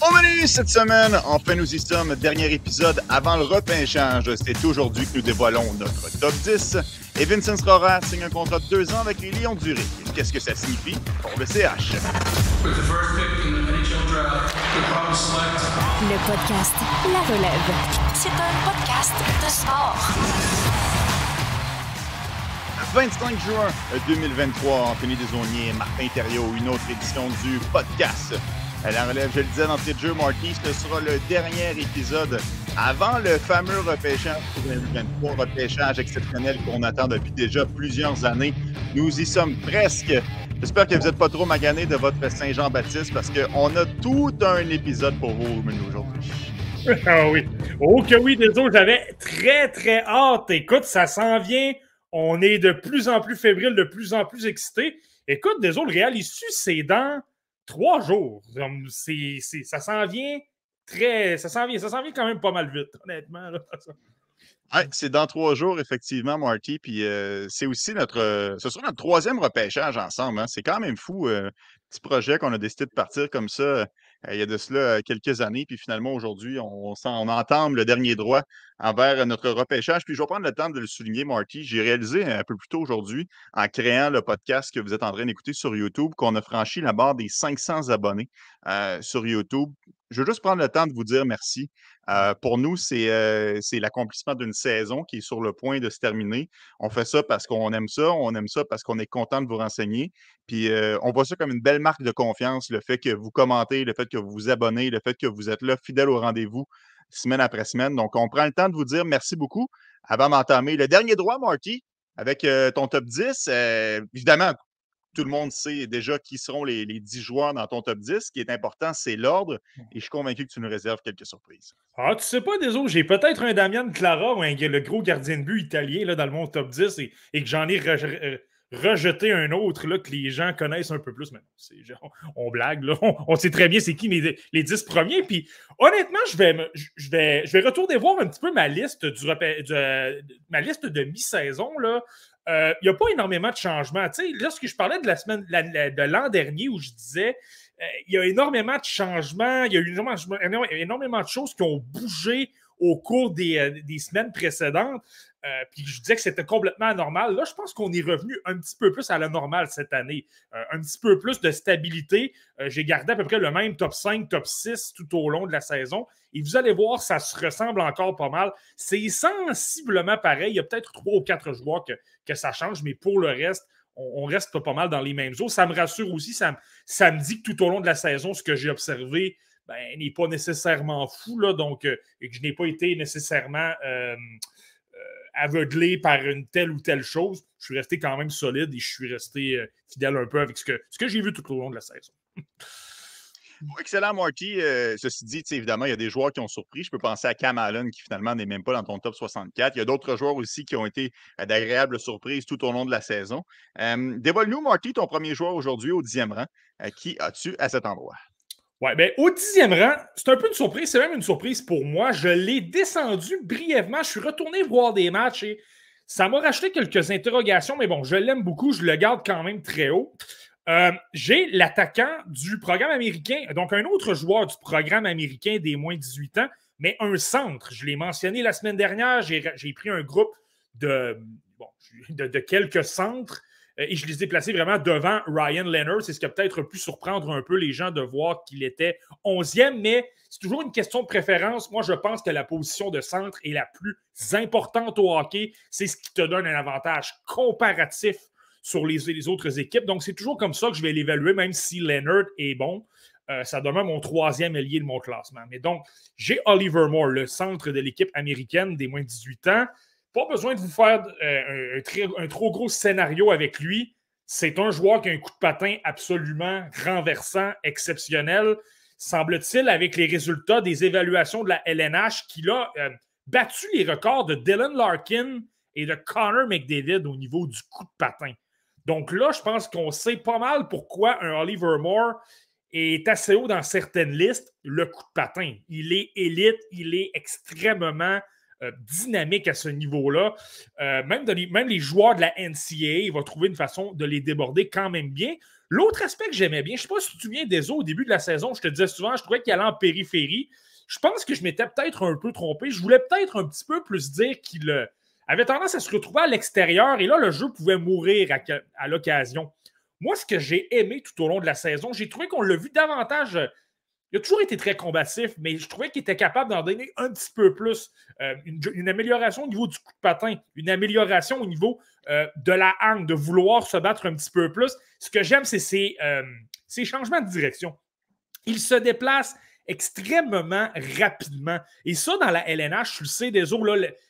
Au menu cette semaine, enfin nous y sommes, dernier épisode avant le repêchage. C'est aujourd'hui que nous dévoilons notre top 10. Et Vincent Srora signe un contrat de deux ans avec les Lions du Ric. Qu'est-ce que ça signifie pour le CH? Le podcast La Relève. C'est un podcast de sport. 25 juin 2023, Anthony Desaunier, Martin Thériault, une autre édition du podcast. La relève, je le disais d'entrée de jeu, Marty, ce sera le dernier épisode avant le fameux repêchage 2023, repêchage exceptionnel qu'on attend depuis déjà plusieurs années. Nous y sommes presque. J'espère que vous n'êtes pas trop magané de votre Saint-Jean-Baptiste parce qu'on a tout un épisode pour vous aujourd'hui. Ah oui. Oh que oui, désolé, j'avais très très hâte. Écoute, ça s'en vient. On est de plus en plus fébrile, de plus en plus excité. Écoute, désolé, le Real, il suit ses dents trois jours. Ça s'en vient très. Ça s'en vient, vient quand même pas mal vite, honnêtement. c'est dans trois jours, effectivement, Marty. Puis euh, c'est aussi notre. ce sera notre troisième repêchage ensemble. Hein. C'est quand même fou. Euh, petit projet qu'on a décidé de partir comme ça euh, il y a de cela euh, quelques années. Puis finalement, aujourd'hui, on, on, entame le dernier droit envers notre repêchage. Puis je vais prendre le temps de le souligner, Marty. J'ai réalisé un peu plus tôt aujourd'hui, en créant le podcast que vous êtes en train d'écouter sur YouTube, qu'on a franchi la barre des 500 abonnés euh, sur YouTube. Je veux juste prendre le temps de vous dire merci. Euh, pour nous, euh, c'est l'accomplissement d'une saison qui est sur le point de se terminer. On fait ça parce qu'on aime ça, on aime ça parce qu'on est content de vous renseigner. Puis euh, on voit ça comme une belle marque de confiance, le fait que vous commentez, le fait que vous vous abonnez, le fait que vous êtes là, fidèle au rendez-vous, semaine après semaine. Donc, on prend le temps de vous dire merci beaucoup avant d'entamer le dernier droit, Marty, avec ton top 10. évidemment, tout le monde sait déjà qui seront les, les 10 joueurs dans ton top 10. Ce qui est important, c'est l'ordre. Et je suis convaincu que tu nous réserves quelques surprises. Ah, tu sais pas, désolé, j'ai peut-être un Damian Clara ou un, le gros gardien de but italien là, dans mon top 10 et, et que j'en ai euh, rejeté un autre là, que les gens connaissent un peu plus. Mais non, on, blague, là. On, sait très bien c'est qui les, les 10 premiers. Puis honnêtement, je vais, je, vais, je vais retourner voir un petit peu ma liste, du, ma liste de mi-saison. là. Euh, il n'y a pas énormément de changements. Tu sais, lorsque je parlais de la semaine de l'an dernier où je disais euh, il y a énormément de changements, il y a eu énormément, de choses qui ont bougé au cours des, euh, des semaines précédentes. Euh, puis je disais que c'était complètement anormal. Là, je pense qu'on est revenu un petit peu plus à la normale cette année. Euh, un petit peu plus de stabilité. J'ai gardé à peu près le même top 5, top 6 tout au long de la saison. Et vous allez voir, ça se ressemble encore pas mal. C'est sensiblement pareil. Il y a peut-être trois ou quatre joueurs que, que ça change, mais pour le reste, on, reste pas mal dans les mêmes eaux. Ça me rassure aussi. Ça, ça me dit que tout au long de la saison, ce que j'ai observé ben, n'est pas nécessairement fou. Là, donc, et que je n'ai pas été nécessairement aveuglé par une telle ou telle chose. Je suis resté quand même solide et je suis resté euh, fidèle un peu avec ce que, ce que j'ai vu tout au long de la saison. Excellent, Marty. Euh, ceci dit, évidemment, il y a des joueurs qui ont surpris. Je peux penser à Cam Allen, qui finalement n'est même pas dans ton top 64. Il y a d'autres joueurs aussi qui ont été euh, d'agréables surprises tout au long de la saison. Dévoile-nous, Marty, ton premier joueur aujourd'hui au dixième rang. qui as-tu à cet endroit? Ouais, ben, au dixième rang, c'est un peu une surprise, c'est même une surprise pour moi. Je l'ai descendu brièvement. Je suis retourné voir des matchs et ça m'a racheté quelques interrogations, mais bon, je l'aime beaucoup, je le garde quand même très haut. Euh, j'ai l'attaquant du programme américain, donc un autre joueur du programme américain des moins de 18 ans, mais un centre. Je l'ai mentionné la semaine dernière, j'ai pris un groupe de, de quelques centres et je les ai placés vraiment devant Ryan Leonard. C'est ce qui a peut-être pu surprendre un peu les gens de voir qu'il était 11e, mais c'est toujours une question de préférence. Moi, je pense que la position de centre est la plus importante au hockey. C'est ce qui te donne un avantage comparatif sur les, autres équipes. Donc, c'est toujours comme ça que je vais l'évaluer, même si Leonard est bon. Euh, ça demeure mon troisième allié de mon classement. Mais donc, j'ai Oliver Moore, le centre de l'équipe américaine des moins de 18 ans. Pas besoin de vous faire euh, un, trop gros scénario avec lui. C'est un joueur qui a un coup de patin absolument renversant, exceptionnel. Semble-t-il, avec les résultats des évaluations de la LNH, qu'il a euh, battu les records de Dylan Larkin et de Connor McDavid au niveau du coup de patin. Donc là, je pense qu'on sait pas mal pourquoi un Oliver Moore est assez haut dans certaines listes. Le coup de patin, il est élite, il est extrêmement euh, dynamique à ce niveau-là. Euh, même, les joueurs de la NCAA, il va trouver une façon de les déborder quand même bien. L'autre aspect que j'aimais bien, je ne sais pas si tu te souviens des au début de la saison, je te disais souvent, je trouvais qu'il allait en périphérie. Je pense que je m'étais peut-être un peu trompé. Je voulais peut-être un petit peu plus dire qu'il euh, avait tendance à se retrouver à l'extérieur et là, le jeu pouvait mourir à, l'occasion. Moi, ce que j'ai aimé tout au long de la saison, j'ai trouvé qu'on l'a vu davantage. Euh, il a toujours été très combatif, mais je trouvais qu'il était capable d'en donner un petit peu plus. Euh, une, amélioration au niveau du coup de patin, une amélioration au niveau de la hangue, de vouloir se battre un petit peu plus. Ce que j'aime, c'est ses, ses changements de direction. Il se déplace extrêmement rapidement. Et ça, dans la LNH, tu le sais, des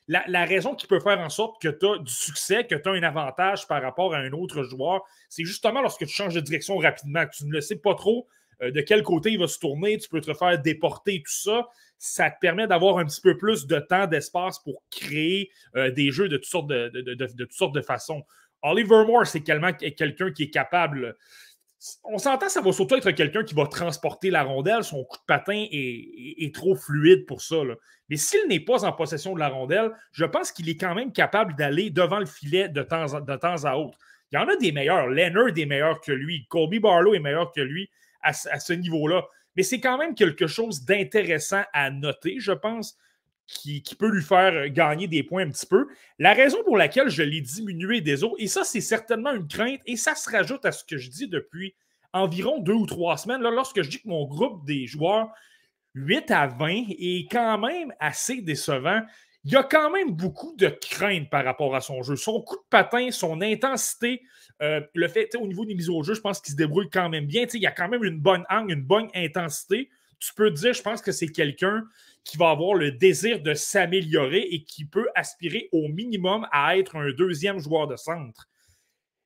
la, la, raison qui peut faire en sorte que tu as du succès, que tu as un avantage par rapport à un autre joueur, c'est justement lorsque tu changes de direction rapidement, que tu ne le sais pas trop euh, de quel côté il va se tourner, tu peux te faire déporter, tout ça. Ça te permet d'avoir un petit peu plus de temps, d'espace pour créer euh, des jeux de toutes sortes de, façons. Oliver Moore, c'est quelqu'un qui est capable on s'entend, ça va surtout être quelqu'un qui va transporter la rondelle. Son coup de patin est, trop fluide pour ça. Mais s'il n'est pas en possession de la rondelle, je pense qu'il est quand même capable d'aller devant le filet de temps, de temps à autre. Il y en a des meilleurs. Leonard est meilleur que lui. Colby Barlow est meilleur que lui à, ce niveau-là. Mais c'est quand même quelque chose d'intéressant à noter, je pense, qui, peut lui faire gagner des points un petit peu. La raison pour laquelle je l'ai diminué des autres, et ça, c'est certainement une crainte, et ça se rajoute à ce que je dis depuis environ deux ou trois semaines, lorsque je dis que mon groupe des joueurs 8 à 20 est quand même assez décevant. Il y a quand même beaucoup de crainte par rapport à son jeu. Son coup de patin, son intensité, euh, le fait, au niveau des mises au jeu, je pense qu'il se débrouille quand même bien. il y a quand même une bonne angle, une bonne intensité. Tu peux dire, je pense que c'est quelqu'un qui va avoir le désir de s'améliorer et qui peut aspirer au minimum à être un deuxième joueur de centre.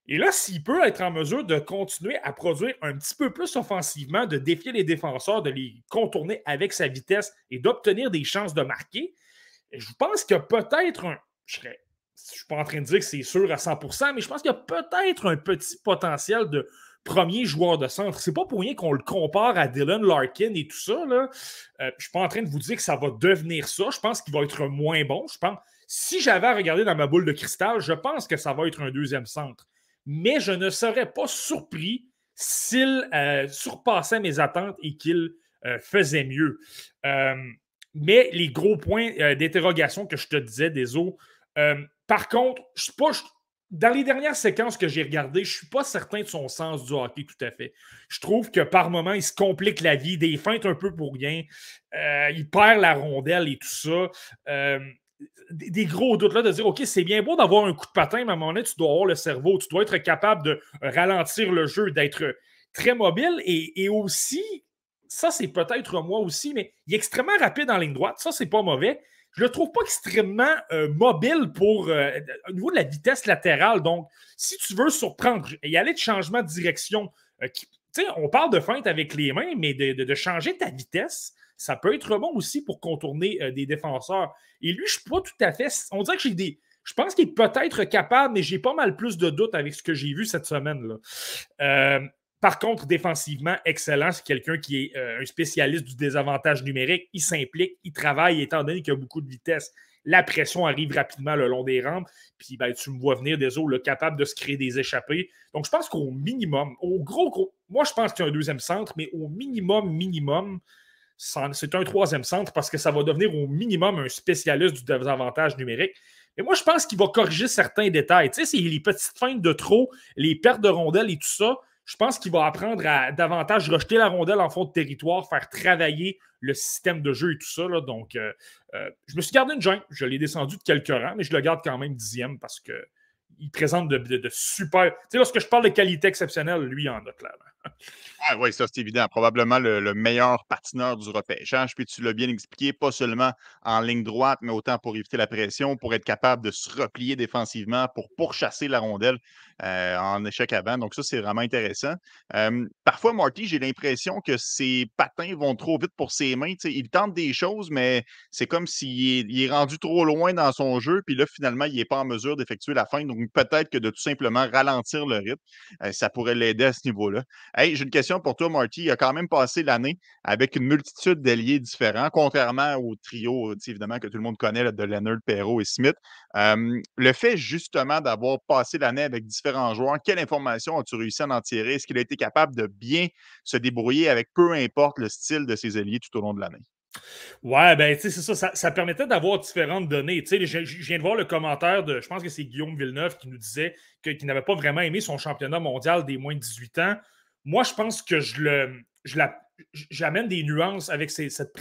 Et là, s'il peut être en mesure de continuer à produire un petit peu plus offensivement, de défier les défenseurs, de les contourner avec sa vitesse et d'obtenir des chances de marquer, je pense qu'il y a peut-être un. Je ne suis pas en train de dire que c'est sûr à 100%, mais je pense qu'il y a peut-être un petit potentiel de premier joueur de centre. C'est pas pour rien qu'on le compare à Dylan Larkin et tout ça. Euh, je suis pas en train de vous dire que ça va devenir ça. Je pense qu'il va être moins bon. Je pense, si j'avais à regarder dans ma boule de cristal, je pense que ça va être un deuxième centre mais je ne serais pas surpris s'il euh, surpassait mes attentes et qu'il euh, faisait mieux. Mais les gros points d'interrogation que je te disais, des eaux. par contre, je suis pas. dans les dernières séquences que j'ai regardées, je ne suis pas certain de son sens du hockey tout à fait. Je trouve que par moments, il se complique la vie, des feintes un peu pour rien. il perd la rondelle et tout ça des gros doutes là de dire OK, c'est bien beau d'avoir un coup de patin, mais à un moment donné, tu dois avoir le cerveau, tu dois être capable de ralentir le jeu, d'être très mobile et, aussi, ça c'est peut-être moi aussi, mais il est extrêmement rapide en ligne droite, ça c'est pas mauvais. Je le trouve pas extrêmement euh, mobile pour euh, au niveau de la vitesse latérale. Donc, si tu veux surprendre, y aller de changement de direction. Euh, on parle de feinte avec les mains, mais de changer ta vitesse, ça peut être bon aussi pour contourner euh, des défenseurs. Et lui, je suis pas tout à fait. On dirait que j'ai des. Je pense qu'il est peut-être capable, mais j'ai pas mal plus de doutes avec ce que j'ai vu cette semaine-là. Euh, par contre, défensivement, excellent. C'est quelqu'un qui est euh, un spécialiste du désavantage numérique. Il s'implique, il travaille, étant donné qu'il a beaucoup de vitesse. La pression arrive rapidement le long des rampes. Puis ben, tu me vois venir des eaux, capable de se créer des échappées. Donc, je pense qu'au minimum, au gros, gros, moi, je pense qu'il y a un deuxième centre, mais au minimum, minimum, c'est un troisième centre parce que ça va devenir au minimum un spécialiste du désavantage numérique. Mais moi, je pense qu'il va corriger certains détails. Tu sais, c'est les petites feintes de trop, les pertes de rondelles et tout ça. Je pense qu'il va apprendre à davantage rejeter la rondelle en fond de territoire, faire travailler le système de jeu et tout ça. Donc, euh, euh, je me suis gardé une jungle. Je l'ai descendu de quelques rangs, mais je le garde quand même dixième parce qu'il présente de, super. Tu sais, lorsque je parle de qualité exceptionnelle, lui, il en a clairement. Ah oui, ça c'est évident. Probablement le, meilleur patineur du repêchage. Puis tu l'as bien expliqué, pas seulement en ligne droite, mais autant pour éviter la pression, pour être capable de se replier défensivement, pour pourchasser la rondelle euh, en échec avant. Donc ça, c'est vraiment intéressant. parfois, Marty, j'ai l'impression que ses patins vont trop vite pour ses mains. il tente des choses, mais c'est comme s'il est, rendu trop loin dans son jeu. Puis là, finalement, il n'est pas en mesure d'effectuer la fin. Donc peut-être que de tout simplement ralentir le rythme, euh, ça pourrait l'aider à ce niveau-là. Hey, j'ai une question pour toi, Marty. Il a quand même passé l'année avec une multitude d'alliés différents, contrairement au trio, évidemment, que tout le monde connaît, de Leonard, Perrault et Smith. le fait justement d'avoir passé l'année avec différents joueurs, quelle information as-tu réussi à en tirer? Est-ce qu'il a été capable de bien se débrouiller avec peu importe le style de ses alliés tout au long de l'année? Ouais, ben, tu sais, c'est ça, ça, permettait d'avoir différentes données. Tu sais, je, viens de voir le commentaire de, je pense que c'est Guillaume Villeneuve qui nous disait qu'il n'avait pas vraiment aimé son championnat mondial des moins de 18 ans. Moi, je pense que je le, je la, j'amène des nuances avec ces, cette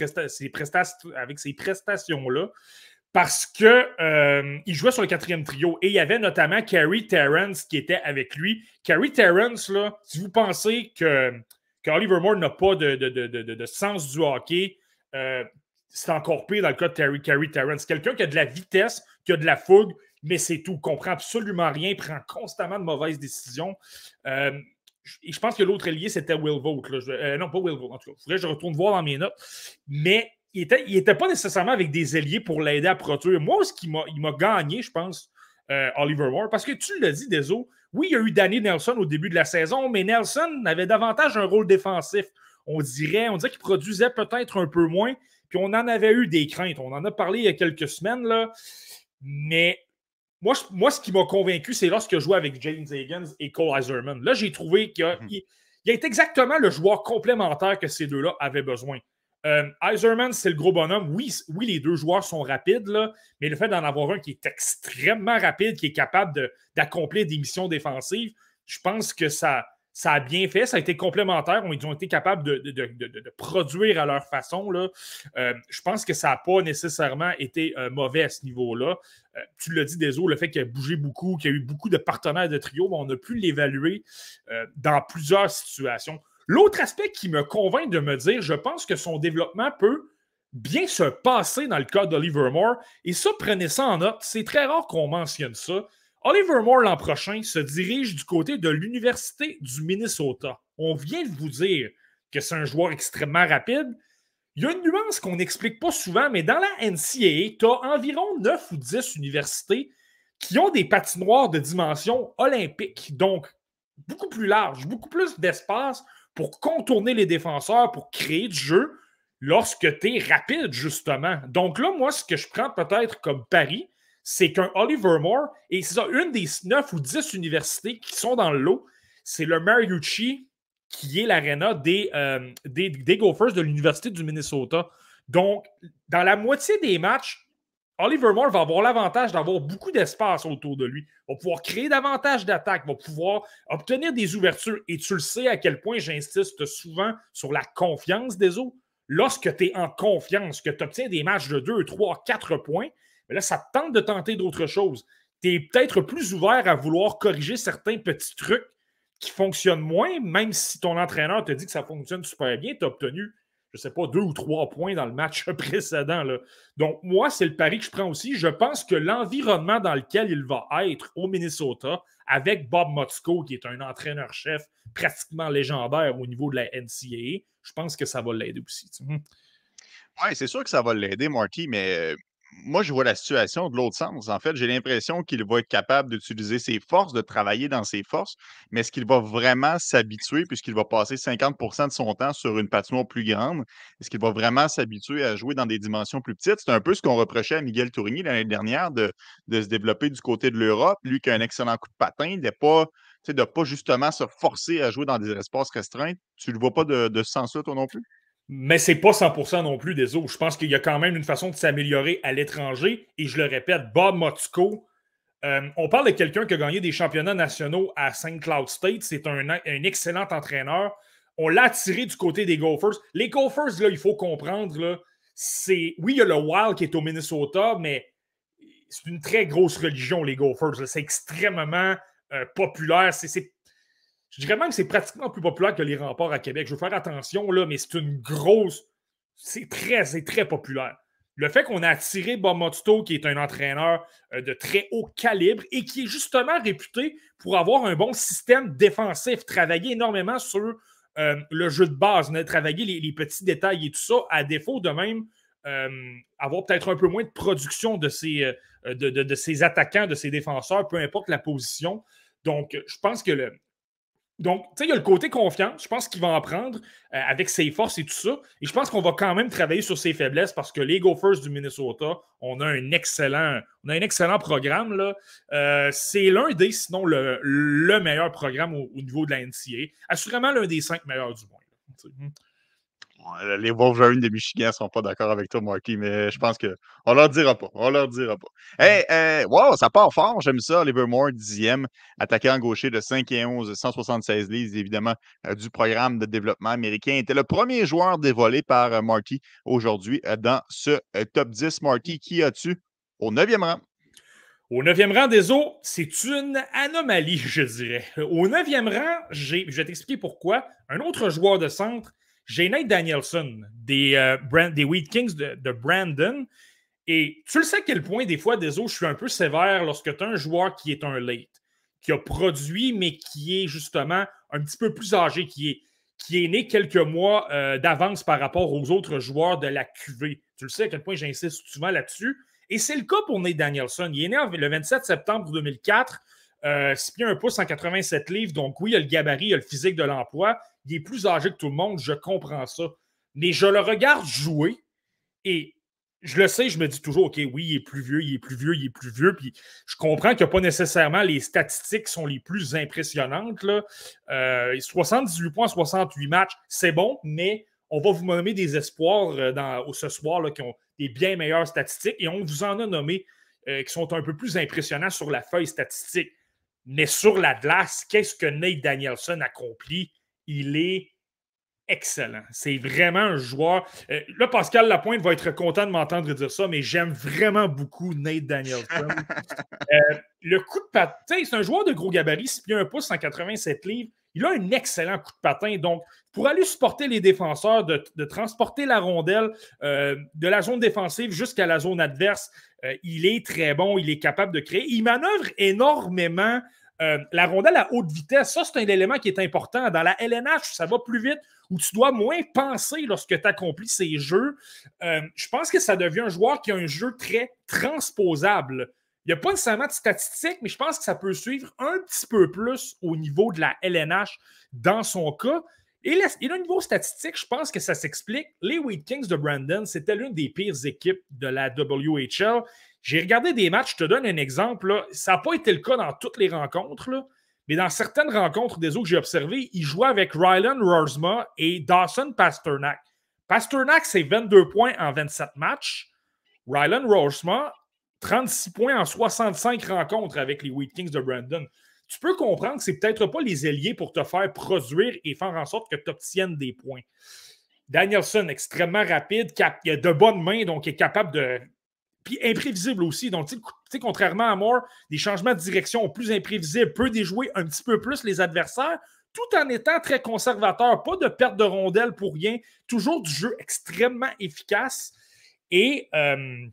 avec ces prestations-là parce que euh, il jouait sur le quatrième trio et il y avait notamment Carrie Terrence qui était avec lui. Carrie Terrence, là, si vous pensez que, que Oliver Moore n'a pas de, de, de, sens du hockey, euh, c'est encore pire dans le cas de Terry Carrie Terrence. Quelqu'un qui a de la vitesse, qui a de la fougue, mais c'est tout. Comprend absolument rien, prend constamment de mauvaises décisions. Euh, je pense que l'autre allié, c'était Will Vogt. Euh, non, pas Will Vogt, en tout cas. Il faudrait que je retourne voir dans mes notes. Mais il n'était il était pas nécessairement avec des alliés pour l'aider à produire. Moi, ce qui m'a gagné, je pense, Oliver Moore, parce que tu l'as dit, Deso, oui, il y a eu Danny Nelson au début de la saison, mais Nelson avait davantage un rôle défensif on dirait, on dirait qu'il produisait peut-être un peu moins, puis on en avait eu des craintes. On en a parlé il y a quelques semaines, là. Mais moi, moi ce qui m'a convaincu, c'est lorsque je jouais avec James Higgins et Cole Iserman. Là, j'ai trouvé qu'il mhm. il est exactement le joueur complémentaire que ces deux-là avaient besoin. Euh, Iserman, c'est le gros bonhomme. Oui, oui, les deux joueurs sont rapides, là, mais le fait d'en avoir un qui est extrêmement rapide, qui est capable d'accomplir des missions défensives, je pense que ça, ça a bien fait, ça a été complémentaire. Ils ont été capables de, produire à leur façon. Là. Euh, je pense que ça n'a pas nécessairement été euh, mauvais à ce niveau-là. Euh, tu l'as dit, Deso, le fait qu'il a bougé beaucoup, qu'il y a eu beaucoup de partenaires de trio, on a pu l'évaluer dans plusieurs situations. L'autre aspect qui me convainc de me dire, je pense que son développement peut bien se passer dans le cas d'Oliver Moore. Et ça, prenez ça en note. C'est très rare qu'on mentionne ça. Oliver Moore l'an prochain se dirige du côté de l'Université du Minnesota. On vient de vous dire que c'est un joueur extrêmement rapide. Il y a une nuance qu'on n'explique pas souvent, mais dans la NCAA, tu as environ 9 ou 10 universités qui ont des patinoires de dimension olympique, donc beaucoup plus large, beaucoup plus d'espace pour contourner les défenseurs, pour créer du jeu lorsque tu es rapide, justement. Donc là, moi, ce que je prends peut-être comme pari, c'est qu'un Oliver Moore, et c'est ça, une des neuf ou dix universités qui sont dans le lot, c'est le Mariucci, qui est l'aréna des, euh, des, des, Gophers de l'Université du Minnesota. Donc, dans la moitié des matchs, Oliver Moore va avoir l'avantage d'avoir beaucoup d'espace autour de lui, va pouvoir créer davantage d'attaques, va pouvoir obtenir des ouvertures. Et tu le sais à quel point j'insiste souvent sur la confiance des autres. Lorsque tu es en confiance, que tu obtiens des matchs de 2, 3, 4 points, là, ça te tente de tenter d'autres choses. Tu es peut-être plus ouvert à vouloir corriger certains petits trucs qui fonctionnent moins, même si ton entraîneur te dit que ça fonctionne super bien, tu as obtenu, je ne sais pas, deux ou trois points dans le match précédent. Donc, moi, c'est le pari que je prends aussi. Je pense que l'environnement dans lequel il va être au Minnesota, avec Bob Motzko, qui est un entraîneur-chef pratiquement légendaire au niveau de la NCAA, je pense que ça va l'aider aussi. Oui, c'est sûr que ça va l'aider, Marty, mais moi, je vois la situation de l'autre sens. En fait, j'ai l'impression qu'il va être capable d'utiliser ses forces, de travailler dans ses forces, mais est-ce qu'il va vraiment s'habituer, puisqu'il va passer 50% de son temps sur une patinoire plus grande, est-ce qu'il va vraiment s'habituer à jouer dans des dimensions plus petites? C'est un peu ce qu'on reprochait à Miguel Tourigny l'année dernière de, se développer du côté de l'Europe. Lui qui a un excellent coup de patin, de de pas justement se forcer à jouer dans des espaces restreints. Tu ne le vois pas de, de ce sens-là, toi non plus? Mais c'est pas 100% non plus des autres. Je pense qu'il y a quand même une façon de s'améliorer à l'étranger. Et je le répète, Bob Motzko, euh, on parle de quelqu'un qui a gagné des championnats nationaux à St. Cloud State. C'est un, excellent entraîneur. On l'a attiré du côté des Gophers. Les Gophers, là, il faut comprendre, c'est. Oui, il y a le Wild qui est au Minnesota, mais c'est une très grosse religion, les Gophers. C'est extrêmement euh, populaire. C'est je dirais même que c'est pratiquement plus populaire que les remparts à Québec. Je veux faire attention, là, mais c'est une grosse. C'est très, c'est très populaire. Le fait qu'on a attiré Bob Motuto, qui est un entraîneur euh, de très haut calibre et qui est justement réputé pour avoir un bon système défensif, travailler énormément sur euh, le jeu de base, travailler les, petits détails et tout ça, à défaut de même euh, avoir peut-être un peu moins de production de ses, de, de, ses attaquants, de ses défenseurs, peu importe la position. Donc, je pense que le, donc, tu il y a le côté confiance. Je pense qu'il va en prendre euh, avec ses forces et tout ça. Et je pense qu'on va quand même travailler sur ses faiblesses parce que les Gophers du Minnesota, on a un excellent, on un excellent programme. Euh, c'est l'un des, sinon le, meilleur programme au, au, niveau de la NCA. Assurément l'un des cinq meilleurs du monde. Les Wolverines de Michigan ne sont pas d'accord avec toi, Marky, mais je pense qu'on leur dira pas. On leur dira pas. Hey, euh, wow, ça part fort. J'aime ça. Livermore, dixième, attaquant gaucher de 5 et 11, 176 livres, évidemment, euh, du programme de développement américain. Il était le premier joueur dévolé par euh, Marty aujourd'hui dans ce top 10. Marty, qui as-tu au neuvième rang? Au neuvième rang des eaux, c'est une anomalie, je dirais. Au neuvième rang, je vais t'expliquer pourquoi. Un autre joueur de centre j'ai Nate Danielson des, euh, des Wheat Kings de, Brandon. Et tu le sais à quel point, des fois, des je suis un peu sévère lorsque tu as un joueur qui est un late, qui a produit, mais qui est justement un petit peu plus âgé, qui est, qui est né quelques mois euh, d'avance par rapport aux autres joueurs de la QV. Tu le sais à quel point j'insiste souvent là-dessus. Et c'est le cas pour Nate Danielson. Il est né le 27 septembre 2004. Euh, 6 pieds 1 pouce, 187 livres. Donc, oui, il a le gabarit, il a le physique de l'emploi il est plus âgé que tout le monde, je comprends ça. Mais je le regarde jouer et je le sais, je me dis toujours, OK, oui, il est plus vieux, il est plus vieux, il est plus vieux. Puis je comprends qu'il n'y a pas nécessairement les statistiques sont les plus impressionnantes. Là. 78 euh, points, 68 matchs, c'est bon, mais on va vous nommer des espoirs euh, dans, ce soir là, qui ont des bien meilleures statistiques et on vous en a nommé euh, qui sont un peu plus impressionnants sur la feuille statistique. Mais sur la glace, qu'est-ce que Nate Danielson accomplit? Il est excellent. C'est vraiment un joueur. Euh, là, Pascal Lapointe va être content de m'entendre dire ça, mais j'aime vraiment beaucoup Nate Danielson. Euh, le coup de patin, c'est un joueur de gros gabarit, 6 pieds 1 pouce, 187 livres. Il a un excellent coup de patin. Donc, pour aller supporter les défenseurs, de, transporter la rondelle euh, de la zone défensive jusqu'à la zone adverse, il est très bon. Il est capable de créer. Il manœuvre énormément euh, la rondelle à haute vitesse, ça, c'est un élément qui est important. Dans la LNH, ça va plus vite, où tu dois moins penser lorsque tu accomplis ces jeux. Euh, je pense que ça devient un joueur qui a un jeu très transposable. Il n'y a pas nécessairement de statistiques, mais je pense que ça peut suivre un petit peu plus au niveau de la LNH dans son cas. Et, le niveau statistique, je pense que ça s'explique. Les Wheat Kings de Brandon, c'était l'une des pires équipes de la WHL. J'ai regardé des matchs, je te donne un exemple. Ça n'a pas été le cas dans toutes les rencontres, mais dans certaines rencontres des autres que j'ai observées, il jouait avec Rylan Rorsma et Dawson Pasternak. Pasternak, c'est 22 points en 27 matchs. Rylan Rorsma, 36 points en 65 rencontres avec les Wheat Kings de Brandon. Tu peux comprendre que ce n'est peut-être pas les ailiers pour te faire produire et faire en sorte que tu obtiennes des points. Danielson, extrêmement rapide, il a de bonnes mains, donc il est capable de puis imprévisible aussi. Donc, tu sais, contrairement à Moore, des changements de direction plus imprévisibles, peut déjouer un petit peu plus les adversaires, tout en étant très conservateur. Pas de perte de rondelle pour rien. Toujours du jeu extrêmement efficace. Et, euh,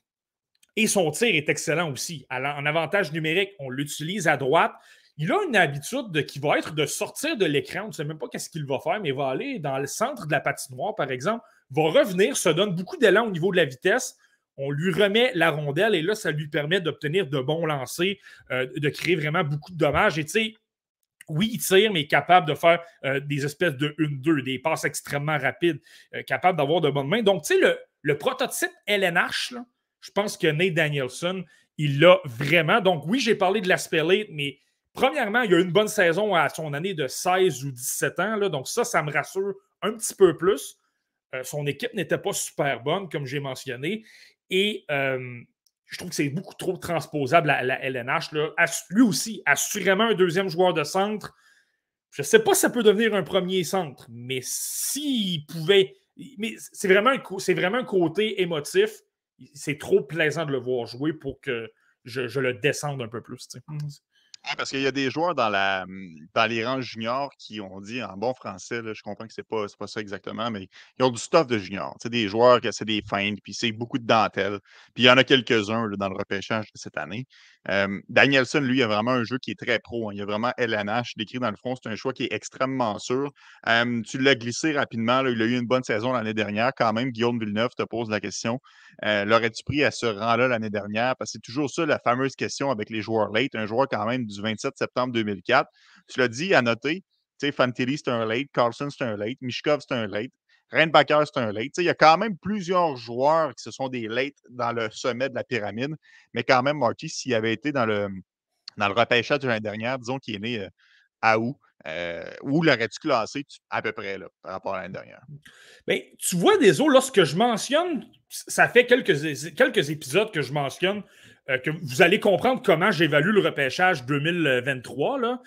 et son tir est excellent aussi. en avantage numérique, on l'utilise à droite. Il a une habitude de, qui va être de sortir de l'écran. On ne sait même pas qu'est-ce qu'il va faire, mais il va aller dans le centre de la patinoire, par exemple, va revenir, se donne beaucoup d'élan au niveau de la vitesse on lui remet la rondelle et là, ça lui permet d'obtenir de bons lancers, euh, de créer vraiment beaucoup de dommages. Et tu sais, oui, il tire, mais capable de faire euh, des espèces de 1-2, des passes extrêmement rapides, euh, capable d'avoir de bonnes mains. Donc, tu sais, le, prototype LNH, je pense que Nate Danielson, il l'a vraiment. Donc, oui, j'ai parlé de l'aspect late, mais premièrement, il a une bonne saison à son année de 16 ou 17 ans. Là, donc, ça, ça me rassure un petit peu plus. son équipe n'était pas super bonne, comme j'ai mentionné. Et je trouve que c'est beaucoup trop transposable à la LNH. Lui aussi, assurément un deuxième joueur de centre. Je ne sais pas si ça peut devenir un premier centre, mais s'il pouvait. Mais c'est vraiment, un, vraiment un côté émotif. C'est trop plaisant de le voir jouer pour que je, le descende un peu plus. Mmh. Parce qu'il y a des joueurs mmh, dans les rangs juniors qui ont dit en bon français, je comprends que ce n'est pas, pas ça exactement, mais ils ont du stuff de junior. C'est des joueurs qui essaient des feintes, puis c'est beaucoup de dentelle. Puis il y en a quelques-uns dans le repêchage de cette année. Danielson, lui, a vraiment un jeu qui est très pro. Hein. Il a vraiment LNH décrit dans le fond. C'est un choix qui est extrêmement sûr. tu l'as glissé rapidement. Il a eu une bonne saison l'année dernière. Quand même, Guillaume Villeneuve te pose la question l'aurais-tu pris à ce rang-là l'année dernière? Parce que c'est toujours ça la fameuse question avec les joueurs late. Un joueur quand même du 27 septembre 2004. Tu l'as dit, à noter, sais, Fantilli, c'est un late. Carlson, c'est un late. Mishkov, c'est un late. Reinbacker, c'est un late. Il y a quand même plusieurs joueurs qui se sont des late dans le sommet de la pyramide. Mais quand même, Marty, s'il avait été dans le, dans le repêchage de l'année dernière, disons qu'il est né euh, à où, euh, où l'aurais-tu classé à peu près là, par rapport à l'année dernière? Bien, tu vois, des lorsque je mentionne, ça fait quelques, quelques épisodes que je mentionne euh, que vous allez comprendre comment j'évalue le repêchage 2023, là,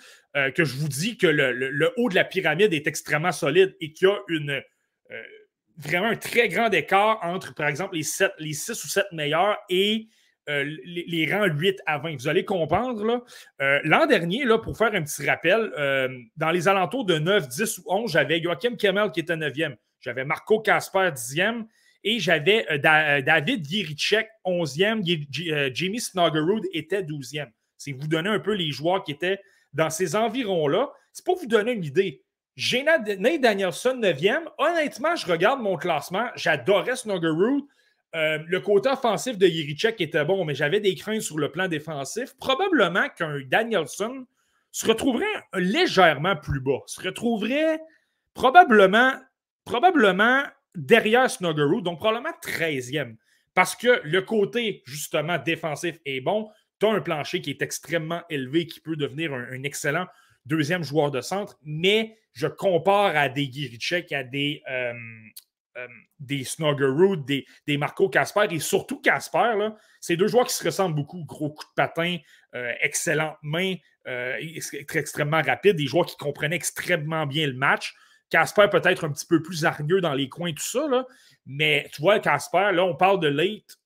que je vous dis que le, le, haut de la pyramide est extrêmement solide et qu'il y a une vraiment un très grand écart entre, par exemple, les, 7, les 6 ou 7 meilleurs et euh, les, rangs 8 à 20. Vous allez comprendre. Euh, l'an dernier, là, pour faire un petit rappel, dans les alentours de 9, 10 ou 11, j'avais Joachim Kemmel qui était 9e. J'avais Marco Casper 10e. Et j'avais David Giricek 11e. Jimmy Snuggerud était 12e. C'est vous donner un peu les joueurs qui étaient dans ces environs-là. C'est pour vous donner une idée. J'ai Nate Danielson 9e. Honnêtement, je regarde mon classement. J'adorais Snuggerud. Euh, le côté offensif de Yerichek était bon, mais j'avais des craintes sur le plan défensif. Probablement qu'un Danielson se retrouverait légèrement plus bas. Se retrouverait probablement, probablement derrière Snuggerud, donc probablement 13e. Parce que le côté, justement, défensif est bon. Tu as un plancher qui est extrêmement élevé, qui peut devenir un excellent deuxième joueur de centre, mais je compare à des Giricek, à des, euh, euh, des Marco Casper et surtout Casper. C'est deux joueurs qui se ressemblent beaucoup. Gros coup de patin, euh, excellente main, extrêmement rapide, des joueurs qui comprenaient extrêmement bien le match. Casper peut-être un petit peu plus hargneux dans les coins, tout ça. Mais tu vois, Casper, là, on parle de late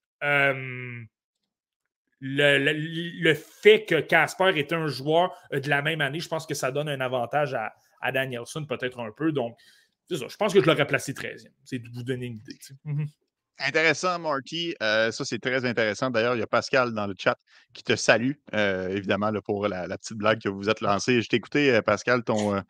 le, fait que Casper est un joueur euh, de la même année, je pense que ça donne un avantage à, Danielson, peut-être un peu. Donc, c'est ça. Je pense que je l'aurais placé 13e. C'est de vous donner une idée. Mhm. Intéressant, Marty. Euh, ça, c'est très intéressant. D'ailleurs, il y a Pascal dans le chat qui te salue, euh, évidemment, pour la, petite blague que vous êtes lancée. Je t'ai écouté, Pascal, ton,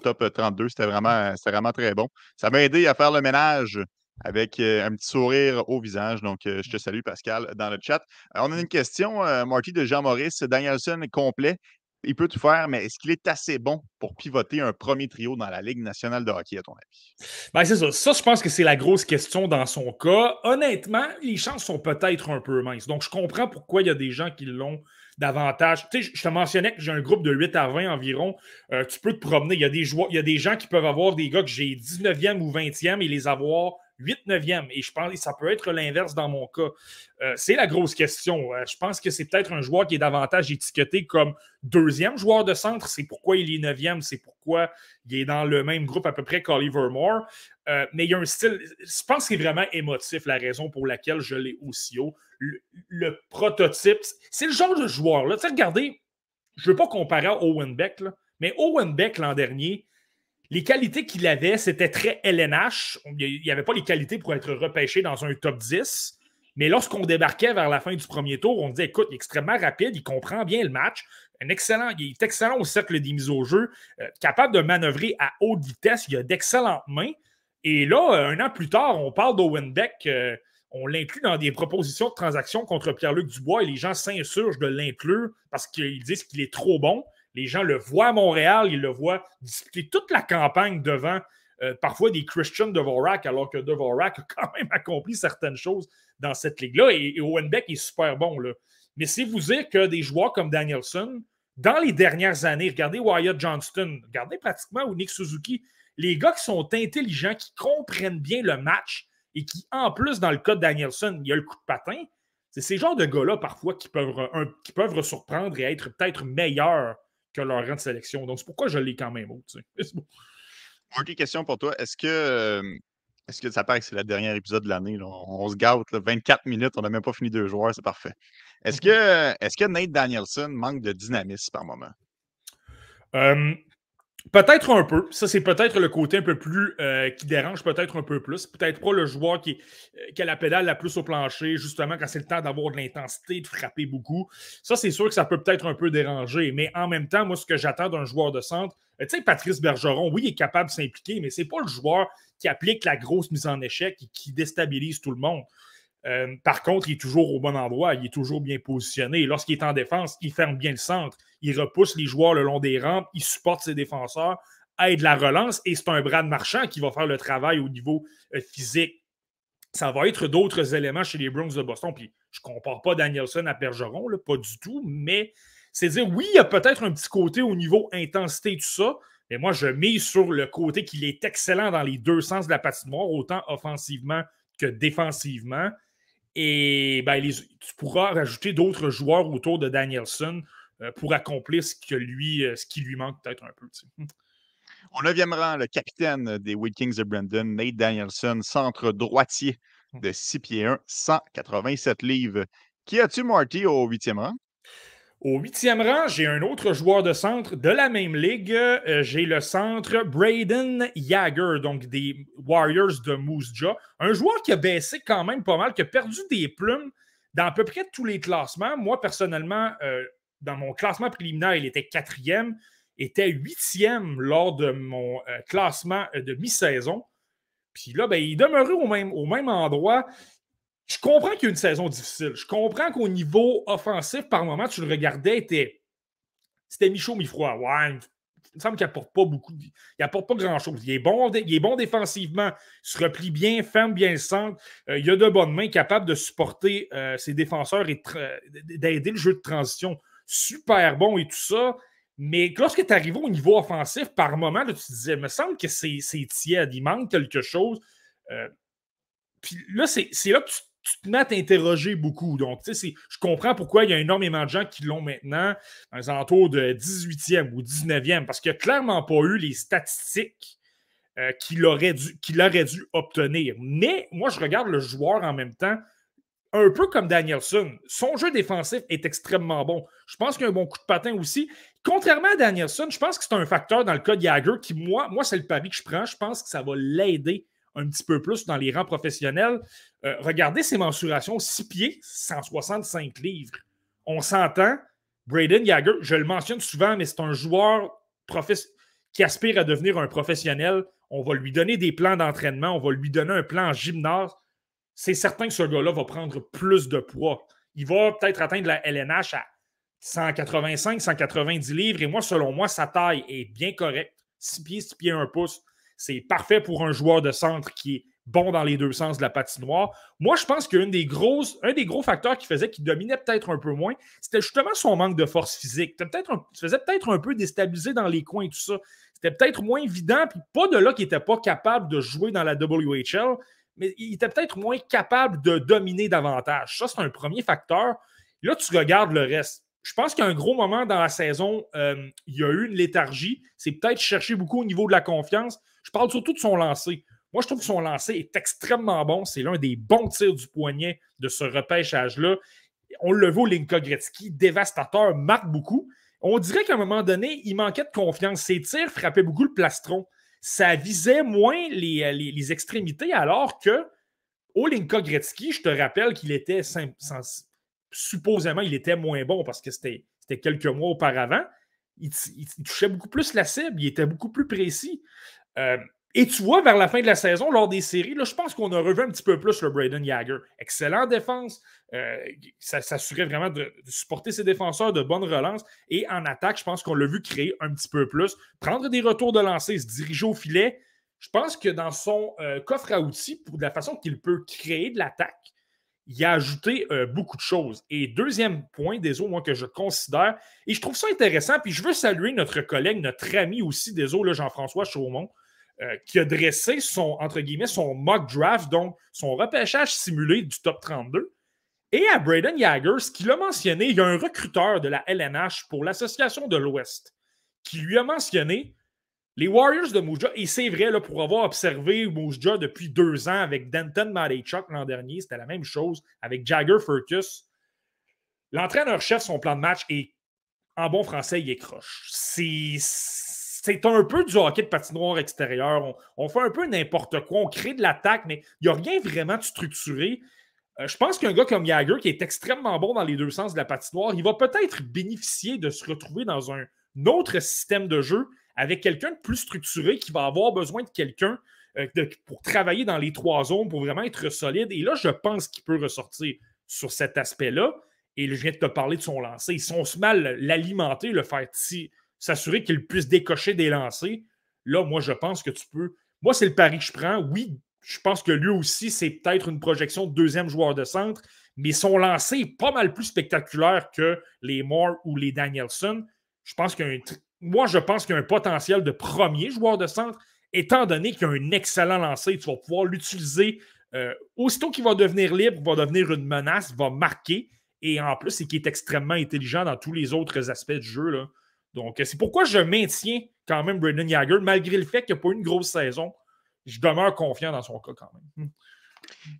top 32. C'était vraiment très bon. Ça m'a aidé à faire le ménage avec un petit sourire au visage. Donc, je te salue, Pascal, dans le chat. on a une question, Marty, de Jean-Maurice. Danielson est complet. Il peut tout faire, mais est-ce qu'il est assez bon pour pivoter un premier trio dans la Ligue nationale de hockey, à ton avis? Ben, c'est ça. Ça, je pense que c'est la grosse question dans son cas. Honnêtement, les chances sont peut-être un peu minces. Donc, je comprends pourquoi il y a des gens qui l'ont davantage. Tu sais, je te mentionnais que j'ai un groupe de 8 à 20 environ. tu peux te promener. Il y, a des joueurs, il y a des gens qui peuvent avoir des gars que j'ai 19e ou 20e et les avoir 8 9e. Et je pense que ça peut être l'inverse dans mon cas. Euh, c'est la grosse question. Euh, je pense que c'est peut-être un joueur qui est davantage étiqueté comme deuxième joueur de centre. C'est pourquoi il est 9e. C'est pourquoi il est dans le même groupe à peu près qu'Oliver Moore. Euh, mais il y a un style. Je pense que c'est vraiment émotif la raison pour laquelle je l'ai aussi haut. Le, prototype, c'est le genre de joueur. Là. regardez, je ne veux pas comparer à Owen Beck, mais Owen Beck l'an dernier, les qualités qu'il avait, c'était très LNH. Il n'y avait pas les qualités pour être repêché dans un top 10. Mais lorsqu'on débarquait vers la fin du premier tour, on disait écoute, il est extrêmement rapide, il comprend bien le match, un excellent, il est excellent au cercle des mises au jeu, euh, capable de manœuvrer à haute vitesse, il a d'excellentes mains. Et là, euh, un an plus tard, on parle d'Owen Beck, euh, on l'inclut dans des propositions de transaction contre Pierre-Luc Dubois et les gens s'insurgent de l'inclure parce qu'ils disent qu'il est trop bon. Les gens le voient à Montréal, ils le voient disputer toute la campagne devant euh, parfois des Christian Dvorak, alors que Dvorak a quand même accompli certaines choses dans cette ligue-là. Et, Owen Beck est super bon. Là. Mais c'est vous dire que des joueurs comme Danielson, dans les dernières années, regardez Wyatt Johnston, regardez pratiquement Nick Suzuki, les gars qui sont intelligents, qui comprennent bien le match et qui, en plus, dans le cas de Danielson, il y a le coup de patin. C'est ces genres de gars-là, parfois, qui peuvent, qui peuvent surprendre et être peut-être meilleurs que leur rang de sélection. Donc, c'est pourquoi je l'ai quand même haut. Tu sais. question pour toi. Est-ce que, est-ce que ça paraît que c'est le dernier épisode de l'année? On, se gâte, 24 minutes, on n'a même pas fini deux joueurs, c'est parfait. Est-ce que, est que Nate Danielson manque de dynamisme par moment? Peut-être un peu. Ça, c'est peut-être le côté un peu plus euh, qui dérange peut-être un peu plus. Peut-être pas le joueur qui, euh, qui, a la pédale la plus au plancher, justement, quand c'est le temps d'avoir de l'intensité, de frapper beaucoup. Ça, c'est sûr que ça peut peut-être un peu déranger. Mais en même temps, moi, ce que j'attends d'un joueur de centre, euh, tu sais, Patrice Bergeron, oui, il est capable de s'impliquer, mais c'est pas le joueur qui applique la grosse mise en échec et qui déstabilise tout le monde. Euh, par contre, il est toujours au bon endroit, il est toujours bien positionné. Lorsqu'il est en défense, il ferme bien le centre, il repousse les joueurs le long des rampes, il supporte ses défenseurs aide la relance et c'est un Brad Marchand qui va faire le travail au niveau euh, physique. Ça va être d'autres éléments chez les Browns de Boston. Puis je ne compare pas Danielson à Bergeron, pas du tout, mais c'est dire, oui, il y a peut-être un petit côté au niveau intensité, tout ça, mais moi, je mise sur le côté qu'il est excellent dans les deux sens de la patinoire, autant offensivement que défensivement. Et ben, tu pourras rajouter d'autres joueurs autour de Danielson euh, pour accomplir ce, que lui, euh, ce qui lui manque peut-être un peu. Au neuvième rang, le capitaine des Kings de Brandon, Nate Danielson, centre droitier hum. de 6 pieds 1, 187 livres. Qui as-tu, Marty, au huitième rang? Au huitième rang, j'ai un autre joueur de centre de la même ligue. Euh, j'ai le centre Braden Yager, donc des Warriors de Moose Jaw. Un joueur qui a baissé quand même pas mal, qui a perdu des plumes dans à peu près tous les classements. Moi, personnellement, euh, dans mon classement préliminaire, il était quatrième, était huitième lors de mon euh, classement de mi-saison. Puis là, ben, il demeurait au au même endroit je comprends qu'il y a une saison difficile. Je comprends qu'au niveau offensif, par moment, tu le regardais, c'était mi-chaud, mi-froid. Ouais, il me semble qu'il n'apporte pas beaucoup. Il n'apporte pas grand-chose. Il, est bon, il est bon défensivement. Il se replie bien, ferme bien le centre. Euh, il a de bonnes mains, capable de supporter euh, ses défenseurs et d'aider le jeu de transition. Super bon et tout ça. Mais lorsque tu arrives au niveau offensif, par moment, tu te disais, il me semble que c'est tiède. Il manque quelque chose. Euh, puis là, c'est là que tu tu te mets à t'interroger beaucoup. Donc, tu sais, je comprends pourquoi il y a énormément de gens qui l'ont maintenant dans les alentours de 18e ou 19e, parce qu'il n'a clairement pas eu les statistiques euh, qu'il aurait, dû, dû obtenir. Mais moi, je regarde le joueur en même temps, un peu comme Danielson. Son jeu défensif est extrêmement bon. Je pense qu'il a un bon coup de patin aussi. Contrairement à Danielson, je pense que c'est un facteur dans le cas de Jagger qui, moi, moi c'est le pari que je prends. Je pense que ça va l'aider un petit peu plus dans les rangs professionnels. Euh, regardez ses mensurations 6 pieds, 165 livres. On s'entend. Braden Yager, je le mentionne souvent, mais c'est un joueur qui aspire à devenir un professionnel. On va lui donner des plans d'entraînement, on va lui donner un plan en gymnase. C'est certain que ce gars-là va prendre plus de poids. Il va peut-être atteindre la LNH à 185, 190 livres. Et moi, selon moi, sa taille est bien correcte. 6 pieds, 6 pieds, 1 pouce. C'est parfait pour un joueur de centre qui est bon dans les deux sens de la patinoire. Moi, je pense qu'un des, des gros facteurs qui faisait qu'il dominait peut-être un peu moins, c'était justement son manque de force physique. Il se faisait peut-être un peu déstabiliser dans les coins et tout ça. C'était peut-être moins évident, puis pas de là qu'il n'était pas capable de jouer dans la WHL, mais il était peut-être moins capable de dominer davantage. Ça, c'est un premier facteur. Là, tu regardes le reste. Je pense qu'à un gros moment dans la saison, euh, il y a eu une léthargie. C'est peut-être chercher beaucoup au niveau de la confiance. Je parle surtout de son lancer. Moi, je trouve que son lancer est extrêmement bon. C'est l'un des bons tirs du poignet de ce repêchage-là. On le voit, Linka Gretzky, dévastateur, marque beaucoup. On dirait qu'à un moment donné, il manquait de confiance. Ses tirs frappaient beaucoup le plastron. Ça visait moins les, extrémités, alors que au Linka Gretzky, je te rappelle qu'il était supposément, il était moins bon parce que c'était quelques mois auparavant. il, touchait beaucoup plus la cible, il était beaucoup plus précis. Euh, et tu vois, vers la fin de la saison, lors des séries, là, je pense qu'on a revu un petit peu plus le Braden Jagger. Excellente défense. Euh, ça s'assurait vraiment de, supporter ses défenseurs, de bonnes relances. Et en attaque, je pense qu'on l'a vu créer un petit peu plus. Prendre des retours de lancer, se diriger au filet. Je pense que dans son euh, coffre à outils, pour la façon qu'il peut créer de l'attaque, il a ajouté beaucoup de choses. Et deuxième point, des eaux, moi, que je considère, et je trouve ça intéressant, puis je veux saluer notre collègue, notre ami aussi des eaux, Jean-François Chaumont, euh, qui a dressé son, entre guillemets, son mock draft, donc son repêchage simulé du top 32. Et à Braden Jagger, ce qu'il a mentionné, il y a un recruteur de la LNH pour l'Association de l'Ouest qui lui a mentionné les Warriors de Moose et c'est vrai, là, pour avoir observé Moose depuis deux ans avec Denton Madechuk l'an dernier, c'était la même chose avec Jagger Furcus. L'entraîneur-chef, son plan de match, est en bon français, il est croche. C'est c'est un peu du hockey de patinoire extérieur. On, fait un peu n'importe quoi. On crée de l'attaque, mais il n'y a rien vraiment de structuré. Euh, je pense qu'un gars comme Jagger, qui est extrêmement bon dans les deux sens de la patinoire, il va peut-être bénéficier de se retrouver dans un autre système de jeu avec quelqu'un de plus structuré qui va avoir besoin de quelqu'un euh, pour travailler dans les trois zones, pour vraiment être solide. Et là, je pense qu'il peut ressortir sur cet aspect-là. Et je viens de te parler de son lancer. Si on se mal l'alimenter, le faire s'assurer qu'il puisse décocher des lancers, là, moi, je pense que tu peux. Moi, c'est le pari que je prends. Oui, je pense que lui aussi, c'est peut-être une projection de deuxième joueur de centre, mais son lancer est pas mal plus spectaculaire que les Moore ou les Danielson. Je pense qu'un moi, je pense qu'il y a un potentiel de premier joueur de centre, étant donné qu'il y a un excellent lancer. Tu vas pouvoir l'utiliser euh, aussitôt qu'il va devenir libre, va devenir une menace, va marquer. Et en plus, c'est qu'il est extrêmement intelligent dans tous les autres aspects du jeu. Donc, c'est pourquoi je maintiens quand même Brendan Jagger, malgré le fait qu'il n'y a pas eu une grosse saison. Je demeure confiant dans son cas quand même. Hmm.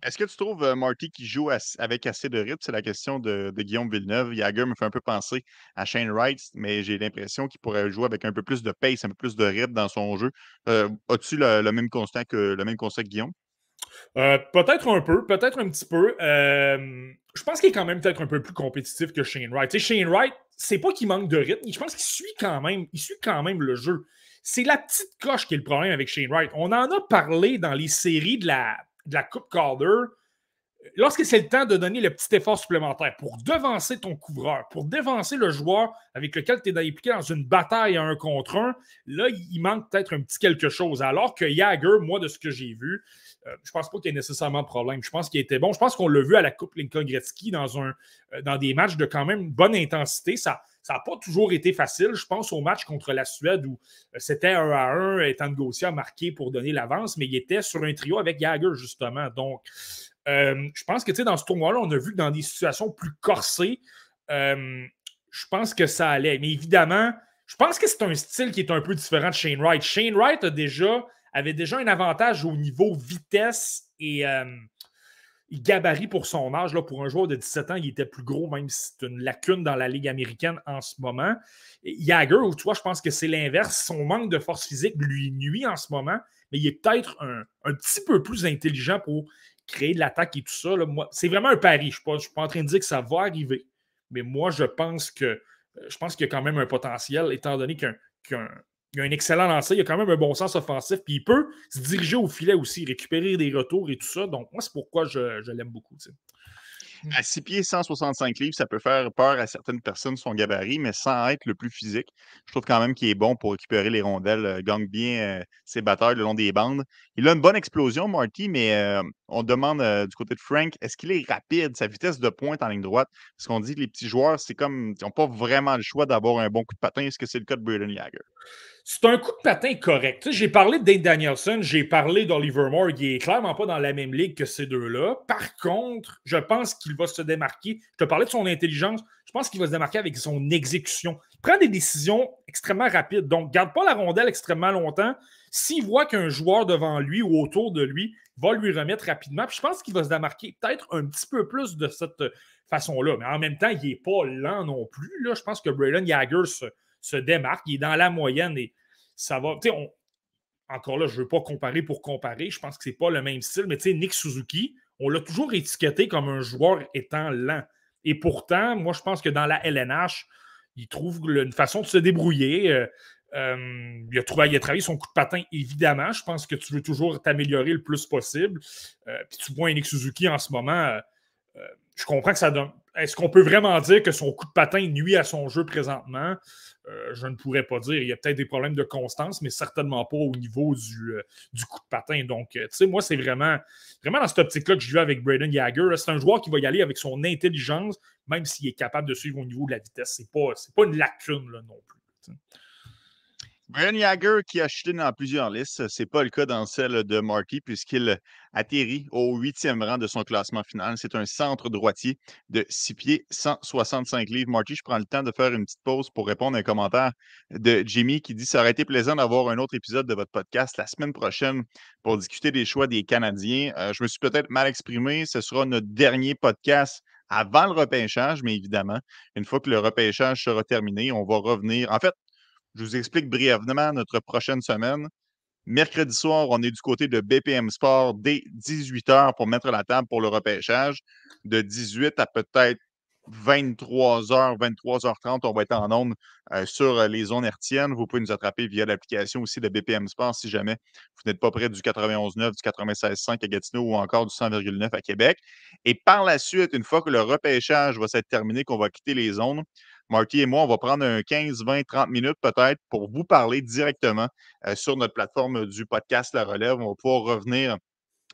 Est-ce que tu trouves euh, Marty qui joue avec assez de rythme? C'est la question de, Guillaume Villeneuve. Jagger me fait un peu penser à Shane Wright, mais j'ai l'impression qu'il pourrait jouer avec un peu plus de pace, un peu plus de rythme dans son jeu. Euh, as-tu le, même constat que le même constat que Guillaume? Euh, peut-être un peu, peut-être un petit peu. je pense qu'il est quand même peut-être un peu plus compétitif que Shane Wright. Shane Wright, c'est pas qu'il manque de rythme, je pense qu'il suit quand même, il suit quand même le jeu. C'est la petite coche qui est le problème avec Shane Wright. On en a parlé dans les séries de la, de la Coupe Calder, lorsque c'est le temps de donner le petit effort supplémentaire pour devancer ton couvreur, pour devancer le joueur avec lequel tu es impliqué dans une bataille à un contre un, là, il manque peut-être un petit quelque chose. Alors que Jagger, moi, de ce que j'ai vu, euh, je pense pas qu'il y ait nécessairement de problème. Je pense qu'il était bon. Je pense qu'on l'a vu à la Coupe Lincoln Gretzky dans, euh, dans des matchs de quand même bonne intensité. Ça n'a pas toujours été facile. Je pense au match contre la Suède où euh, c'était un à un, étant a marqué pour donner l'avance, mais il était sur un trio avec Jagger, justement. Donc, je pense que dans ce tournoi-là, on a vu que dans des situations plus corsées, je pense que ça allait. Mais évidemment, je pense que c'est un style qui est un peu différent de Shane Wright. Shane Wright a déjà, avait déjà un avantage au niveau vitesse et il gabarit pour son âge. Là, pour un joueur de 17 ans, il était plus gros, même si c'est une lacune dans la Ligue américaine en ce moment. Jagger, tu vois, je pense que c'est l'inverse. Son manque de force physique lui nuit en ce moment, mais il est peut-être un, petit peu plus intelligent pour créer de l'attaque et tout ça. c'est vraiment un pari. Je ne suis, pas en train de dire que ça va arriver, mais moi, je pense que je pense qu'il y a quand même un potentiel, étant donné qu'un il a un excellent lancer, il a quand même un bon sens offensif, puis il peut se diriger au filet aussi, récupérer des retours et tout ça. Donc, moi, c'est pourquoi je, l'aime beaucoup. Mmh. À 6 pieds, 165 livres, ça peut faire peur à certaines personnes, son gabarit, mais sans être le plus physique. Je trouve quand même qu'il est bon pour récupérer les rondelles, euh, gagne bien euh, ses batteurs le long des bandes. Il a une bonne explosion, Marty, mais euh, on demande du côté de Frank, est-ce qu'il est rapide, sa vitesse de pointe en ligne droite? Parce qu'on dit que les petits joueurs, c'est comme, ils n'ont pas vraiment le choix d'avoir un bon coup de patin. Est-ce que c'est le cas de Braden Jagger? C'est un coup de patin correct. j'ai parlé de Dave Danielson, j'ai parlé d'Oliver Moore, qui est clairement pas dans la même ligue que ces deux-là. Par contre, je pense qu'il va se démarquer. Je te parlais de son intelligence, je pense qu'il va se démarquer avec son exécution. Il prend des décisions extrêmement rapides. Donc, garde pas la rondelle extrêmement longtemps. S'il voit qu'un joueur devant lui ou autour de lui va lui remettre rapidement, puis je pense qu'il va se démarquer peut-être un petit peu plus de cette façon-là. Mais en même temps, il n'est pas lent non plus. Je pense que Braylon Jagger se, se démarque. Il est dans la moyenne et ça va. Encore là, je ne veux pas comparer pour comparer. Je pense que ce n'est pas le même style, mais Nick Suzuki, on l'a toujours étiqueté comme un joueur étant lent. Et pourtant, moi, je pense que dans la LNH, il trouve une façon de se débrouiller. Euh, euh, il, a trouvé, il, a travaillé son coup de patin, évidemment. Je pense que tu veux toujours t'améliorer le plus possible. Euh, puis tu vois Nick Suzuki en ce moment. je comprends que ça donne. Est-ce qu'on peut vraiment dire que son coup de patin nuit à son jeu présentement? Euh, je ne pourrais pas dire. Il y a peut-être des problèmes de constance, mais certainement pas au niveau du, euh, coup de patin. Donc, euh, tu sais, moi, c'est vraiment, vraiment dans cette optique-là que je vais avec Braden Jagger. C'est un joueur qui va y aller avec son intelligence, même s'il est capable de suivre au niveau de la vitesse. Ce n'est pas, pas une lacune non plus. Brian Jagger qui a chuté dans plusieurs listes, ce n'est pas le cas dans celle de Marty puisqu'il atterrit au huitième rang de son classement final. C'est un centre droitier de 6 pieds, 165 livres. Marty, je prends le temps de faire une petite pause pour répondre à un commentaire de Jimmy qui dit Ça aurait été plaisant d'avoir un autre épisode de votre podcast la semaine prochaine pour discuter des choix des Canadiens. Euh, je me suis peut-être mal exprimé. Ce sera notre dernier podcast avant le repêchage, mais évidemment, une fois que le repêchage sera terminé, on va revenir. En fait, je vous explique brièvement notre prochaine semaine. Mercredi soir, on est du côté de BPM Sport dès 18h pour mettre la table pour le repêchage. De 18 à peut-être 23h, 23h30, on va être en ondes euh, sur les zones hertiennes. Vous pouvez nous attraper via l'application aussi de BPM Sport si jamais vous n'êtes pas près du 91.9, du 96.5 à Gatineau ou encore du 100,9 à Québec. Et par la suite, une fois que le repêchage va s'être terminé, qu'on va quitter les zones, Marty et moi, on va prendre un 15, 20, 30 minutes peut-être pour vous parler directement sur notre plateforme du podcast La Relève. On va pouvoir revenir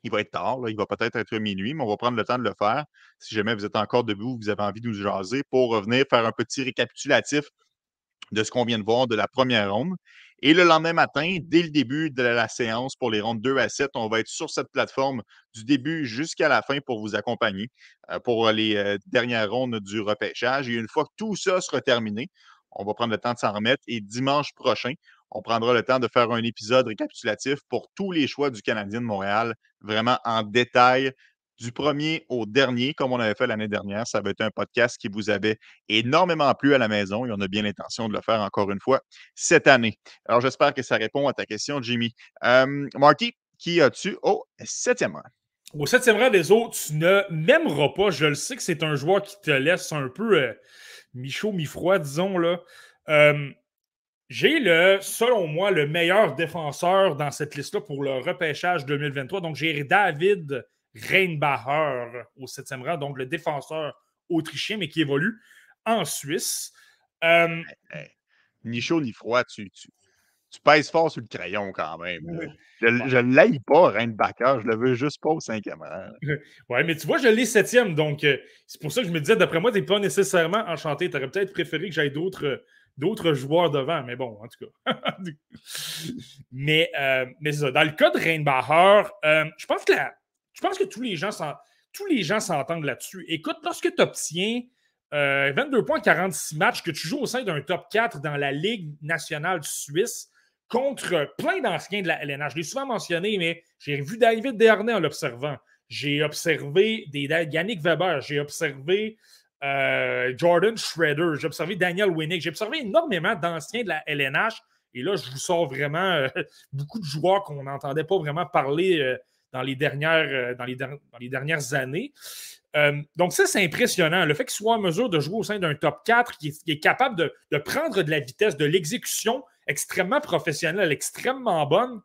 il va être tard, il va peut-être être minuit, mais on va prendre le temps de le faire. Si jamais vous êtes encore debout, vous avez envie de nous jaser pour revenir faire un petit récapitulatif de ce qu'on vient de voir de la première ronde. Et le lendemain matin, dès le début de la séance pour les rondes 2 à 7, on va être sur cette plateforme du début jusqu'à la fin pour vous accompagner euh, pour les euh, dernières rondes du repêchage. Et une fois que tout ça sera terminé, on va prendre le temps de s'en remettre. Et dimanche prochain, on prendra le temps de faire un épisode récapitulatif pour tous les choix du Canadien de Montréal, vraiment en détail, du premier au dernier, comme on avait fait l'année dernière. Ça va être un podcast qui vous avait énormément plu à la maison et on a bien l'intention de le faire encore une fois cette année. Alors, j'espère que ça répond à ta question, Jimmy. Euh, Marty, qui as-tu au septième rang? Au septième rang des autres, tu ne m'aimeras pas. Je le sais que c'est un joueur qui te laisse un peu euh, mi-chaud, mi-froid, disons. là. Euh, j'ai le, selon moi, le meilleur défenseur dans cette liste-là pour le repêchage 2023. Donc, j'ai David Reinbacher au septième rang, donc le défenseur autrichien, mais qui évolue en Suisse. Euh, ni chaud ni froid, tu, tu, pèses fort sur le crayon quand même. Je ne l'aille pas, Reinbacher, je le veux juste pas au cinquième rang. Oui, mais tu vois, je l'ai septième, donc euh, c'est pour ça que je me disais, d'après moi, tu n'es pas nécessairement enchanté. Tu aurais peut-être préféré que j'aille d'autres d'autres joueurs devant, mais bon, en tout cas. mais, euh, mais ça, dans le cas de Reinbacher, euh, je, pense que je pense que tous les gens tous les gens s'entendent là-dessus. Écoute, lorsque tu obtiens 22 euh, points 46 matchs, que tu joues au sein d'un top 4 dans la Ligue nationale suisse contre plein d'anciens de la LNH. Je l'ai souvent mentionné, mais j'ai vu David Dernay en l'observant. J'ai observé des, Yannick Weber, j'ai observé euh, Jordan Schroeder, j'ai observé Daniel Winnick, j'ai observé énormément d'anciens de la LNH. Et là, je vous sors vraiment euh, beaucoup de joueurs qu'on n'entendait pas vraiment parler euh, dans, les dernières, les dans, les dernières, années. donc, ça, c'est impressionnant. Le fait qu'il soit en mesure de jouer au sein d'un top 4, qui est, capable de, prendre de la vitesse, de l'exécution extrêmement professionnelle, extrêmement bonne,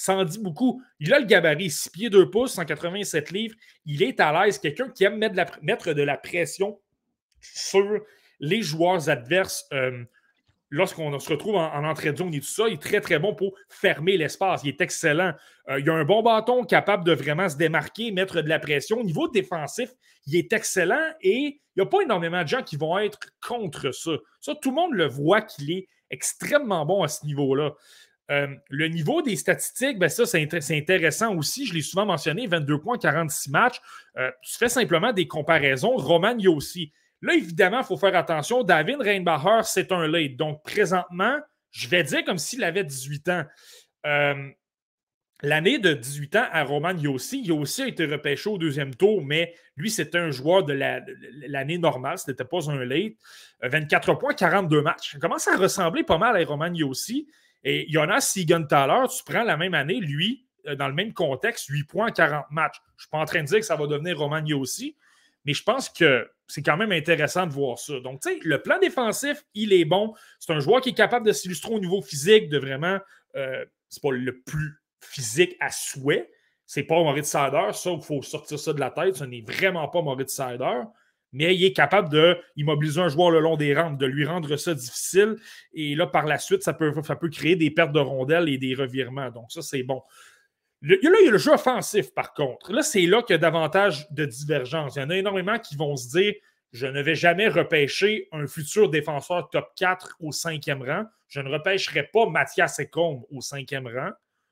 ça en dit beaucoup. Il a le gabarit, 6 pieds 2 pouces, 187 livres. Il est à l'aise. Quelqu'un qui aime mettre de, la, mettre de, la, pression sur les joueurs adverses. Euh, lorsqu'on se retrouve en, entrée de zone et tout ça, il est très, très bon pour fermer l'espace. Il est excellent. Euh, il a un bon bâton capable de vraiment se démarquer, mettre de la pression. Au niveau défensif, il est excellent et il n'y a pas énormément de gens qui vont être contre ça. Ça, tout le monde le voit qu'il est extrêmement bon à ce niveau-là. Euh, le niveau des statistiques, ben ça, c'est intéressant aussi. Je l'ai souvent mentionné, 22 points, 46 matchs. Euh, tu fais simplement des comparaisons. Roman aussi. Là, évidemment, il faut faire attention. David Reinbacher, c'est un late. Donc, présentement, je vais dire comme s'il avait 18 ans. Euh, l'année de 18 ans à Roman Yossi, Yossi a été repêché au deuxième tour, mais lui, c'était un joueur de l'année normale. Ce n'était pas un late. 24 points, 42 matchs. Ça commence à ressembler pas mal à Roman Yossi. Et Jonas Siegenthaler, tu prends la même année, lui, euh, dans le même contexte, 8 points, 40 matchs. Je ne suis pas en train de dire que ça va devenir Romagny aussi, mais je pense que c'est quand même intéressant de voir ça. Donc, tu sais, le plan défensif, il est bon. C'est un joueur qui est capable de s'illustrer au niveau physique, de vraiment. Euh, c'est pas le plus physique à souhait. C'est pas Maurice Sider, ça, il faut sortir ça de la tête. Ce n'est vraiment pas Maurice Sider mais il est capable d'immobiliser un joueur le long des rampes, de lui rendre ça difficile. Et là, par la suite, ça peut, ça peut créer des pertes de rondelles et des revirements. Donc, ça, c'est bon. Là, il y a le jeu offensif, par contre. Là, c'est là qu'il y a davantage de divergence. Il y en a énormément qui vont se dire je ne vais jamais repêcher un futur défenseur top 4 au cinquième rang. Je ne repêcherai pas Mathias Ecombe au cinquième rang.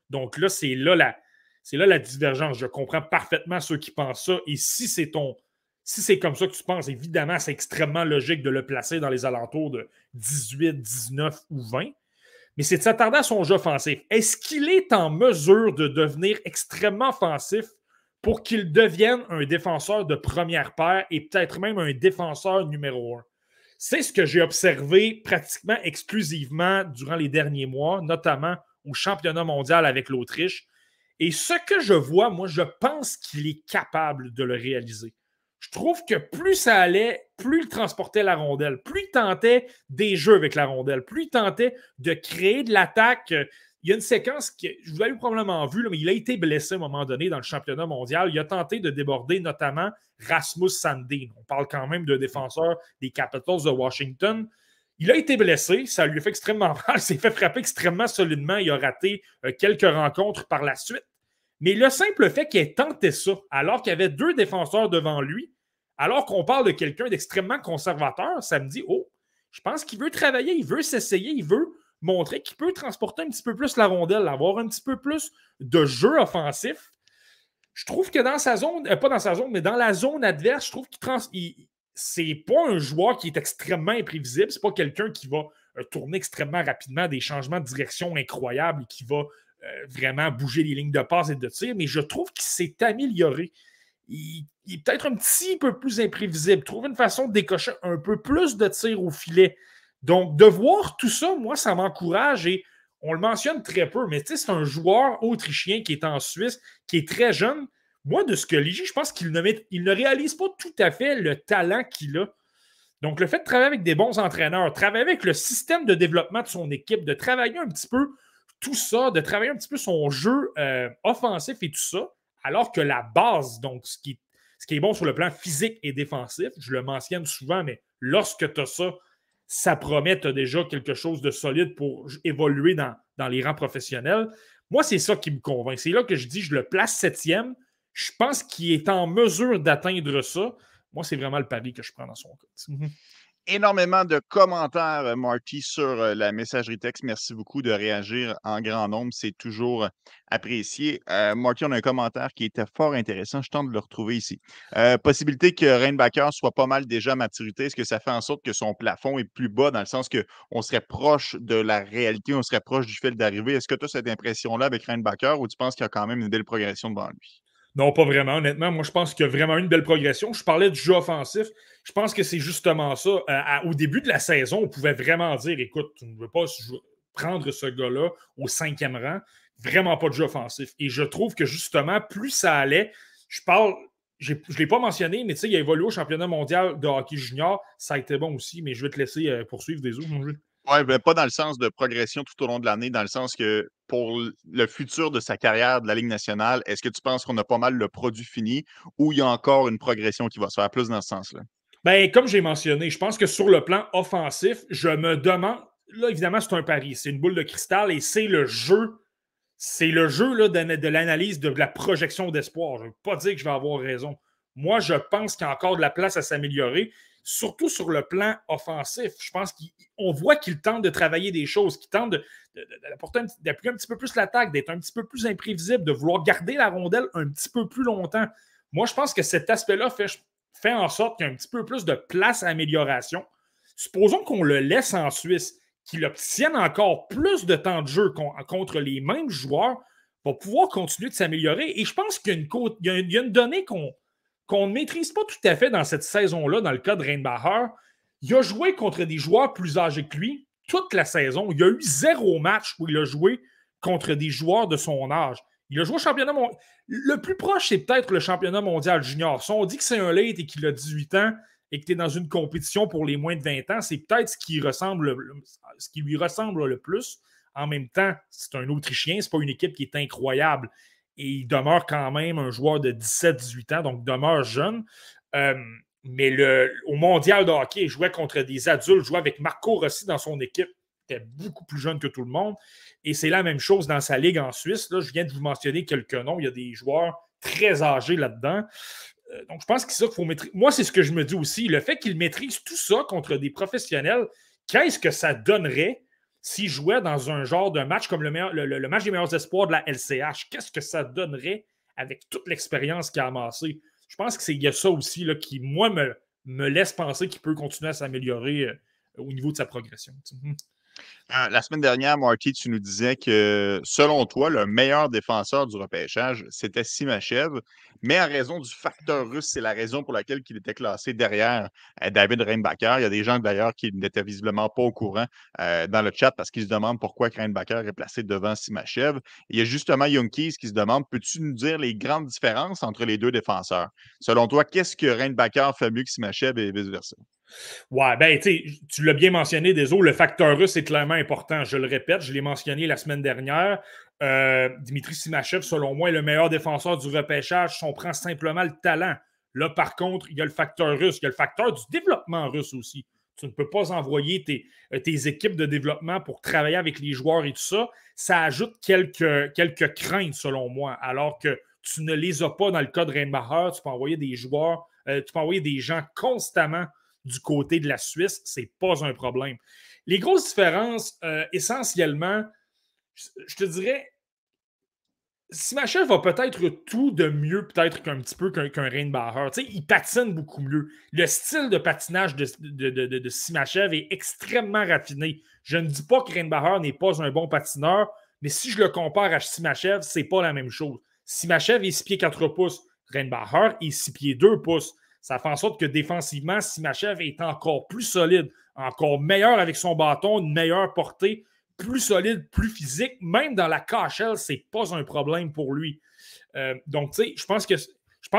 Donc là, c'est là la, c'est là la divergence. Je comprends parfaitement ceux qui pensent ça. Et si c'est ton si c'est comme ça que tu penses, évidemment, c'est extrêmement logique de le placer dans les alentours de 18, 19 ou 20. Mais c'est de s'attarder à son jeu offensif. Est-ce qu'il est en mesure de devenir extrêmement offensif pour qu'il devienne un défenseur de première paire et peut-être même un défenseur numéro un? C'est ce que j'ai observé pratiquement exclusivement durant les derniers mois, notamment au championnat mondial avec l'Autriche. Et ce que je vois, moi, je pense qu'il est capable de le réaliser je trouve que plus ça allait, plus il transportait la rondelle, plus il tentait des jeux avec la rondelle, plus il tentait de créer de l'attaque, euh, il y a une séquence que je vous l'avez probablement vu, mais il a été blessé à un moment donné dans le championnat mondial. Il a tenté de déborder notamment Rasmus Sandin. On parle quand même de défenseur des Capitals de Washington. Il a été blessé, ça lui a fait extrêmement mal, s'est fait frapper extrêmement solidement, il a raté euh, quelques rencontres par la suite. Mais le simple fait qu'il ait tenté ça, alors qu'il y avait deux défenseurs devant lui, alors qu'on parle de quelqu'un d'extrêmement conservateur, ça me dit, oh, je pense qu'il veut travailler, il veut s'essayer, il veut montrer qu'il peut transporter un petit peu plus la rondelle, avoir un petit peu plus de jeu offensif. Je trouve que dans sa zone, euh, pas dans sa zone, mais dans la zone adverse, je trouve qu'il trans c'est pas un joueur qui est extrêmement imprévisible. C'est pas quelqu'un qui va euh, tourner extrêmement rapidement, des changements de direction incroyables qui va euh, vraiment bouger les lignes de passe et de tir, mais je trouve qu'il s'est amélioré. Il, est peut-être un petit peu plus imprévisible. Trouve une façon de décocher un peu plus de tirs au filet. Donc, de voir tout ça, moi, ça m'encourage et on le mentionne très peu, mais c'est un joueur autrichien qui est en Suisse, qui est très jeune. Moi, de ce que lit, je pense qu'il ne, ne réalise pas tout à fait le talent qu'il a. Donc, le fait de travailler avec des bons entraîneurs, travailler avec le système de développement de son équipe, de travailler un petit peu tout ça, de travailler un petit peu son jeu euh, offensif et tout ça, alors que la base, donc ce qui, est bon sur le plan physique et défensif, je le mentionne souvent, mais lorsque tu as ça, ça promet déjà quelque chose de solide pour évoluer dans, les rangs professionnels. Moi, c'est ça qui me convainc. C'est là que je dis, je le place septième. Je pense qu'il est en mesure d'atteindre ça. Moi, c'est vraiment le pari que je prends dans son cas énormément de commentaires, euh, Marty, sur euh, la messagerie texte. Merci beaucoup de réagir en grand nombre. C'est toujours apprécié. Euh, Marty, on a un commentaire qui était fort intéressant. Je tente de le retrouver ici. possibilité que Rainbacker soit pas mal déjà à maturité. Est-ce que ça fait en sorte que son plafond est plus bas dans le sens qu'on serait proche de la réalité, on serait proche du fil d'arrivée? Est-ce que tu as cette impression-là avec Rainbacker ou tu penses qu'il y a quand même une belle progression devant lui? Non, pas vraiment, honnêtement. Moi, je pense qu'il y a vraiment une belle progression. Je parlais du jeu offensif. Je pense que c'est justement ça. Euh, au début de la saison, on pouvait vraiment dire écoute, tu ne veux pas prendre ce gars-là au cinquième rang. Vraiment pas de jeu offensif. Et je trouve que justement, plus ça allait, je parle, je ne l'ai pas mentionné, mais tu sais, il a évolué au championnat mondial de hockey junior. Ça a été bon aussi, mais je vais te laisser euh, poursuivre des autres, mon jeu. Oui, ben, pas dans le sens de progression tout au long de l'année, dans le sens que pour le futur de sa carrière de la Ligue nationale, est-ce que tu penses qu'on a pas mal le produit fini ou il y a encore une progression qui va se faire plus dans ce sens-là? Ben, comme j'ai mentionné, je pense que sur le plan offensif, je me demande. Là, évidemment, c'est un pari. C'est une boule de cristal et c'est le jeu. C'est le jeu là, de, l'analyse de la projection d'espoir. Je ne veux pas dire que je vais avoir raison. Moi, je pense qu'il y a encore de la place à s'améliorer surtout sur le plan offensif. Je pense qu'on voit qu'il tente de travailler des choses, qu'il tente d'appuyer un, petit peu plus l'attaque, d'être un petit peu plus imprévisible, de vouloir garder la rondelle un petit peu plus longtemps. Moi, je pense que cet aspect-là fait, fait en sorte qu'il y a un petit peu plus de place à amélioration. Supposons qu'on le laisse en Suisse, qu'il obtienne encore plus de temps de jeu contre les mêmes joueurs, va pouvoir continuer de s'améliorer. Et je pense qu'il y, y, a une donnée qu'on qu'on ne maîtrise pas tout à fait dans cette saison-là, dans le cas de Reinbacher. Il a joué contre des joueurs plus âgés que lui toute la saison. Il y a eu zéro match où il a joué contre des joueurs de son âge. Il a joué au championnat mondial. Le plus proche, c'est peut-être le championnat mondial junior. Si on dit que c'est un late et qu'il a 18 ans et que tu es dans une compétition pour les moins de 20 ans, c'est peut-être ce qui lui ressemble le plus. En même temps, c'est un Autrichien, c'est pas une équipe qui est incroyable et il demeure quand même un joueur de 17-18 ans, donc demeure jeune. Euh, mais le, au mondial de hockey, il jouait contre des adultes, jouait avec Marco Rossi dans son équipe. Était beaucoup plus jeune que tout le monde. Et c'est la même chose dans sa ligue en Suisse. Là, je viens de vous mentionner quelques noms. Il y a des joueurs très âgés là-dedans. Euh, donc, je pense que c'est ça qu'il faut maîtriser. Moi, c'est ce que je me dis aussi. Le fait qu'il maîtrise tout ça contre des professionnels, qu'est-ce que ça donnerait s'il jouait dans un genre de match comme le, match des meilleurs espoirs de la LCH, qu'est-ce que ça donnerait avec toute l'expérience qu'il a amassée? Je pense qu'il y a ça aussi là, qui, moi, me, laisse penser qu'il peut continuer à s'améliorer euh, au niveau de sa progression. Euh, la semaine dernière, Marty, tu nous disais que selon toi, le meilleur défenseur du repêchage, c'était Simachev, mais en raison du facteur russe, c'est la raison pour laquelle il était classé derrière euh, David Reinbacher. Il y a des gens d'ailleurs qui n'étaient visiblement pas au courant euh, dans le chat parce qu'ils se demandent pourquoi Reinbacher est placé devant Simachev. Il y a justement Youngkeys qui se demande peux-tu nous dire les grandes différences entre les deux défenseurs? Selon toi, qu'est-ce que Reinbacher fait mieux que Simachev et vice-versa? Ouais, ben, tu l'as bien mentionné, Désolé, le facteur russe, c'est clairement important. Je le répète, je l'ai mentionné la semaine dernière. Euh, Dimitri Simachev, selon moi, est le meilleur défenseur du repêchage si on prend simplement le talent. Là, par contre, il y a le facteur russe, il y a le facteur du développement russe aussi. Tu ne peux pas envoyer tes, euh, équipes de développement pour travailler avec les joueurs et tout ça. Ça ajoute quelques, quelques craintes, selon moi, alors que tu ne les as pas dans le cas de Reinbacher. Tu peux envoyer des joueurs, euh, tu peux envoyer des gens constamment du côté de la Suisse. Ce n'est pas un problème. Les grosses différences, euh, essentiellement, je te dirais, Simachev va peut-être tout de mieux, peut-être qu'un petit peu qu'un qu il patine beaucoup mieux. Le style de patinage de, Simachev est extrêmement raffiné. Je ne dis pas que Reinbacher n'est pas un bon patineur, mais si je le compare à Simachev, c'est pas la même chose. Simachev est 6 pieds 4 pouces, Reinbacher est 6 pieds 2 pouces. Ça fait en sorte que défensivement, Simachev est encore plus solide, encore meilleur avec son bâton, une meilleure portée plus solide, plus physique. Même dans la KHL, c'est pas un problème pour lui. Euh, donc, tu sais, je pense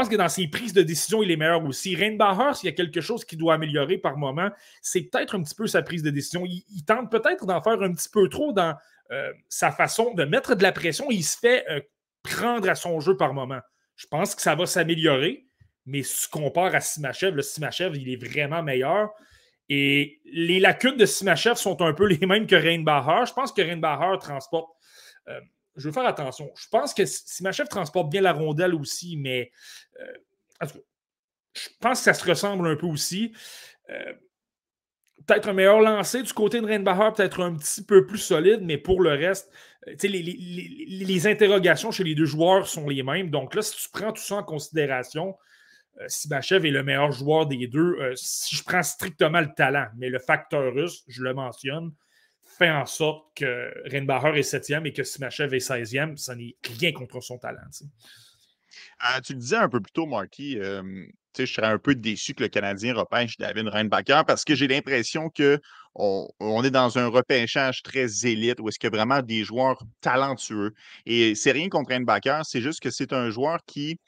que dans ses prises de décision, il est meilleur aussi. Reinbacher, s'il y a quelque chose qu'il doit améliorer par moment, c'est peut-être un petit peu sa prise de décision. Il, tente peut-être d'en faire un petit peu trop dans euh, sa façon de mettre de la pression. Il se fait euh, prendre à son jeu par moment. Je pense que ça va s'améliorer, mais si tu compares à Simachev, le Simachev, il est vraiment meilleur. Et les lacunes de Simachev sont un peu les mêmes que Reinbacher. Je pense que Reinbacher transporte. Euh, je veux faire attention. Je pense que Simachev transporte bien la rondelle aussi, mais euh, je pense que ça se ressemble un peu aussi. Euh, peut-être un meilleur lancé du côté de Reinbacher, peut-être un petit peu plus solide, mais pour le reste, les, interrogations chez les deux joueurs sont les mêmes. Donc là, si tu prends tout ça en considération, Sibachev est le meilleur joueur des deux. Euh, si je prends strictement le talent, mais le facteur russe, je le mentionne, fait en sorte que Reinbacher est septième et que Sibachev est 16e. Ça n'est rien contre son talent. Ah, tu le disais un peu plus tôt, Marty, euh, je serais un peu déçu que le Canadien repêche David Reinbacher parce que j'ai l'impression qu'on on est dans un repêchage très élite où est-ce y a vraiment des joueurs talentueux. Et c'est rien contre Reinbacher, c'est juste que c'est un joueur qui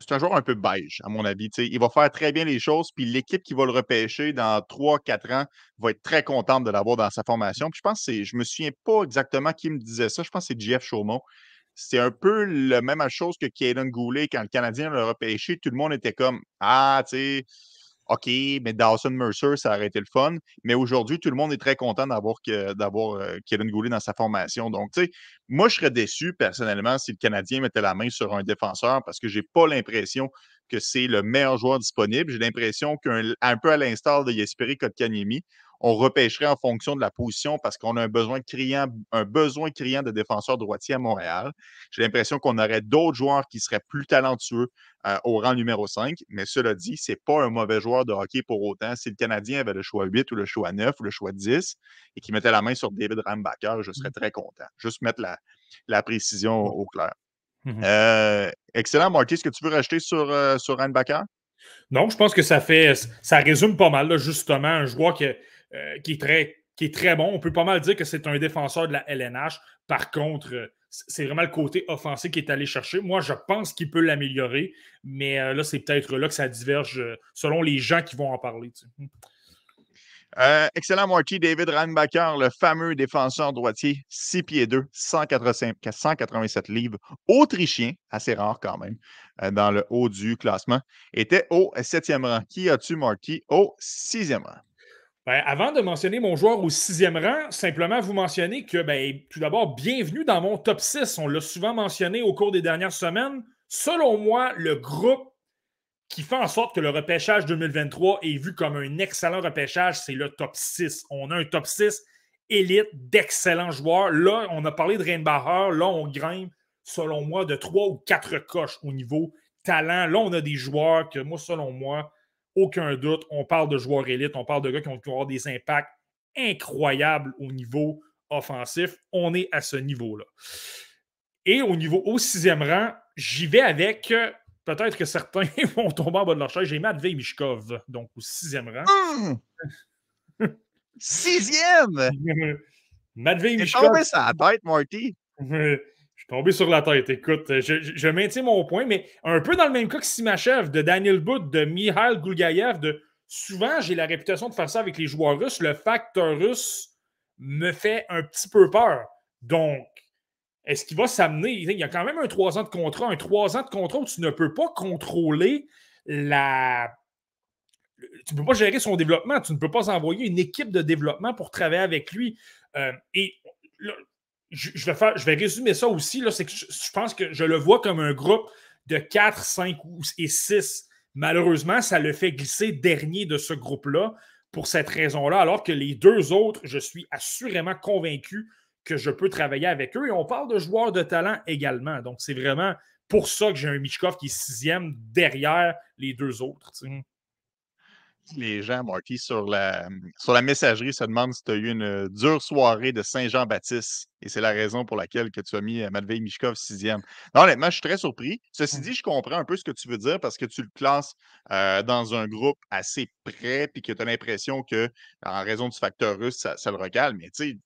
c'est un joueur un peu beige, à mon avis. il va faire très bien les choses, puis l'équipe qui va le repêcher dans 3-4 ans va être très contente de l'avoir dans sa formation. Puis je pense que je me souviens pas exactement qui me disait ça. Je pense que c'est Jeff Chaumont. C'est un peu la même chose que Kaden Goulet quand le Canadien l'a repêché. Tout le monde était comme Ah, tu sais, OK, mais Dawson Mercer, ça aurait été le fun. Mais aujourd'hui, tout le monde est très content d'avoir d'avoir euh, Kevin Goulet dans sa formation. Donc, tu sais, moi, je serais déçu personnellement si le Canadien mettait la main sur un défenseur parce que je n'ai pas l'impression que c'est le meilleur joueur disponible. J'ai l'impression qu'un peu à l'instar de Yesperi Kotkaniemi, on repêcherait en fonction de la position parce qu'on a un besoin criant, un besoin criant de défenseurs droitiers à Montréal. J'ai l'impression qu'on aurait d'autres joueurs qui seraient plus talentueux euh, au rang numéro 5. Mais cela dit, ce n'est pas un mauvais joueur de hockey pour autant. Si le Canadien avait le choix 8 ou le choix 9 ou le choix 10 et qu'il mettait la main sur David Rambacker, je serais mmh. très content. Juste mettre la, précision au clair. Mmh euh, excellent, Marty. Est-ce que tu veux rajouter sur, euh, sur Non, je pense que ça fait ça résume pas mal, justement, un joueur qui, euh, qui, est très, qui est très bon. On peut pas mal dire que c'est un défenseur de la LNH. Par contre, euh, c'est vraiment le côté offensif qui est allé chercher. Moi, je pense qu'il peut l'améliorer, mais euh, là, c'est peut-être là que ça diverge selon les gens qui vont en parler. excellent, Marty. David Reinbacher, le fameux défenseur droitier, 6 pieds 2, 187 livres, autrichien, assez rare quand même, dans le haut du classement, était au septième rang. Qui as-tu, Marty, au sixième rang? Ben, avant de mentionner mon joueur au sixième rang, simplement vous mentionner que, ben, tout d'abord, bienvenue dans mon top 6. On l'a souvent mentionné au cours des dernières semaines. Selon moi, le groupe qui fait en sorte que le repêchage 2023 est vu comme un excellent repêchage, c'est le top 6. On a un top 6 élite d'excellents joueurs. Là, on a parlé de Reinbacher. Là, on grimpe, selon moi, de trois ou quatre coches au niveau talent. Là, on a des joueurs que, moi, selon moi, aucun doute, on parle de joueurs élites, on parle de gars qui vont avoir des impacts incroyables au niveau offensif. On est à ce niveau-là. Et au niveau au sixième rang, j'y vais avec. Euh, peut-être que certains vont tomber en bas de leur chaise. J'ai Matvei Mishkov, donc au sixième rang. Mmh! Sixième! Matvei Mishkov. tombé sa tête, Marty. Tombé sur la tête. Écoute, je, maintiens mon point, mais un peu dans le même cas que Simachev, de Daniel Bout, de Mihail Gulgayev, de souvent j'ai la réputation de faire ça avec les joueurs russes. Le facteur russe me fait un petit peu peur. Donc, est-ce qu'il va s'amener? Il y a quand même un trois ans de contrat, un trois ans de contrat où tu ne peux pas contrôler la. Tu ne peux pas gérer son développement, tu ne peux pas envoyer une équipe de développement pour travailler avec lui. Euh, et je, vais résumer ça aussi. C'est je, pense que je le vois comme un groupe de 4, 5 et 6. Malheureusement, ça le fait glisser dernier de ce groupe-là pour cette raison-là, alors que les deux autres, je suis assurément convaincu que je peux travailler avec eux. Et on parle de joueurs de talent également. Donc, c'est vraiment pour ça que j'ai un Michkov qui est sixième derrière les deux autres. Les gens, Marty, sur la, sur la messagerie se demandent si tu as eu une dure soirée de Saint-Jean-Baptiste. Et c'est la raison pour laquelle que tu as mis euh, Matvei Mishkov sixième. Non, honnêtement, je suis très surpris. Ceci mmh. dit, je comprends un peu ce que tu veux dire parce que tu le classes euh, dans un groupe assez près puis que tu as l'impression que, en raison du facteur russe, ça, ça le recale. Mais tu sais,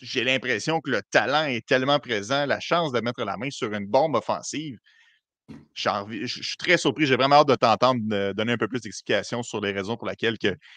j'ai l'impression que le talent est tellement présent, la chance de mettre la main sur une bombe offensive. Je suis très surpris. J'ai vraiment hâte de t'entendre donner un peu plus d'explications sur les raisons pour lesquelles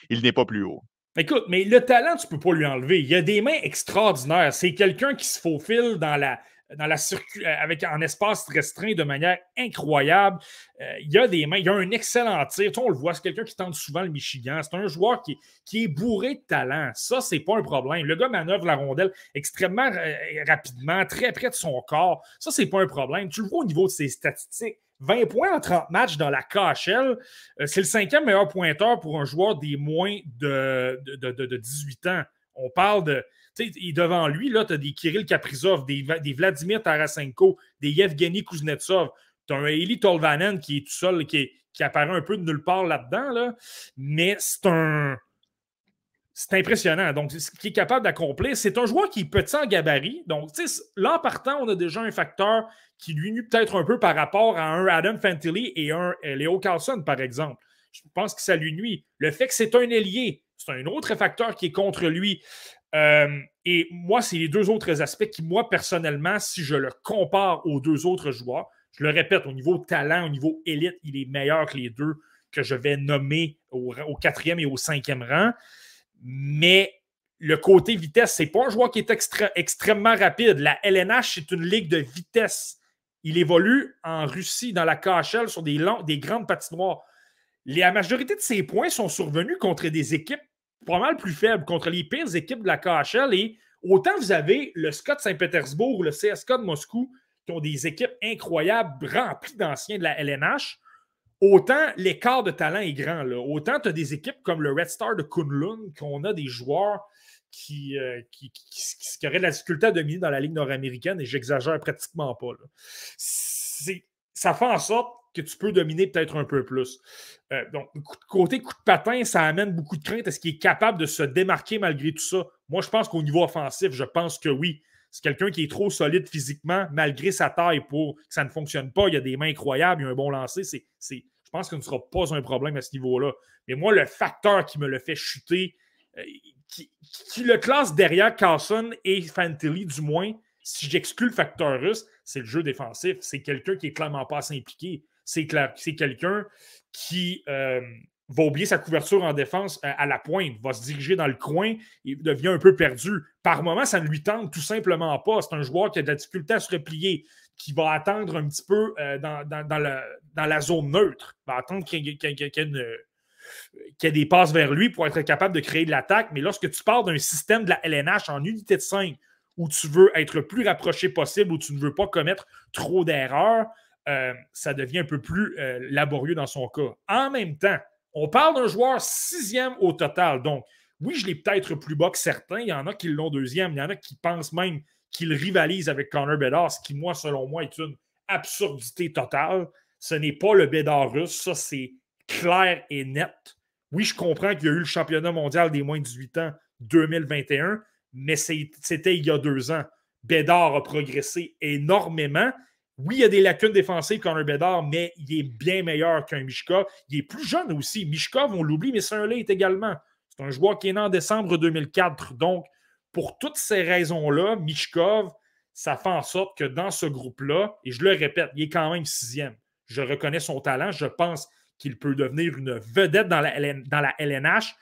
il n'est pas plus haut. Écoute, mais le talent, tu ne peux pas lui enlever. Il a des mains extraordinaires. C'est quelqu'un qui se faufile dans la, dans la euh, avec espace restreint de manière incroyable. Euh, il y a des mains, il y a un excellent tir. on le voit, c'est quelqu'un qui tente souvent le Michigan. C'est un joueur qui, qui, est bourré de talent. Ça, c'est pas un problème. Le gars manœuvre la rondelle extrêmement euh, rapidement, très près de son corps. Ça, c'est pas un problème. Tu le vois au niveau de ses statistiques. 20 points en 30 matchs dans la KHL, c'est le cinquième meilleur pointeur pour un joueur des moins de, de, de 18 ans. On parle de devant lui, tu as des Kirill Kaprizov, des, Vladimir Tarasenko, des Yevgeny Kuznetsov. Tu as un Eli Tolvanen qui est tout seul, qui, qui apparaît un peu de nulle part là-dedans. Là. Mais c'est un. C'est impressionnant. Donc, ce qu'il est capable d'accomplir, c'est un joueur qui est petit en gabarit. Donc, là, en partant, on a déjà un facteur qui lui nuit peut-être un peu par rapport à un Adam Fantilli et un Leo Carlson, par exemple. Je pense que ça lui nuit. Le fait que c'est un ailier, c'est un autre facteur qui est contre lui. Euh, et moi, c'est les deux autres aspects qui, moi, personnellement, si je le compare aux deux autres joueurs, je le répète, au niveau talent, au niveau élite, il est meilleur que les deux que je vais nommer au, quatrième et au cinquième rang. Mais le côté vitesse, c'est pas un joueur qui est extrêmement rapide. La LNH, c'est une ligue de vitesse. Il évolue en Russie, dans la KHL, sur des, des grandes patinoires. La majorité de ses points sont survenus contre des équipes pas mal plus faible contre les pires équipes de la KHL. Et autant vous avez le Scott Saint-Pétersbourg ou le CSK de Moscou qui ont des équipes incroyables remplies d'anciens de la LNH, autant l'écart de talent est grand. Là. Autant tu as des équipes comme le Red Star de Kunlun, qu'on a des joueurs qui, euh, qui, auraient de la difficulté à dominer dans la Ligue nord-américaine, et j'exagère pratiquement pas. Ça fait en sorte que tu peux dominer peut-être un peu plus. Euh, donc, côté coup de patin, ça amène beaucoup de crainte. Est-ce qu'il est capable de se démarquer malgré tout ça? Moi, je pense qu'au niveau offensif, je pense que oui. C'est quelqu'un qui est trop solide physiquement, malgré sa taille, pour que ça ne fonctionne pas. Il a des mains incroyables, il a un bon lancer. Je pense que ce ne sera pas un problème à ce niveau-là. Mais moi, le facteur qui me le fait chuter, euh, qui, le classe derrière Carlson et Fantilli, du moins, si j'exclus le facteur russe, c'est le jeu défensif. C'est quelqu'un qui est clairement pas assez impliqué c'est quelqu'un qui euh, va oublier sa couverture en défense à, la pointe, va se diriger dans le coin et devient un peu perdu. Par moment, ça ne lui tente tout simplement pas. C'est un joueur qui a de la difficulté à se replier, qui va attendre un petit peu euh, dans, la zone neutre, va attendre qu'il y, ait des passes vers lui pour être capable de créer de l'attaque. Mais lorsque tu parles d'un système de la LNH en unité de 5 où tu veux être le plus rapproché possible, où tu ne veux pas commettre trop d'erreurs, euh, ça devient un peu plus euh, laborieux dans son cas. En même temps, on parle d'un joueur sixième au total. Donc, oui, je l'ai peut-être plus bas que certains. Il y en a qui l'ont deuxième. Il y en a qui pensent même qu'il rivalise avec Connor Bedard, ce qui, moi, selon moi, est une absurdité totale. Ce n'est pas le Bedard russe. Ça, c'est clair et net. Oui, je comprends qu'il y a eu le championnat mondial des moins de 18 ans 2021, mais c'était il y a deux ans. Bédard a progressé énormément. Oui, il y a des lacunes défensives, Connor Bedard, mais il est bien meilleur qu'un Mishkov. Il est plus jeune aussi. Mishkov, on l'oublie, mais c'est un late également. C'est un joueur qui est né en décembre 2004. Donc, pour toutes ces raisons-là, Mishkov, ça fait en sorte que dans ce groupe-là, et je le répète, il est quand même sixième. Je reconnais son talent. Je pense qu'il peut devenir une vedette dans la, dans la LNH.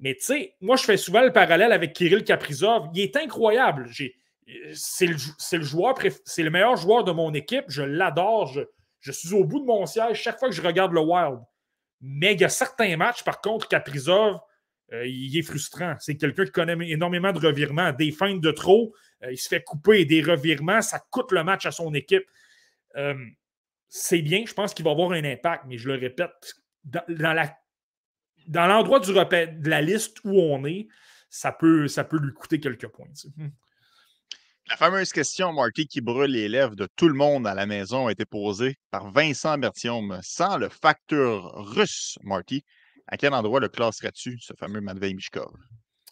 Mais tu sais, moi, je fais souvent le parallèle avec Kirill Kaprizov. Il est incroyable. C'est le, meilleur joueur de mon équipe. Je l'adore. Je, suis au bout de mon siège chaque fois que je regarde le Wild. Mais il y a certains matchs, par contre, Kaprizov, euh, il est frustrant. C'est quelqu'un qui connaît énormément de revirements, des feintes de trop. Euh, il se fait couper des revirements. Ça coûte le match à son équipe. Euh, c'est bien. Je pense qu'il va avoir un impact, mais je le répète, dans, l'endroit du de la liste où on est, ça peut, ça peut lui coûter quelques points. Hmm. La fameuse question, Marty, qui brûle les lèvres de tout le monde à la maison a été posée par Vincent Bertium. Sans le facteur russe, Marty, à quel endroit le classerais-tu, ce fameux Matvei Mishkov?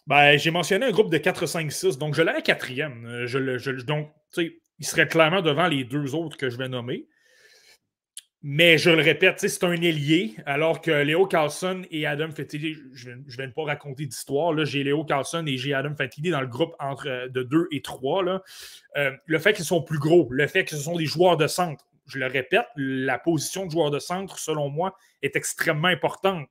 Ben, j'ai mentionné un groupe de 4, 5, 6, donc je l'aurais quatrième. Euh, je, je, donc, il serait clairement devant les deux autres que je vais nommer. Mais je le répète, c'est un ailier, alors que Léo Carlson et Adam Fettilly, je ne vais pas raconter d'histoire. J'ai Léo Carlson et j'ai Adam Fettilly dans le groupe entre euh, de 2 et 3. Euh, le fait qu'ils sont plus gros, le fait que ce sont des joueurs de centre, je le répète, la position de joueur de centre, selon moi, est extrêmement importante.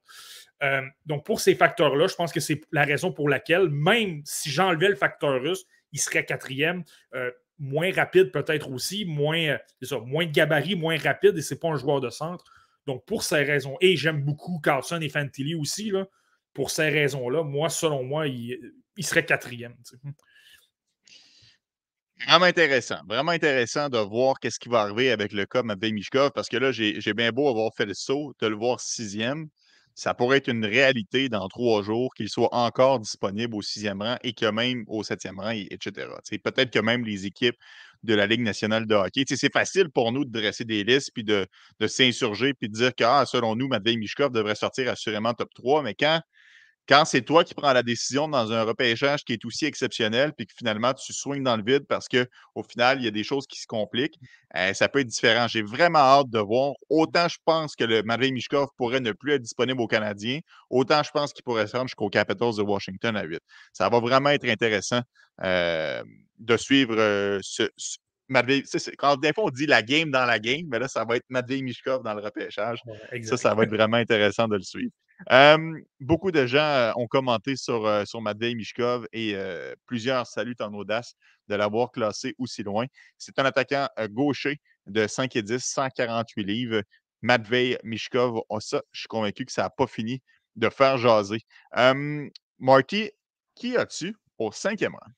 Euh, donc, pour ces facteurs-là, je pense que c'est la raison pour laquelle, même si j'enlevais le facteur russe, il serait quatrième moins rapide peut-être aussi, moins, ça, moins de gabarit, moins rapide, et c'est pas un joueur de centre. Donc, pour ces raisons, et j'aime beaucoup Carlson et Fantilli aussi, là, pour ces raisons-là, moi, selon moi, il, serait quatrième. Vraiment intéressant. Vraiment intéressant de voir qu'est-ce qui va arriver avec le cas Matvei Mishkov, parce que là, j'ai bien beau avoir fait le saut, de le voir sixième ça pourrait être une réalité dans trois jours qu'il soit encore disponible au sixième rang et que même au septième rang, etc. Peut-être que même les équipes de la Ligue nationale de hockey. C'est facile pour nous de dresser des listes puis de, s'insurger puis de dire que, ah, selon nous, Matvei Mishkov devrait sortir assurément top 3, mais quand quand c'est toi qui prends la décision dans un repêchage qui est aussi exceptionnel, puis que finalement tu swings dans le vide parce qu'au final, il y a des choses qui se compliquent, euh, ça peut être différent. J'ai vraiment hâte de voir. Autant je pense que le Matvei Mishkov pourrait ne plus être disponible aux Canadiens, autant je pense qu'il pourrait se rendre jusqu'au Capitals de Washington à 8. Ça va vraiment être intéressant euh, de suivre euh, ce, quand des fois on dit la game dans la game, mais là, ça va être Matvei Mishkov dans le repêchage. ça, ça va être vraiment intéressant de le suivre beaucoup de gens ont commenté sur, sur Matvei Mishkov et plusieurs saluent en audace de l'avoir classé aussi loin. C'est un attaquant gaucher de 5 et 10, 148 livres. Matvei Mishkov, oh, ça, je suis convaincu que ça n'a pas fini de faire jaser. Marty, qui as-tu au cinquième rang?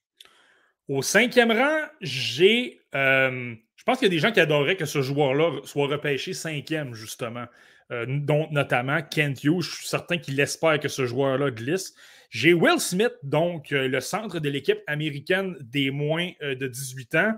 Au cinquième rang, j'ai. je pense qu'il y a des gens qui adoreraient que ce joueur-là soit repêché cinquième, justement. Euh, dont notamment Kent Hughes. Je suis certain qu'il espère que ce joueur-là glisse. J'ai Will Smith, donc euh, le centre de l'équipe américaine des moins euh, de 18 ans.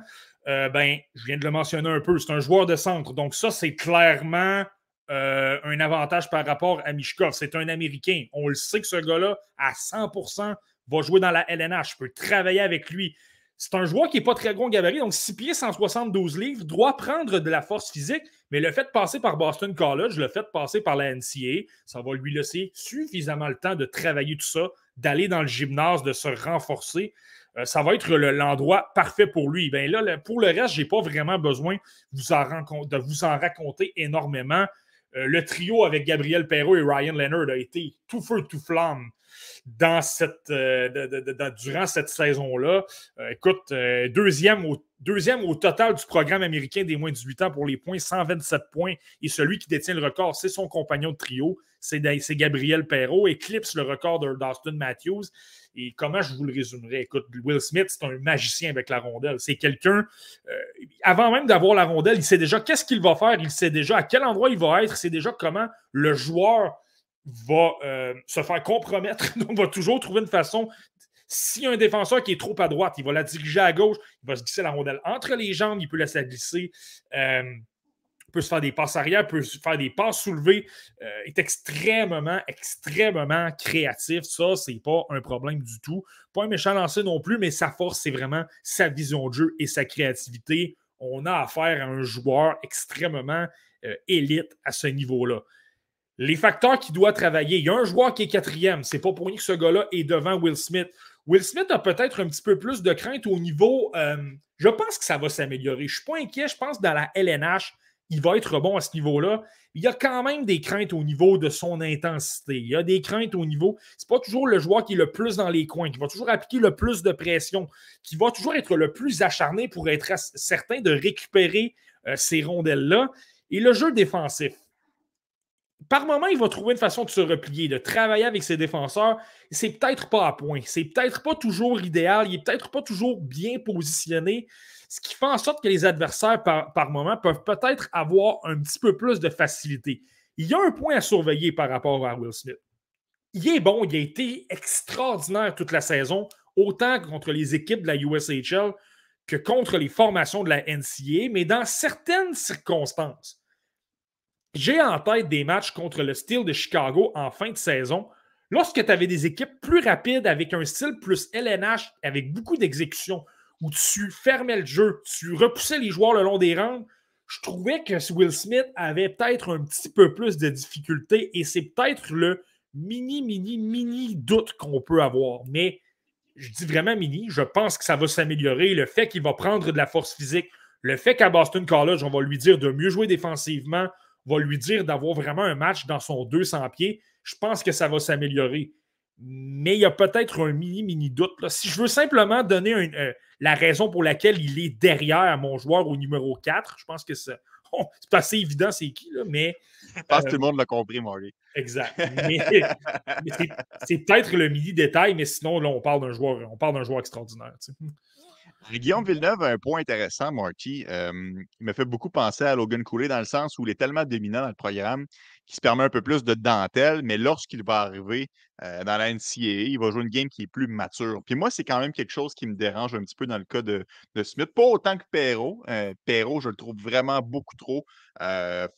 ben, je viens de le mentionner un peu, c'est un joueur de centre. Donc, ça, c'est clairement un avantage par rapport à Mishkov. C'est un Américain. On le sait que ce gars-là, à 100%, va jouer dans la LNH. Je peux travailler avec lui. C'est un joueur qui n'est pas très gros gabarit, donc 6 pieds, 172 livres, doit prendre de la force physique, mais le fait de passer par Boston College, le fait de passer par la NCA, ça va lui laisser suffisamment le temps de travailler tout ça, d'aller dans le gymnase, de se renforcer. Euh, ça va être l'endroit parfait pour lui. Ben là, pour le reste, je n'ai pas vraiment besoin de vous en raconter énormément. Euh, le trio avec Gabriel Perrault et Ryan Leonard a été tout feu, tout flamme euh, durant cette saison-là. Euh, écoute, euh, deuxième, au, deuxième au total du programme américain des moins de 18 ans pour les points, 127 points. Et celui qui détient le record, c'est son compagnon de trio, c'est Gabriel Perrault, éclipse le record d'Austin Matthews. Et comment je vous le résumerai? Écoute, Will Smith, c'est un magicien avec la rondelle. C'est quelqu'un, avant même d'avoir la rondelle, il sait déjà qu'est-ce qu'il va faire, il sait déjà à quel endroit il va être, il sait déjà comment le joueur va euh, se faire compromettre. Donc, va toujours trouver une façon. S'il y a un défenseur qui est trop à droite, il va la diriger à gauche, il va se glisser la rondelle entre les jambes, il peut laisser la glisser. Euh, peut se faire des passes arrière, peut se faire des passes soulevées. Euh, est extrêmement, extrêmement créatif. Ça, c'est pas un problème du tout. Pas un méchant lancé non plus, mais sa force, c'est vraiment sa vision de jeu et sa créativité. On a affaire à un joueur extrêmement élite à ce niveau-là les facteurs qui doit travailler. Il y a un joueur qui est quatrième. C'est pas pour rien que ce gars-là est devant Will Smith. Will Smith a peut-être un petit peu plus de crainte au niveau. Euh, je pense que ça va s'améliorer. Je ne suis pas inquiet. Je pense que dans la LNH, il va être bon à ce niveau-là. Il y a quand même des craintes au niveau de son intensité. Il y a des craintes au niveau. C'est pas toujours le joueur qui est le plus dans les coins, qui va toujours appliquer le plus de pression, qui va toujours être le plus acharné pour être certain de récupérer euh, ces rondelles-là. Et le jeu défensif. Par moment, il va trouver une façon de se replier, de travailler avec ses défenseurs. C'est peut-être pas à point. C'est peut-être pas toujours idéal. Il est peut-être pas toujours bien positionné ce qui fait en sorte que les adversaires, par, moment, peuvent peut-être avoir un petit peu plus de facilité. Il y a un point à surveiller par rapport à Will Smith. Il est bon, il a été extraordinaire toute la saison, autant contre les équipes de la USHL que contre les formations de la NCA, mais dans certaines circonstances. J'ai en tête des matchs contre le Steel de Chicago en fin de saison, lorsque tu avais des équipes plus rapides avec un style plus LNH, avec beaucoup d'exécution, où tu fermais le jeu, tu repoussais les joueurs le long des rangs, je trouvais que Will Smith avait peut-être un petit peu plus de difficultés et c'est peut-être le mini, mini, mini doute qu'on peut avoir. Mais je dis vraiment mini, je pense que ça va s'améliorer. Le fait qu'il va prendre de la force physique, le fait qu'à Boston College, on va lui dire de mieux jouer défensivement, va lui dire d'avoir vraiment un match dans son 200 pieds, je pense que ça va s'améliorer mais il y a peut-être un mini, mini doute. Si je veux simplement donner euh, la raison pour laquelle il est derrière mon joueur au numéro 4, je pense que c'est assez évident c'est qui, là, mais. Je pense que tout le monde l'a compris, Marty. Exact. Mais, c'est peut-être le mini détail, mais sinon, là, on parle d'un joueur, on parle d'un joueur extraordinaire. Guillaume Villeneuve a un point intéressant, Marty. il me fait beaucoup penser à Logan Cooley dans le sens où il est tellement dominant dans le programme qu'il se permet un peu plus de dentelle, mais lorsqu'il va arriver dans la NCAA, il va jouer une game qui est plus mature. Puis moi, c'est quand même quelque chose qui me dérange un petit peu dans le cas de, Smith. Pas autant que Perrault. Perrault, je le trouve vraiment beaucoup trop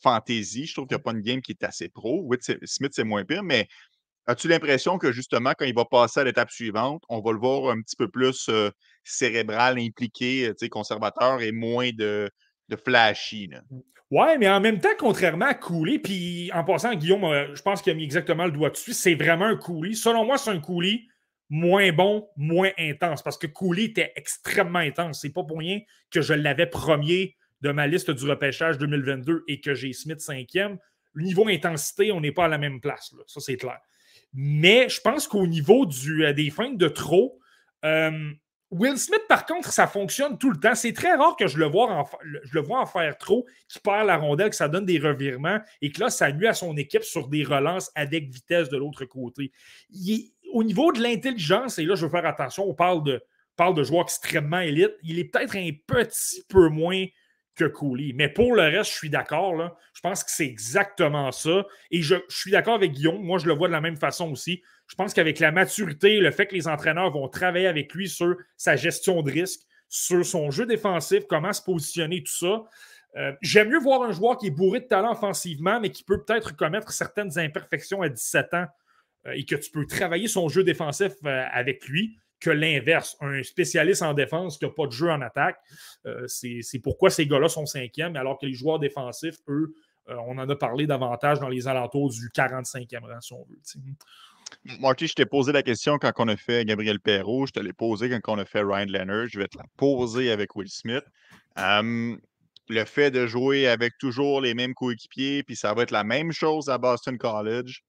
fantasy. Je trouve qu'il n'y a pas une game qui est assez pro. Oui, Smith, c'est moins pire, mais As-tu l'impression que justement, quand il va passer à l'étape suivante, on va le voir un petit peu plus cérébral, impliqué, conservateur et moins de, de flashy? Là? Mmh. Ouais, mais en même temps, contrairement à Cooley, puis en passant, Guillaume, je pense qu'il a mis exactement le doigt dessus, c'est vraiment un Cooley. Selon moi, c'est un Cooley moins bon, moins intense, parce que Cooley était extrêmement intense. C'est pas pour rien que je l'avais premier de ma liste du repêchage 2022 et que j'ai Smith cinquième. Le niveau intensité, on n'est pas à la même place. Ça, c'est clair. Mais je pense qu'au niveau du, euh, des feintes de trop, euh, Will Smith, par contre, ça fonctionne tout le temps. C'est très rare que je le, vois en, faire trop, qu'il perd la rondelle, que ça donne des revirements et que là, ça nuit à son équipe sur des relances avec vitesse de l'autre côté. au niveau de l'intelligence, et là, je veux faire attention, on parle de, parle de joueurs extrêmement élites, il est peut-être un petit peu moins que Cooley. Mais pour le reste, je suis d'accord. Je pense que c'est exactement ça. Et je, suis d'accord avec Guillaume. Moi, je le vois de la même façon aussi. Je pense qu'avec la maturité, le fait que les entraîneurs vont travailler avec lui sur sa gestion de risque, sur son jeu défensif, comment se positionner, tout ça. Euh, j'aime mieux voir un joueur qui est bourré de talent offensivement, mais qui peut peut-être commettre certaines imperfections à 17 ans euh, et que tu peux travailler son jeu défensif euh, avec lui que l'inverse. Un spécialiste en défense qui n'a pas de jeu en attaque, euh, c'est pourquoi ces gars-là sont cinquièmes, alors que les joueurs défensifs, eux, euh, on en a parlé davantage dans les alentours du 45e rang, si on veut. Marty, je t'ai posé la question quand on a fait Gabriel Perrault, je te l'ai posé quand on a fait Ryan Leonard, je vais te la poser avec Will Smith. le fait de jouer avec toujours les mêmes coéquipiers, puis ça va être la même chose à Boston College.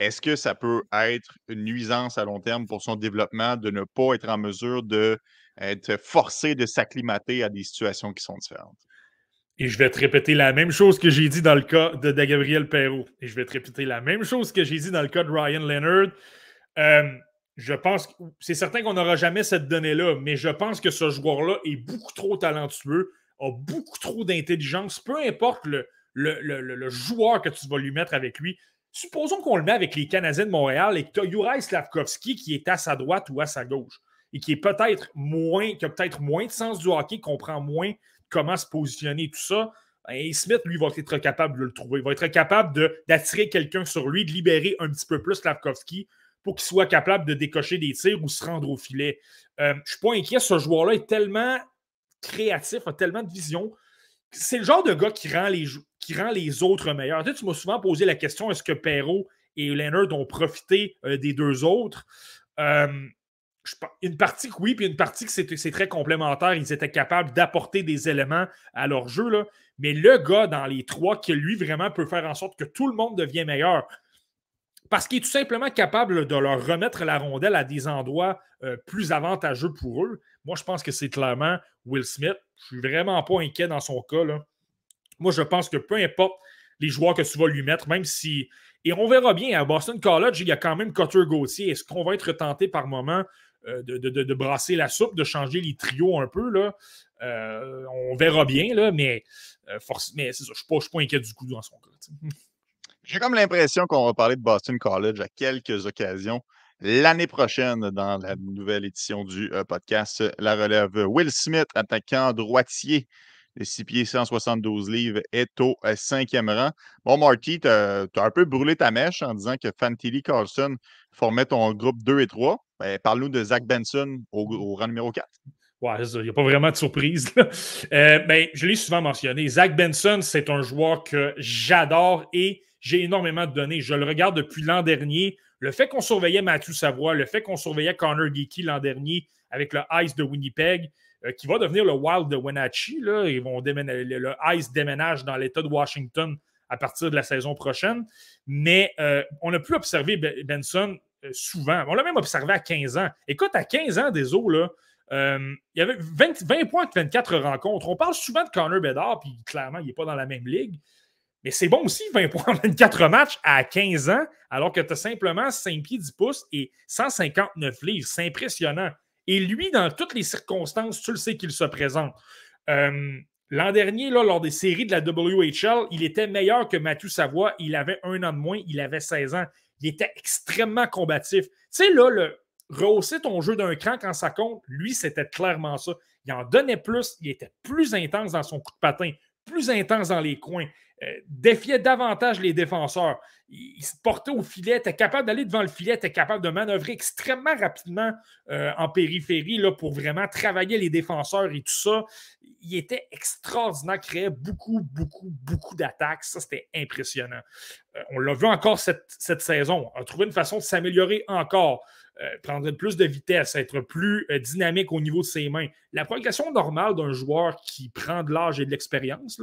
Est-ce que ça peut être une nuisance à long terme pour son développement de ne pas être en mesure d'être forcé de s'acclimater à des situations qui sont différentes? Et je vais te répéter la même chose que j'ai dit dans le cas de, Gabriel Perrault. Et je vais te répéter la même chose que j'ai dit dans le cas de Ryan Leonard. Euh, je pense c'est certain qu'on n'aura jamais cette donnée-là, mais je pense que ce joueur-là est beaucoup trop talentueux, a beaucoup trop d'intelligence. Peu importe le, joueur que tu vas lui mettre avec lui, Supposons qu'on le met avec les Canadiens de Montréal et que tu as Slavkovski qui est à sa droite ou à sa gauche et qui est peut-être moins, qui a peut-être moins de sens du hockey, comprend moins comment se positionner, tout ça. Et ben, Smith, lui, va être capable de le trouver. Il va être capable d'attirer quelqu'un sur lui, de libérer un petit peu plus Slavkovski pour qu'il soit capable de décocher des tirs ou se rendre au filet. Euh, je ne suis pas inquiet. Ce joueur-là est tellement créatif, a tellement de vision. C'est le genre de gars qui rend les, autres meilleurs. Tu, m'as souvent posé la question est-ce que Perrault et Leonard ont profité euh, des deux autres? Euh, Une partie que oui, puis une partie que c'est très complémentaire. Ils étaient capables d'apporter des éléments à leur jeu. Mais le gars dans les trois qui, lui, vraiment peut faire en sorte que tout le monde devienne meilleur. Parce qu'il est tout simplement capable de leur remettre la rondelle à des endroits euh, plus avantageux pour eux. Moi, je pense que c'est clairement Will Smith. Je suis vraiment pas inquiet dans son cas. Moi, je pense que peu importe les joueurs que tu vas lui mettre, même si. Et on verra bien, à Boston College, il y a quand même Cutter Gauthier. Est-ce qu'on va être tenté par moment euh, de, brasser la soupe, de changer les trios un peu? Là? Euh, on verra bien, là, mais, euh, mais je ne suis, pas inquiet du coup dans son cas. J'ai comme l'impression qu'on va parler de Boston College à quelques occasions l'année prochaine dans la nouvelle édition du podcast La Relève. Will Smith, attaquant droitier le 6 pieds 172 livres est au euh, cinquième rang. Bon, Marty, tu as, un peu brûlé ta mèche en disant que Fantilli Carlson formait ton groupe 2 et 3. Ben, Parle-nous de Zach Benson au, rang numéro 4. Ouais, il n'y a pas vraiment de surprise. Euh, ben, je l'ai souvent mentionné. Zach Benson, c'est un joueur que j'adore et j'ai énormément de données. Je le regarde depuis l'an dernier. Le fait qu'on surveillait Mathieu Savoie, le fait qu'on surveillait Connor Geeky l'an dernier avec le Ice de Winnipeg, euh, qui va devenir le Wild de Wenatchee. Ils vont le Ice déménage dans l'État de Washington à partir de la saison prochaine. Mais euh, on a pu observer Benson euh, souvent. On l'a même observé à 15 ans. Écoute, à 15 ans, des eaux, là, il y avait 20, 20, points de 24 rencontres. On parle souvent de Connor Bedard, puis clairement, il n'est pas dans la même ligue. Mais c'est bon aussi, 20 points en 24 matchs à 15 ans, alors que tu as simplement 5 pieds 10 pouces et 159 livres. C'est impressionnant. Et lui, dans toutes les circonstances, tu le sais qu'il se présente. Euh, l'an dernier, là, lors des séries de la WHL, il était meilleur que Mathieu Savoie. Il avait un an de moins, il avait 16 ans. Il était extrêmement combatif. Tu sais, là, le rehausser ton jeu d'un cran quand ça compte, lui, c'était clairement ça. Il en donnait plus, il était plus intense dans son coup de patin, plus intense dans les coins. Euh, défiait davantage les défenseurs. Il, se portait au filet, était capable d'aller devant le filet, était capable de manœuvrer extrêmement rapidement euh, en périphérie là, pour vraiment travailler les défenseurs et tout ça. Il était extraordinaire, créait beaucoup, beaucoup, beaucoup d'attaques. Ça, c'était impressionnant. Euh, on l'a vu encore cette, cette saison. a trouvé une façon de s'améliorer encore. prendre plus de vitesse, être plus dynamique au niveau de ses mains. La progression normale d'un joueur qui prend de l'âge et de l'expérience,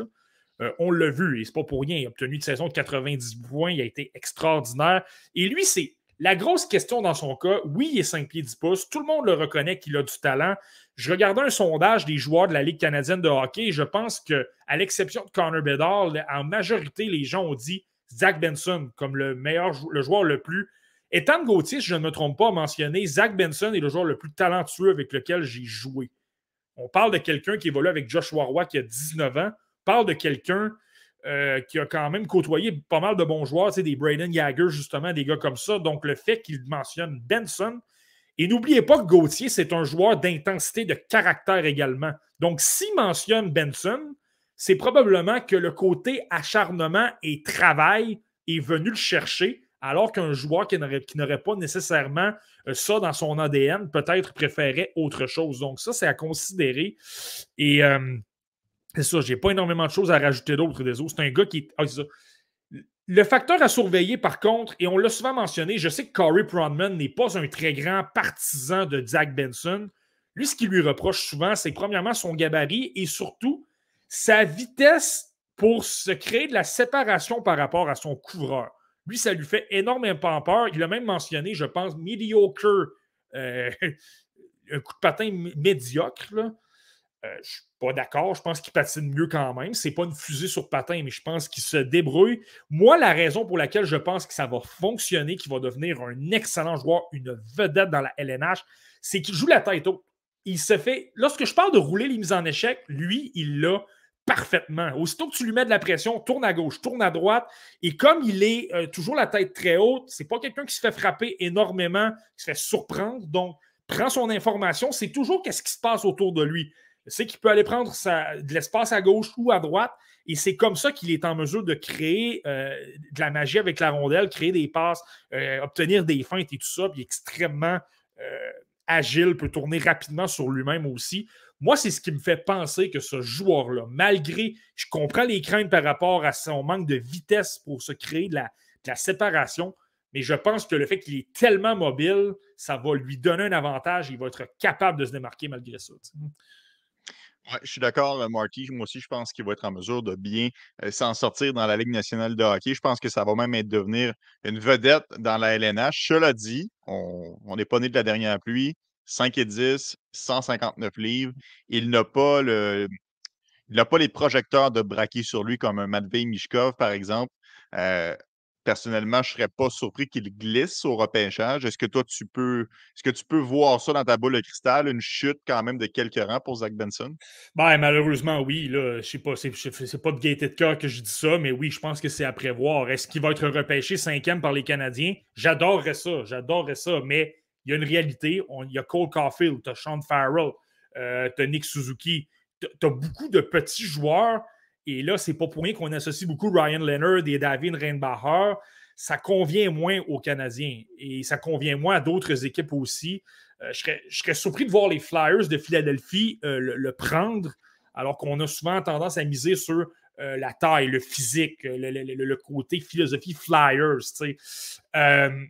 euh, on l'a vu, et c'est pas pour rien. Il a obtenu une saison de 90 points, il a été extraordinaire. Et lui, c'est la grosse question dans son cas. Oui, il est 5 pieds 10 pouces. Tout le monde le reconnaît qu'il a du talent. Je regardais un sondage des joueurs de la Ligue canadienne de hockey et je pense que, à l'exception de Connor Bedard, en majorité, les gens ont dit Zach Benson comme le meilleur, le joueur le plus. Ethan Gauthier, si je ne me trompe pas, a mentionné Zach Benson est le joueur le plus talentueux avec lequel j'ai joué. On parle de quelqu'un qui évolue avec Joshua Roy qui a 19 ans parle de quelqu'un euh, qui a quand même côtoyé pas mal de bons joueurs, des Braden Jagger, justement, des gars comme ça. Donc, le fait qu'il mentionne Benson. Et n'oubliez pas que Gauthier, c'est un joueur d'intensité, de caractère également. Donc, s'il mentionne Benson, c'est probablement que le côté acharnement et travail est venu le chercher, alors qu'un joueur qui n'aurait pas nécessairement euh, ça dans son ADN, peut-être préférait autre chose. Donc, ça, c'est à considérer. Et euh, c'est ça, j'ai pas énormément de choses à rajouter d'autres des autres. C'est un gars qui ah, le facteur à surveiller, par contre, et on l'a souvent mentionné, je sais que Corey Pronman n'est pas un très grand partisan de Zach Benson. Lui, ce qu'il lui reproche souvent, c'est premièrement son gabarit et surtout sa vitesse pour se créer de la séparation par rapport à son couvreur. Lui, ça lui fait énormément peur. Il a même mentionné, je pense, mediocre, euh, un coup de patin médiocre. Là. Euh, je pas d'accord. Je pense qu'il patine mieux quand même. Ce n'est pas une fusée sur patin, mais je pense qu'il se débrouille. Moi, la raison pour laquelle je pense que ça va fonctionner, qu'il va devenir un excellent joueur, une vedette dans la LNH, c'est qu'il joue la tête haute. Il se fait. Lorsque je parle de rouler les mises en échec, lui, il l'a parfaitement. Aussitôt que tu lui mets de la pression, tourne à gauche, tourne à droite. Et comme il est euh, toujours la tête très haute, c'est pas quelqu'un qui se fait frapper énormément, qui se fait surprendre. Donc, prend son information, c'est toujours qu'est-ce qui se passe autour de lui c'est qu'il peut aller prendre de l'espace à gauche ou à droite. Et c'est comme ça qu'il est en mesure de créer euh, de la magie avec la rondelle, créer des passes, euh, obtenir des feintes et tout ça. Puis extrêmement euh, agile, peut tourner rapidement sur lui-même aussi. Moi, c'est ce qui me fait penser que ce joueur-là, malgré, je comprends les craintes par rapport à son manque de vitesse pour se créer de la, de la séparation, mais je pense que le fait qu'il est tellement mobile, ça va lui donner un avantage. Il va être capable de se démarquer malgré ça. Je suis d'accord, euh, Marty. Moi aussi, je pense qu'il va être en mesure de bien euh, s'en sortir dans la Ligue nationale de hockey. Je pense que ça va même être devenir une vedette dans la LNH. Cela dit, on n'est pas né de la dernière pluie. 5 et 10, 159 livres. Il n'a pas le. Il n'a pas les projecteurs de braquer sur lui comme un Matvei Mishkov, par exemple. Euh, personnellement, je ne serais pas surpris qu'il glisse au repêchage. Est-ce que toi, tu peux est-ce que tu peux voir ça dans ta boule de cristal, une chute quand même de quelques rangs pour Zach Benson? Ben, malheureusement, oui. Je sais pas de gaieté de cœur que je dis ça, mais oui, je pense que c'est à prévoir. Est-ce qu'il va être repêché cinquième par les Canadiens? J'adorerais ça, j'adorerais ça, mais il y a une réalité. il y a Cole Caulfield, tu as Sean Farrell, euh, tu as Nick Suzuki, tu as beaucoup de petits joueurs et là, c'est pas pour rien qu'on associe beaucoup Ryan Leonard et David Reinbacher. Ça convient moins aux Canadiens et ça convient moins à d'autres équipes aussi. Euh, je, serais, surpris de voir les Flyers de Philadelphie euh, le, prendre, alors qu'on a souvent tendance à miser sur euh, la taille, le physique, le, côté philosophie Flyers.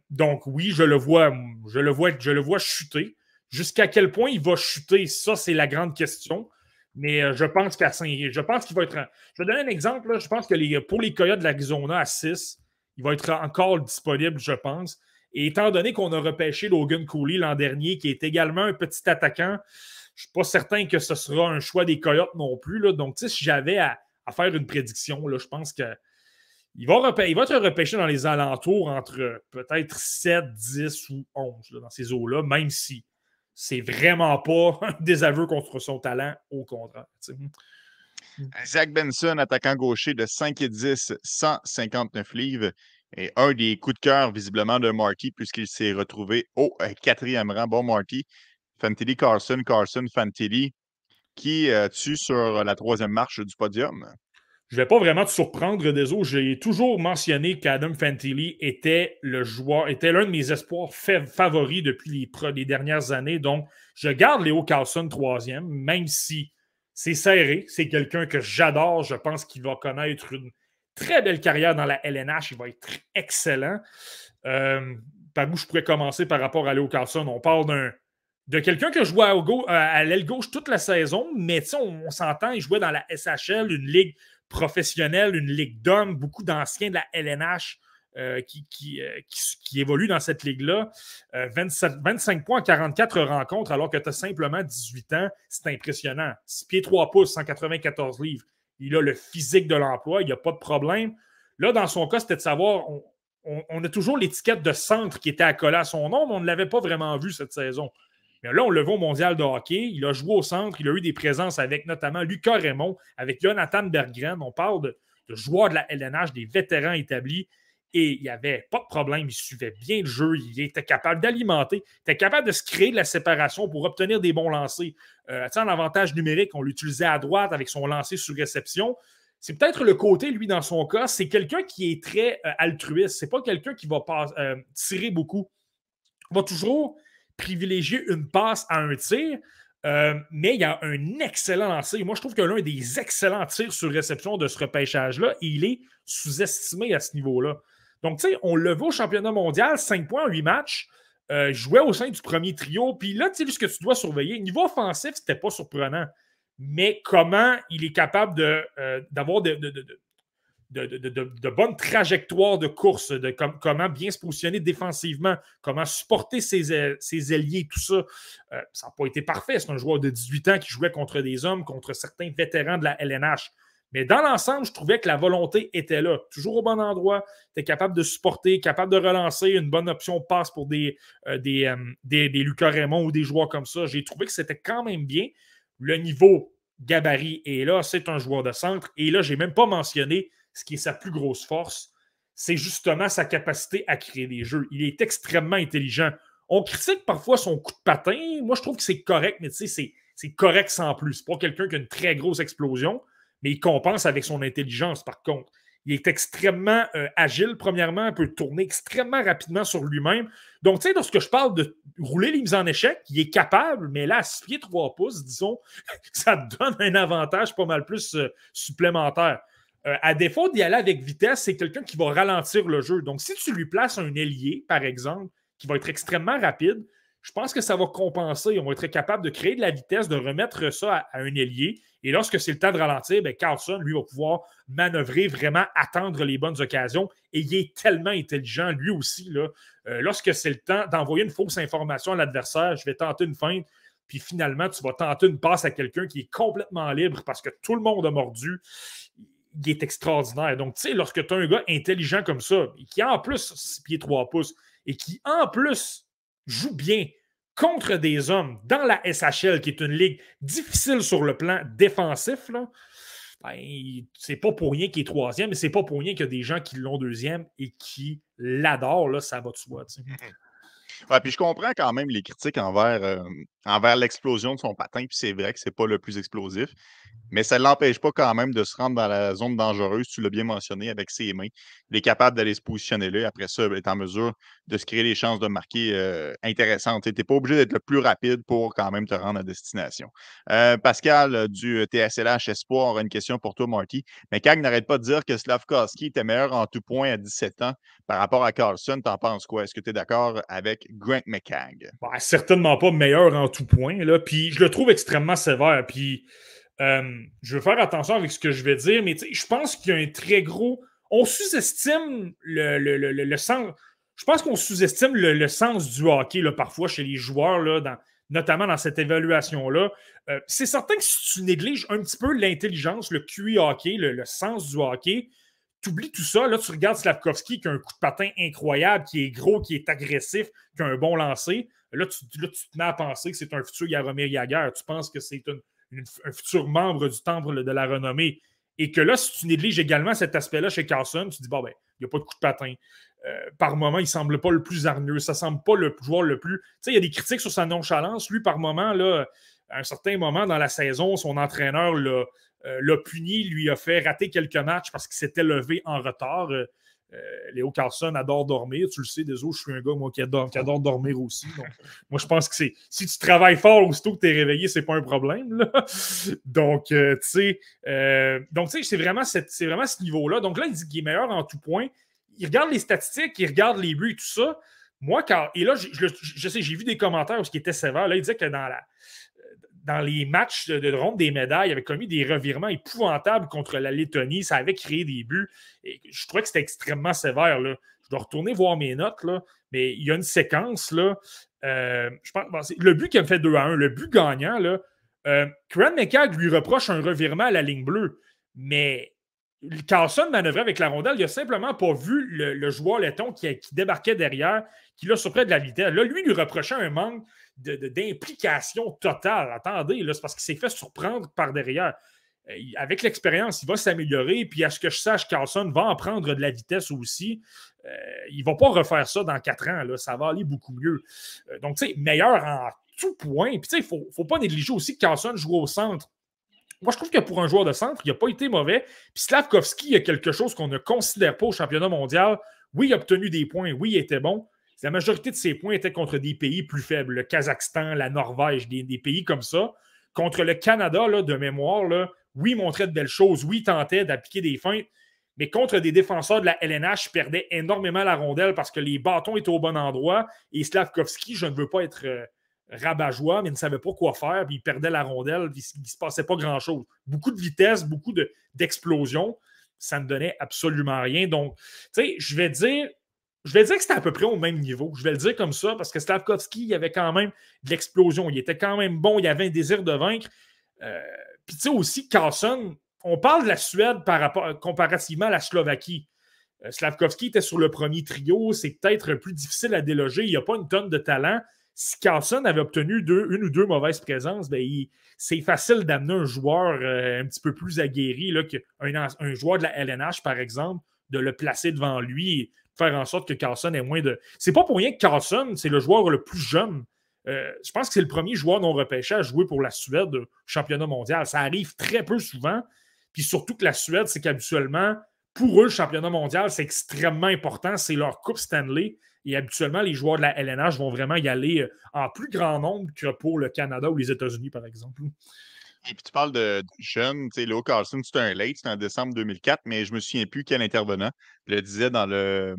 donc oui, je le vois, je le vois, je le vois chuter. Jusqu'à quel point il va chuter, ça c'est la grande question. Mais euh, je pense qu'à je pense qu'il va être. Je vais donner un exemple. Je pense que pour les Coyotes de l'Arizona à 6, il va être encore disponible, je pense. Et étant donné qu'on a repêché Logan Cooley l'an dernier, qui est également un petit attaquant, je ne suis pas certain que ce sera un choix des Coyotes non plus. Là. Donc, si j'avais à, faire une prédiction, là, je pense que il va, il va être repêché dans les alentours entre peut-être 7, 10 ou 11 dans ces eaux-là, même si c'est vraiment pas un désaveu contre son talent, au contraire. Hmm. Zach Benson, attaquant gaucher de 5 et 10, 159 livres, et un des coups de cœur visiblement de Marty puisqu'il s'est retrouvé au euh, quatrième rang. Bon, Marty, Fantilli Carson, Carson, Fantilli, qui euh, tue sur la troisième marche du podium. Je ne vais pas vraiment te surprendre, désolé. J'ai toujours mentionné qu'Adam Fantilli était le joueur, était l'un de mes espoirs favoris depuis les, dernières années. Donc, je garde Léo Carlson troisième, même si c'est serré. C'est quelqu'un que j'adore. Je pense qu'il va connaître une très belle carrière dans la LNH. Il va être excellent. Euh, par où je pourrais commencer par rapport à Léo Carlson? On parle d'un de quelqu'un qui a joué à, l'aile gauche toute la saison, mais on s'entend, il jouait dans la SHL, une ligue professionnelle, une ligue d'hommes, beaucoup d'anciens de la LNH euh, qui, euh, qui, qui, évoluent dans cette ligue-là. 25 euh, points en 44 rencontres alors que tu as simplement 18 ans. C'est impressionnant. 6 pieds 3 pouces, 194 livres. Il a le physique de l'emploi, il n'y a pas de problème. Là, dans son cas, c'était de savoir, on, a toujours l'étiquette de centre qui était accolée à son nom, mais on ne l'avait pas vraiment vu cette saison. Mais là, on le voit au mondial de hockey. Il a joué au centre. Il a eu des présences avec notamment Lucas Raymond, avec Jonathan Berggren. On parle de, joueurs de la LNH, des vétérans établis. Et il n'y avait pas de problème. Il suivait bien le jeu. Il était capable d'alimenter. Il était capable de se créer de la séparation pour obtenir des bons lancers. Euh, en avantage numérique, on l'utilisait à droite avec son lancer sur réception. C'est peut-être le côté, lui, dans son cas, c'est quelqu'un qui est très euh, altruiste. C'est pas quelqu'un qui va euh, tirer beaucoup. Il va toujours privilégier une passe à un tir. Euh, mais il y a un excellent lancer. Moi, je trouve que l'un des excellents tirs sur réception de ce repêchage-là, il est sous-estimé à ce niveau-là. Donc, tu sais, on le voit au championnat mondial, 5 points en 8 matchs, euh, jouait au sein du premier trio. Puis là, tu sais, ce que tu dois surveiller, niveau offensif, c'était pas surprenant. Mais comment il est capable euh, d'avoir de, de, bonnes trajectoires de course, de comment bien se positionner défensivement, comment supporter ses, ailiers, tout ça. Euh, ça n'a pas été parfait. C'est un joueur de 18 ans qui jouait contre des hommes, contre certains vétérans de la LNH. Mais dans l'ensemble, je trouvais que la volonté était là, toujours au bon endroit. Tu es capable de supporter, capable de relancer, une bonne option passe pour des, euh, des, euh, des, des Lucas Raymond ou des joueurs comme ça. J'ai trouvé que c'était quand même bien. Le niveau gabarit est là, c'est un joueur de centre. Et là, je n'ai même pas mentionné ce qui est sa plus grosse force, c'est justement sa capacité à créer des jeux. Il est extrêmement intelligent. On critique parfois son coup de patin. Moi, je trouve que c'est correct, mais tu sais, c'est correct sans plus. C'est pas quelqu'un qui a une très grosse explosion, mais il compense avec son intelligence, par contre. Il est extrêmement euh, agile, premièrement, il peut tourner extrêmement rapidement sur lui-même. Donc, tu sais, lorsque je parle de rouler les mises en échec, il est capable, mais là, à 6 pieds 3 pouces, disons, ça donne un avantage pas mal plus euh, supplémentaire. Euh, à défaut d'y aller avec vitesse, c'est quelqu'un qui va ralentir le jeu. Donc, si tu lui places un ailier, par exemple, qui va être extrêmement rapide, je pense que ça va compenser. On va être capable de créer de la vitesse, de remettre ça à, un ailier. Et lorsque c'est le temps de ralentir, ben Carlson, lui, va pouvoir manœuvrer, vraiment attendre les bonnes occasions. Et il est tellement intelligent, lui aussi. Là, euh, lorsque c'est le temps d'envoyer une fausse information à l'adversaire, je vais tenter une feinte, puis finalement, tu vas tenter une passe à quelqu'un qui est complètement libre parce que tout le monde a mordu. Il est extraordinaire. Donc, tu sais, lorsque tu as un gars intelligent comme ça, qui a en plus 6 pieds 3 pouces, et qui en plus joue bien contre des hommes dans la SHL, qui est une ligue difficile sur le plan défensif, là, ben, c'est pas pour rien qu'il est troisième, mais c'est pas pour rien qu'il y a des gens qui l'ont deuxième et qui l'adorent, là, ça va de soi. Puis je comprends quand même les critiques envers, euh, envers l'explosion de son patin, puis c'est vrai que c'est pas le plus explosif, mais ça ne l'empêche pas quand même de se rendre dans la zone dangereuse, tu l'as bien mentionné, avec ses mains. Il est capable d'aller se positionner là, après ça, il est en mesure de se créer des chances de marquer euh, intéressantes. Tu n'es pas obligé d'être le plus rapide pour quand même te rendre à destination. Euh, Pascal euh, du TSLH Espoir une question pour toi, Marty. Mais n'arrête pas de dire que Slavkovski était meilleur en tout point à 17 ans par rapport à Carlson. T'en penses quoi? Est-ce que tu es d'accord avec Grant McCagg? Ben, certainement pas meilleur en tout point. Là. Puis je le trouve extrêmement sévère. Puis je veux faire attention avec ce que je vais dire, mais je pense qu'il y a un très gros. On sous-estime le, sens. Je pense qu'on sous-estime le, sens du hockey là, parfois chez les joueurs, là, notamment dans cette évaluation-là. Euh, c'est certain que si tu négliges un petit peu l'intelligence, le QI hockey, le, sens du hockey, tu oublies tout ça. Là, tu regardes Slavkovski qui a un coup de patin incroyable, qui est gros, qui est agressif, qui a un bon lancer. Là, tu, tu te mets à penser que c'est un futur Yaromir Yager. Tu penses que c'est un futur membre du temple de la renommée. Et que là, si tu négliges également cet aspect-là chez Carlson, tu dis, bon, ben, il n'y a pas de coup de patin. Euh, par moment, il ne semble pas le plus hargneux. Ça semble pas le joueur le plus. Tu il y a des critiques sur sa nonchalance. Lui, par moment, là, à un certain moment dans la saison, son entraîneur l'a euh, puni, lui a fait rater quelques matchs parce qu'il s'était levé en retard. Euh, Léo Carlson adore dormir. Tu le sais, désolé, je suis un gars moi, qui, adore, dormir aussi. moi, je pense que c'est si tu travailles fort aussitôt que tu es réveillé, c'est pas un problème. Donc, tu sais, donc, c'est vraiment, c'est vraiment ce niveau-là. Donc là, il dit qu'il est meilleur en tout point. Il regarde les statistiques, il regarde les buts et tout ça. Moi, quand. Et là, je, sais, j'ai vu des commentaires où ce qui était sévère. Là, il disait que dans la dans les matchs de, ronde des médailles, il avait commis des revirements épouvantables contre la Lettonie. Ça avait créé des buts. Et je trouvais que c'était extrêmement sévère. Là. Je dois retourner voir mes notes, là, mais il y a une séquence. Là, euh, je pense, le but qui a fait 2 à 1, le but gagnant, là, euh, lui reproche un revirement à la ligne bleue. Mais Carlson manœuvrait avec la rondelle. Il n'a simplement pas vu le, joueur letton qui, débarquait derrière, qui l'a surpris de la vitesse. Là, lui, lui reprochait un manque d'implication totale. Attendez, c'est parce qu'il s'est fait surprendre par derrière. Euh, avec l'expérience, il va s'améliorer. Puis, à ce que je sache, Carlson va en prendre de la vitesse aussi. Euh, il ne va pas refaire ça dans quatre ans. Ça va aller beaucoup mieux. Euh, donc, tu sais, meilleur en tout point. Puis, tu sais, il ne faut, pas négliger aussi que Carlson joue au centre. Moi, je trouve que pour un joueur de centre, il n'a pas été mauvais. Puis Slavkovski, il y a quelque chose qu'on ne considère pas au championnat mondial. Oui, il a obtenu des points. Oui, il était bon. La majorité de ses points étaient contre des pays plus faibles, le Kazakhstan, la Norvège, des, pays comme ça. Contre le Canada, là, de mémoire, là, oui, montrait de belles choses, oui, tentait d'appliquer des feintes, mais contre des défenseurs de la LNH, il perdait énormément la rondelle parce que les bâtons étaient au bon endroit. Et Slavkovski, je ne veux pas être euh, rabat-joie, mais il ne savait pas quoi faire, puis il perdait la rondelle, il ne se passait pas grand-chose. Beaucoup de vitesse, beaucoup d'explosion, ça ne donnait absolument rien. Donc, tu sais, je vais dire, je vais dire que c'était à peu près au même niveau. Je vais le dire comme ça parce que Slavkovski, il avait quand même de l'explosion. Il était quand même bon. Il avait un désir de vaincre. Euh, puis tu sais aussi, Carlson, on parle de la Suède par rapport, comparativement à la Slovaquie. Euh, Slavkovski était sur le premier trio. C'est peut-être plus difficile à déloger. Il n'y a pas une tonne de talent. Si Carlson avait obtenu une ou deux mauvaises présences, ben, c'est facile d'amener un joueur euh, un petit peu plus aguerri, là, un joueur de la LNH, par exemple, de le placer devant lui faire en sorte que Carlson ait moins de. C'est pas pour rien que Carlson, c'est le joueur le plus jeune. Euh, je pense que c'est le premier joueur non repêché à jouer pour la Suède au championnat mondial. Ça arrive très peu souvent. Puis surtout que la Suède, c'est qu'habituellement, pour eux, le championnat mondial, c'est extrêmement important. C'est leur Coupe Stanley. Et habituellement, les joueurs de la LNH vont vraiment y aller euh, en plus grand nombre que pour le Canada ou les États-Unis, par exemple. Et puis tu parles de, jeunes, tu sais, Léo Carlson, c'était un late, c'était en décembre 2004, mais je me souviens plus quel intervenant le disait dans le,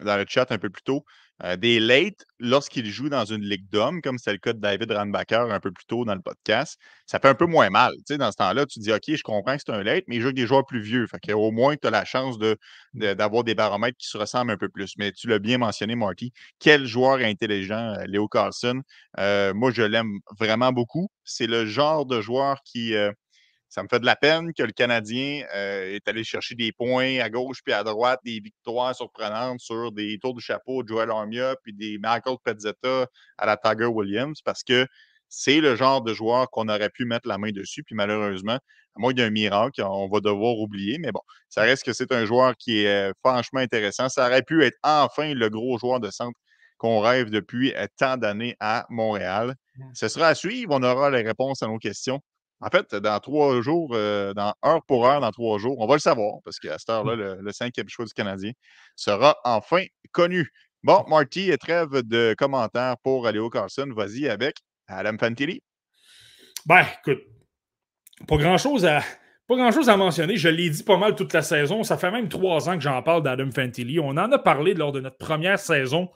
dans le chat un peu plus tôt. Euh, des late lorsqu'il joue dans une ligue d'hommes, comme c'est le cas de David Randbacker un peu plus tôt dans le podcast, ça fait un peu moins mal. Tu sais, dans ce temps-là, tu dis OK, je comprends que c'est un late, mais il joue avec des joueurs plus vieux. Fait au moins, tu as la chance de, d'avoir des baromètres qui se ressemblent un peu plus. Mais tu l'as bien mentionné, Marty. Quel joueur intelligent, euh, Léo Carlson. Euh, moi, je l'aime vraiment beaucoup. C'est le genre de joueur qui ça me fait de la peine que le Canadien euh, est allé chercher des points à gauche puis à droite, des victoires surprenantes sur des tours du chapeau de Joel Armia puis des Michael Pezzetta à la Tiger Williams parce que c'est le genre de joueur qu'on aurait pu mettre la main dessus. Puis malheureusement, à moins d'un miracle, on va devoir oublier. Mais bon, ça reste que c'est un joueur qui est euh, franchement intéressant. Ça aurait pu être enfin le gros joueur de centre qu'on rêve depuis euh, tant d'années à Montréal. Ce sera à suivre. On aura les réponses à nos questions en fait, dans trois jours, euh, dans heure pour heure, dans trois jours, on va le savoir, parce qu'à cette heure-là, mmh. le, cinquième choix du Canadien sera enfin connu. Bon, Marty, trêve de commentaires pour Aléo Carson. Vas-y avec Adam Fantilli. Ben, écoute, pas grand-chose à. Pas grand-chose à mentionner. Je l'ai dit pas mal toute la saison. Ça fait même trois ans que j'en parle d'Adam Fantilli. On en a parlé lors de notre première saison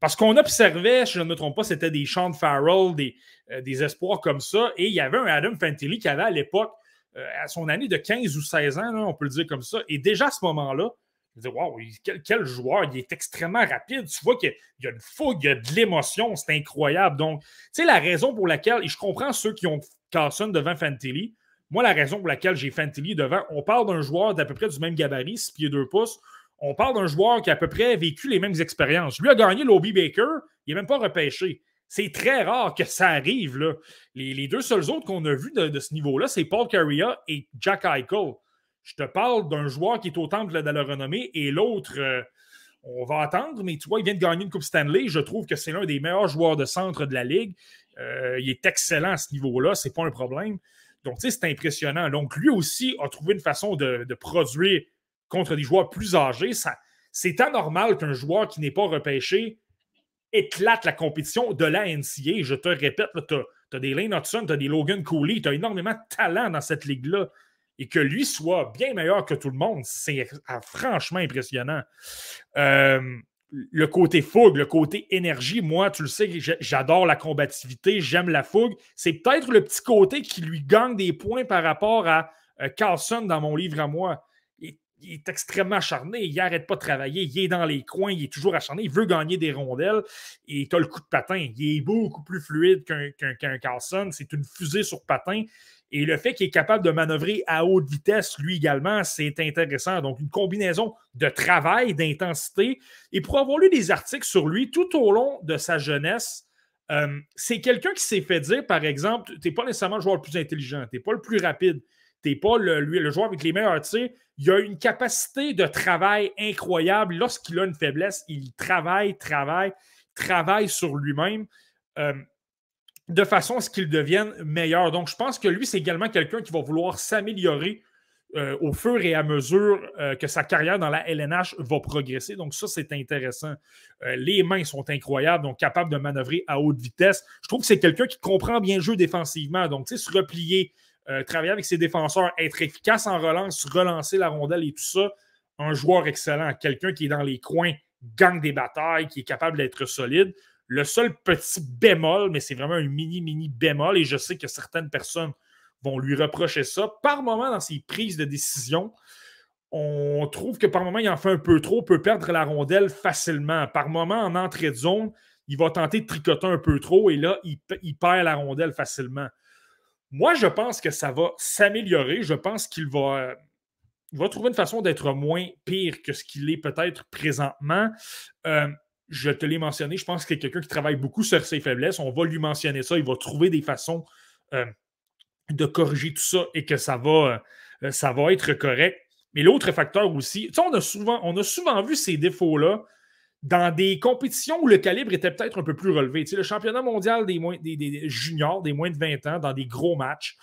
parce qu'on observait, si je ne me trompe pas, c'était des Sean Farrell, des, euh, des espoirs comme ça. Et il y avait un Adam Fantilli qui avait à l'époque, euh, à son année de 15 ou 16 ans, on peut le dire comme ça. Et déjà à ce moment-là, je me disais, wow, quel, joueur, il est extrêmement rapide. Tu vois qu'il y a une fougue, il y a de l'émotion, c'est incroyable. Donc, tu sais, la raison pour laquelle, et je comprends ceux qui ont Carson devant Fantilli, moi, la raison pour laquelle j'ai Fantilli devant, on parle d'un joueur d'à peu près du même gabarit, 6 pieds 2 pouces, on parle d'un joueur qui a à peu près vécu les mêmes expériences. Lui a gagné l'Obi Baker, il n'est même pas repêché. C'est très rare que ça arrive. Les, deux seuls autres qu'on a vus de, ce niveau-là, c'est Paul Carrier et Jack Eichel. Je te parle d'un joueur qui est au temple de la renommée et l'autre, euh, on va attendre, mais tu vois, il vient de gagner une Coupe Stanley. Je trouve que c'est l'un des meilleurs joueurs de centre de la Ligue. Euh, il est excellent à ce niveau-là, c'est pas un problème. Donc, tu sais, c'est impressionnant. Donc, lui aussi a trouvé une façon de produire contre des joueurs plus âgés, c'est anormal qu'un joueur qui n'est pas repêché éclate la compétition de la NCA. Je te répète, tu as, des Lane Hudson, tu as des Logan Cooley, tu as énormément de talent dans cette ligue-là. Et que lui soit bien meilleur que tout le monde, c'est franchement impressionnant. Euh, le côté fougue, le côté énergie, moi, tu le sais, j'adore la combativité, j'aime la fougue. C'est peut-être le petit côté qui lui gagne des points par rapport à euh, Carlson dans mon livre à moi il est extrêmement acharné, il n'arrête pas de travailler, il est dans les coins, il est toujours acharné, il veut gagner des rondelles et tu as le coup de patin. Il est beaucoup plus fluide qu'un Carlson, c'est une fusée sur patin. Et le fait qu'il est capable de manœuvrer à haute vitesse, lui également, c'est intéressant. Donc, une combinaison de travail, d'intensité. Et pour avoir lu des articles sur lui tout au long de sa jeunesse, euh, c'est quelqu'un qui s'est fait dire, par exemple, tu n'es pas nécessairement le joueur le plus intelligent, tu n'es pas le plus rapide, pas le, le joueur avec les meilleurs tirs, il a une capacité de travail incroyable. Lorsqu'il a une faiblesse, il travaille, travaille, travaille sur lui-même euh, de façon à ce qu'il devienne meilleur. Donc, je pense que lui, c'est également quelqu'un qui va vouloir s'améliorer euh, au fur et à mesure euh, que sa carrière dans la LNH va progresser. Donc, ça, c'est intéressant. les mains sont incroyables, donc capable de manœuvrer à haute vitesse. Je trouve que c'est quelqu'un qui comprend bien le jeu défensivement. Donc, tu sais, se replier, euh, travailler avec ses défenseurs, être efficace en relance, relancer la rondelle et tout ça. Un joueur excellent, quelqu'un qui est dans les coins, gagne des batailles, qui est capable d'être solide. Le seul petit bémol, mais c'est vraiment un mini, mini bémol, et je sais que certaines personnes vont lui reprocher ça, par moment dans ses prises de décision, on trouve que par moment, il en fait un peu trop, peut perdre la rondelle facilement. Par moment, en entrée de zone, il va tenter de tricoter un peu trop, et là, il, il perd la rondelle facilement. Moi, je pense que ça va s'améliorer. Je pense qu'il va, trouver une façon d'être moins pire que ce qu'il est peut-être présentement. Euh, je te l'ai mentionné, je pense que c'est quelqu'un qui travaille beaucoup sur ses faiblesses. On va lui mentionner ça. Il va trouver des façons euh, de corriger tout ça et que ça va, euh, être correct. Mais l'autre facteur aussi, on a souvent, on a souvent vu ces défauts-là dans des compétitions où le calibre était peut-être un peu plus relevé. Tu sais, le championnat mondial des, moins, des, juniors, des moins de 20 ans, dans des gros matchs,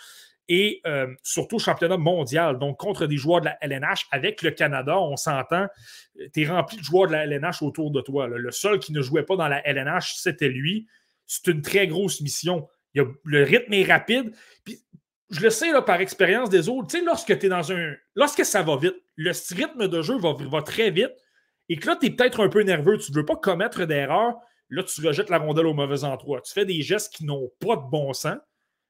et euh, surtout championnat mondial, donc contre des joueurs de la LNH. Avec le Canada, on s'entend, tu es rempli de joueurs de la LNH autour de toi. Le seul qui ne jouait pas dans la LNH, c'était lui. C'est une très grosse mission. le rythme est rapide. Puis, je le sais là, par expérience des autres, tu sais, lorsque tu es dans un. Lorsque ça va vite, le rythme de jeu va, va très vite et que là, tu es peut-être un peu nerveux, tu ne veux pas commettre d'erreur, là, tu rejettes la rondelle au mauvais endroit. Tu fais des gestes qui n'ont pas de bon sens,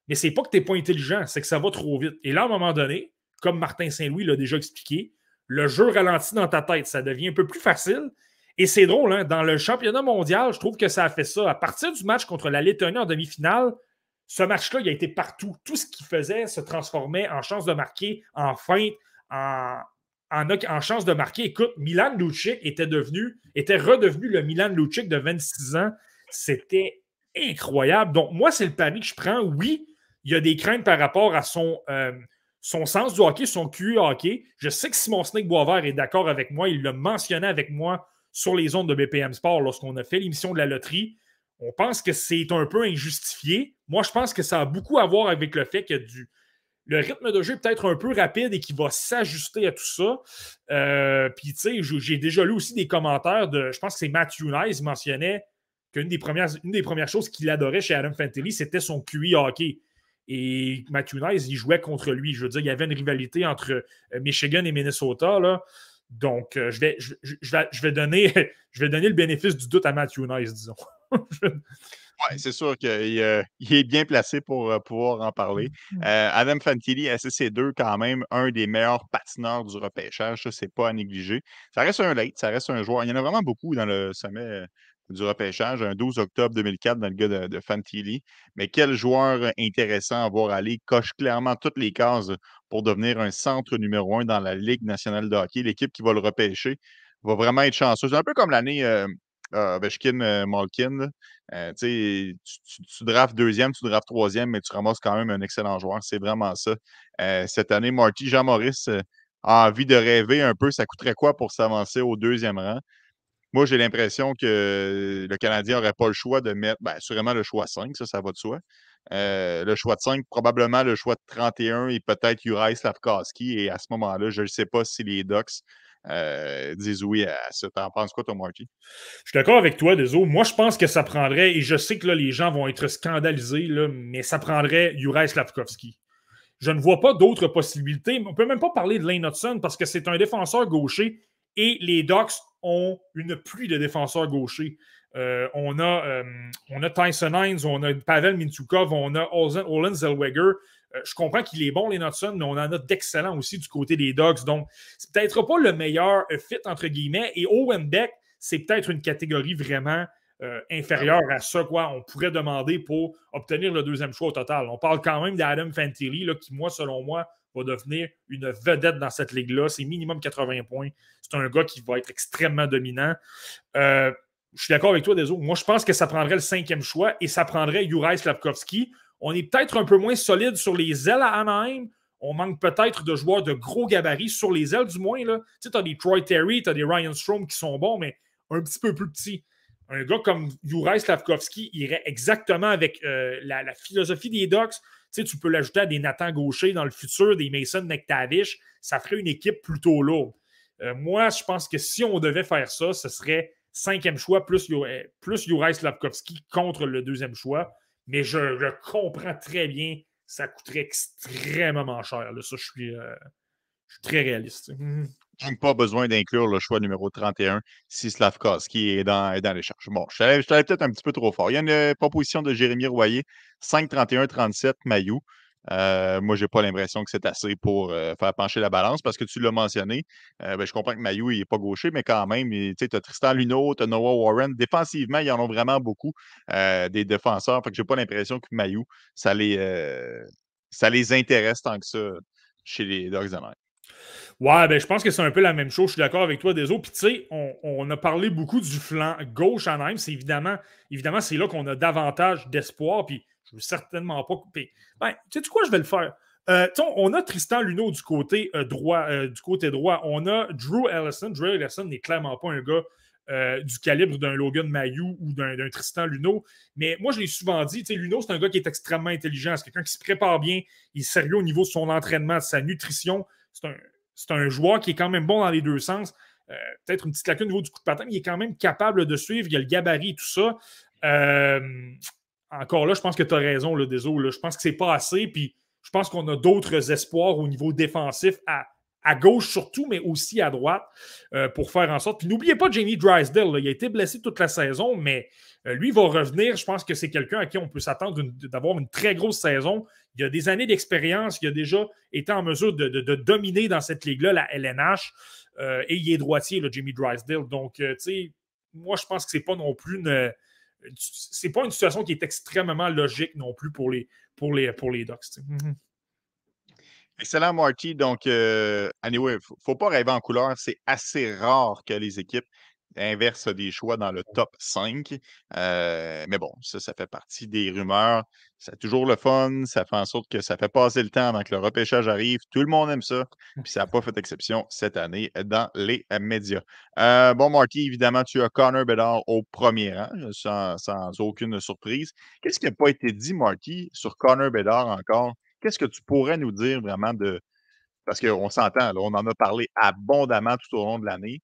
mais c'est pas que tu n'es pas intelligent, c'est que ça va trop vite. Et là, à un moment donné, comme Martin Saint-Louis l'a déjà expliqué, le jeu ralentit dans ta tête, ça devient un peu plus facile. Et c'est drôle, hein? dans le championnat mondial, je trouve que ça a fait ça. À partir du match contre la Lettonie en demi-finale, ce match-là, il a été partout. Tout ce qu'il faisait se transformait en chance de marquer, en feinte, en, en, chance de marquer. Écoute, Milan Lucic était devenu, était redevenu le Milan Lucic de 26 ans. C'était incroyable. Donc, moi, c'est le pari que je prends. Oui, il y a des craintes par rapport à son, euh, son sens du hockey, son QI hockey. Je sais que Simon Snake Boisvert est d'accord avec moi. Il l'a mentionné avec moi sur les ondes de BPM Sport lorsqu'on a fait l'émission de la loterie. On pense que c'est un peu injustifié. Moi, je pense que ça a beaucoup à voir avec le fait que du, le rythme de jeu est peut-être un peu rapide et qui va s'ajuster à tout ça. Euh, puis, tu sais, j'ai déjà lu aussi des commentaires de, je pense que c'est Matthew Nice qui mentionnait qu'une des premières, une des premières choses qu'il adorait chez Adam Fantilli, c'était son QI hockey. Et Matthew Nice, il jouait contre lui. Je veux dire, il y avait une rivalité entre euh, Michigan et Minnesota. Donc, euh, je, vais donner, je vais donner le bénéfice du doute à Matthew Nice, disons. Oui, c'est sûr qu'il euh, est bien placé pour euh, pouvoir en parler. Mmh. Euh, Adam Fantilli, SC2, quand même, un des meilleurs patineurs du repêchage? Ça, c'est pas à négliger. Ça reste un late, ça reste un joueur. Il y en a vraiment beaucoup dans le sommet du repêchage, un 12 octobre 2004 dans le gars de, de Fantilli. Mais quel joueur intéressant à voir aller, coche clairement toutes les cases pour devenir un centre numéro un dans la Ligue nationale de hockey. L'équipe qui va le repêcher va vraiment être chanceuse. Un peu comme l'année euh, Malkin. Euh, tu, tu, drafts deuxième, tu drafts troisième, mais tu ramasses quand même un excellent joueur. C'est vraiment ça. Euh, cette année, Marty, Jean-Maurice a envie de rêver un peu. Ça coûterait quoi pour s'avancer au deuxième rang? Moi, j'ai l'impression que le Canadien n'aurait pas le choix de mettre, bien, sûrement le choix 5, ça, ça va de soi. le choix de 5, probablement le choix de 31 et peut-être Juraj Slavkowski. Et à ce moment-là, je ne sais pas si les Ducks euh, disent oui à ça. T'en penses quoi, toi, Marty? Je suis d'accord avec toi, Deso. Moi, je pense que ça prendrait, et je sais que là, les gens vont être scandalisés, mais ça prendrait Juraj Slavkovski. Je ne vois pas d'autres possibilités. On ne peut même pas parler de Lane Hudson parce que c'est un défenseur gaucher et les Ducks ont une pluie de défenseurs gauchers. Euh, on, a, euh, on a Tyson Hines, on a Pavel Mintukov, on a Olin Zellweger. Euh, je comprends qu'il est bon, les Notson, mais on en a d'excellents aussi du côté des Dogs. Donc, c'est peut-être pas le meilleur fit, entre guillemets. Et Owen Beck, c'est peut-être une catégorie vraiment euh, inférieure à ce quoi on pourrait demander pour obtenir le deuxième choix au total. On parle quand même d'Adam Fantilli, qui, moi, selon moi, va devenir une vedette dans cette ligue-là. C'est minimum 80 points. C'est un gars qui va être extrêmement dominant. Euh, je suis d'accord avec toi, Deso. Moi, je pense que ça prendrait le cinquième choix et ça prendrait Juraj Slavkovski. On est peut-être un peu moins solide sur les ailes à Anaheim. On manque peut-être de joueurs de gros gabarits sur les ailes, du moins. Là. Tu as des Troy Terry, tu as des Ryan Strom qui sont bons, mais un petit peu plus petits. Un gars comme Juraj Slavkovski irait exactement avec euh, la, philosophie des Ducks. Tu, peux l'ajouter à des Nathan Gaucher dans le futur, des Mason McTavish. Ça ferait une équipe plutôt lourde. Euh, moi, je pense que si on devait faire ça, ce serait cinquième choix plus, plus Juraj Slavkovski contre le deuxième choix. Mais je, comprends très bien, ça coûterait extrêmement cher. Ça, je suis, euh, je suis très réaliste. Mmh pas besoin d'inclure le choix numéro 31 si Slavkowski est dans, est dans les charges. Bon, je suis peut-être un petit peu trop fort. Il y a une proposition de Jérémy Royer, 5-31-37 Mayou. Euh, moi, je n'ai pas l'impression que c'est assez pour euh, faire pencher la balance parce que tu l'as mentionné. Euh, ben, je comprends que Mayou n'est pas gaucher, mais quand même, tu as Tristan Luno, tu as Noah Warren. Défensivement, ils en ont vraiment beaucoup des défenseurs. Je n'ai pas l'impression que Mayou, ça les, ça les intéresse tant que ça chez les Dogs de Ouais, ben, je pense que c'est un peu la même chose. Je suis d'accord avec toi, Deso. Puis, tu sais, on, a parlé beaucoup du flanc gauche à Nîmes. C'est évidemment, évidemment c'est là qu'on a davantage d'espoir. Puis, je veux certainement pas couper. Ben, tu sais quoi, je vais le faire? Euh, on a Tristan Luneau du côté euh, droit, euh, du côté droit. On a Drew Ellison. Drew Ellison n'est clairement pas un gars du calibre d'un Logan Mayou ou d'un Tristan Luneau. Mais moi, je l'ai souvent dit, Luneau, c'est un gars qui est extrêmement intelligent. C'est quelqu'un qui se prépare bien. Il est sérieux au niveau de son entraînement, de sa nutrition. C'est un, un, joueur qui est quand même bon dans les deux sens. Peut-être une petite lacune au niveau du coup de patin, mais il est quand même capable de suivre. Il a le gabarit et tout ça encore là, je pense que tu as raison, le désolé. Je pense que c'est pas assez. Puis je pense qu'on a d'autres espoirs au niveau défensif à, à gauche surtout, mais aussi à droite, euh, pour faire en sorte. Puis n'oubliez pas Jamie Drysdale, il a été blessé toute la saison, mais euh, lui va revenir. Je pense que c'est quelqu'un à qui on peut s'attendre d'avoir une très grosse saison. Il a des années d'expérience, il a déjà été en mesure de, dominer dans cette ligue-là, la LNH, euh, et il est droitier, le Jamie Drysdale. Donc, tu sais, moi, je pense que c'est pas non plus une. C'est pas une situation qui est extrêmement logique non plus pour les, pour les, pour les Ducks. Mm-hmm. Excellent, Marty. Donc, euh, anyway, il ne faut pas rêver en couleur. C'est assez rare que les équipes inversent des choix dans le top 5. Euh, mais bon, ça, ça fait partie des rumeurs. C'est toujours le fun. Ça fait en sorte que ça fait passer le temps avant que le repêchage arrive. Tout le monde aime ça. Puis ça n'a pas fait exception cette année dans les médias. Euh, bon, Marty, évidemment, tu as Connor Bedard au premier rang, sans, sans aucune surprise. Qu'est-ce qui n'a pas été dit, Marty, sur Connor Bedard encore? Qu'est-ce que tu pourrais nous dire vraiment de. Parce qu'on s'entend, on en a parlé abondamment tout au long de l'année.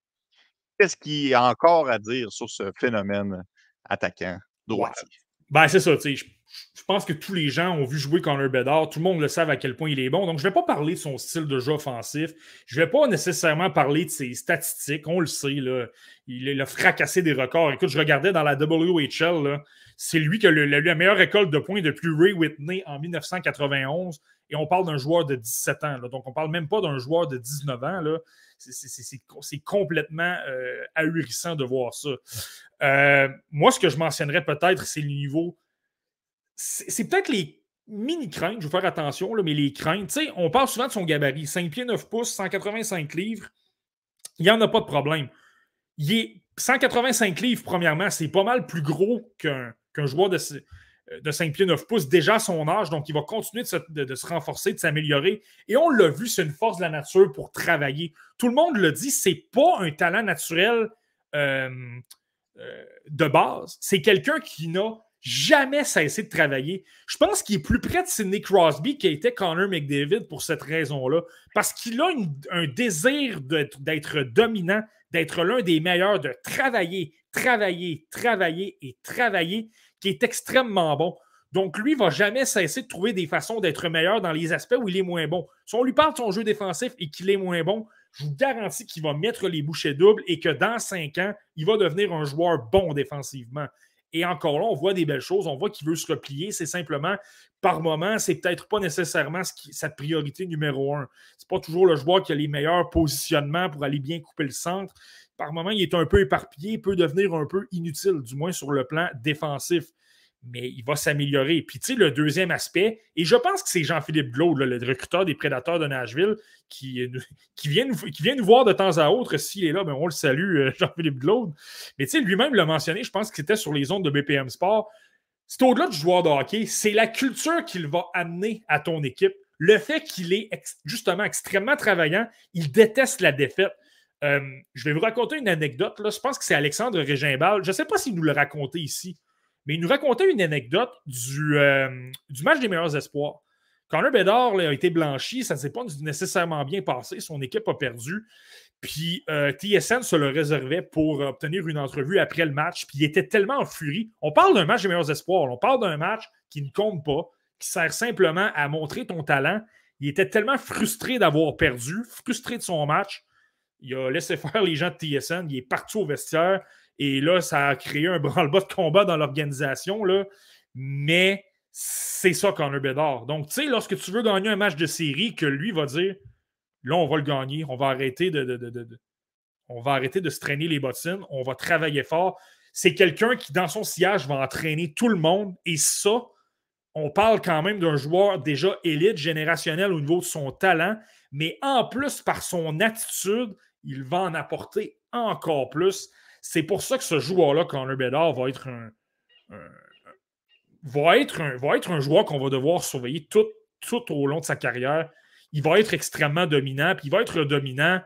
Qu'est-ce qu'il y a encore à dire sur ce phénomène attaquant droitier? Ben, c'est ça, tu sais. Je, pense que tous les gens ont vu jouer Connor Bedard. Tout le monde le sait à quel point il est bon. Donc, je ne vais pas parler de son style de jeu offensif. Je ne vais pas nécessairement parler de ses statistiques. On le sait, là. Il, a fracassé des records. Écoute, je regardais dans la WHL, c'est lui qui a, eu la meilleure école de points depuis Ray Whitney en 1991. Et on parle d'un joueur de 17 ans. Donc, on ne parle même pas d'un joueur de 19 ans. C'est complètement euh, ahurissant de voir ça. Euh, moi, ce que je mentionnerais peut-être, c'est le niveau. C'est peut-être les mini-craintes, je vais faire attention, là, mais les craintes. on parle souvent de son gabarit 5 pieds 9 pouces, 185 livres. Il n'y en a pas de problème. Il est 185 livres, premièrement, c'est pas mal plus gros qu'un joueur de, de 5 pieds 9 pouces, déjà son âge. Donc, il va continuer de se, renforcer, de s'améliorer. Et on l'a vu, c'est une force de la nature pour travailler. Tout le monde le dit, c'est pas un talent naturel euh, euh, de base. C'est quelqu'un qui n'a jamais cessé de travailler. Je pense qu'il est plus près de Sidney Crosby qui était Connor McDavid pour cette raison-là. Parce qu'il a un désir d'être dominant, d'être l'un des meilleurs, de travailler, travailler, travailler et travailler, qui est extrêmement bon. Donc, lui, va jamais cesser de trouver des façons d'être meilleur dans les aspects où il est moins bon. Si on lui parle de son jeu défensif et qu'il est moins bon, je vous garantis qu'il va mettre les bouchées doubles et que dans cinq ans, il va devenir un joueur bon défensivement. Et encore là, on voit des belles choses. On voit qu'il veut se replier. C'est simplement, par moment, c'est peut-être pas nécessairement sa priorité numéro un. C'est pas toujours le joueur qui a les meilleurs positionnements pour aller bien couper le centre. Par moment, il est un peu éparpillé, il peut devenir un peu inutile, du moins sur le plan défensif mais il va s'améliorer. Puis, tu sais, le deuxième aspect, et je pense que c'est Jean-Philippe Glaude, le recruteur des prédateurs de Nashville, qui, euh, qui, vient, nous, qui vient nous voir de temps à autre. S'il est là, ben, on le salue, euh, Jean-Philippe Glaude. Mais tu sais, lui-même l'a mentionné, je pense que c'était sur les ondes de BPM Sport. C'est au-delà du joueur de hockey, c'est la culture qu'il va amener à ton équipe. Le fait qu'il est justement extrêmement travaillant, il déteste la défaite. Euh, je vais vous raconter une anecdote. Là. Je pense que c'est Alexandre Régimbal. Je ne sais pas s'il nous l'a raconté ici. Mais il nous racontait une anecdote du, euh, du match des meilleurs espoirs. Connor Bedard a été blanchi, ça ne s'est pas nécessairement bien passé. Son équipe a perdu. Puis euh, TSN se le réservait pour obtenir une entrevue après le match. Puis il était tellement en furie. On parle d'un match des meilleurs espoirs. On parle d'un match qui ne compte pas, qui sert simplement à montrer ton talent. Il était tellement frustré d'avoir perdu, frustré de son match. Il a laissé faire les gens de TSN. Il est parti au vestiaire. Et là, ça a créé un branle-bas de combat dans l'organisation. Mais c'est ça, Connor Bedard. Donc, tu sais, lorsque tu veux gagner un match de série, que lui va dire là, on va le gagner, on va arrêter de, on va arrêter de se traîner les bottines, on va travailler fort. C'est quelqu'un qui, dans son sillage, va entraîner tout le monde. Et ça, on parle quand même d'un joueur déjà élite, générationnel au niveau de son talent, mais en plus, par son attitude, il va en apporter encore plus. C'est pour ça que ce joueur-là, Connor Bedard, va être un, va, être un va être un joueur qu'on va devoir surveiller tout, tout au long de sa carrière. Il va être extrêmement dominant, puis il va être dominant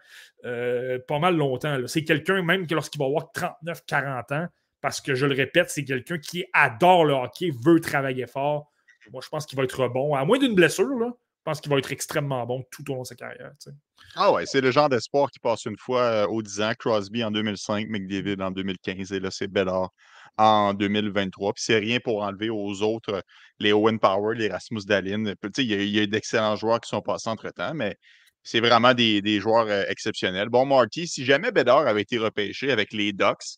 euh, pas mal longtemps. C'est quelqu'un, même lorsqu'il va avoir 39-40 ans, parce que je le répète, c'est quelqu'un qui adore le hockey, veut travailler fort. Moi, je pense qu'il va être bon, à moins d'une blessure. Là, pense qu'il va être extrêmement bon tout au long de sa carrière. Ah ouais, c'est le genre d'espoir qui passe une fois euh, aux 10 ans. Crosby en 2005, McDavid en 2015 et là, c'est Bellard en 2023. Puis c'est rien pour enlever aux autres, les Owen Power, les Rasmus Dallin. Il y a, eu d'excellents joueurs qui sont passés entre-temps, mais c'est vraiment des, joueurs euh, exceptionnels. Bon, Marty, si jamais Bédard avait été repêché avec les Ducks,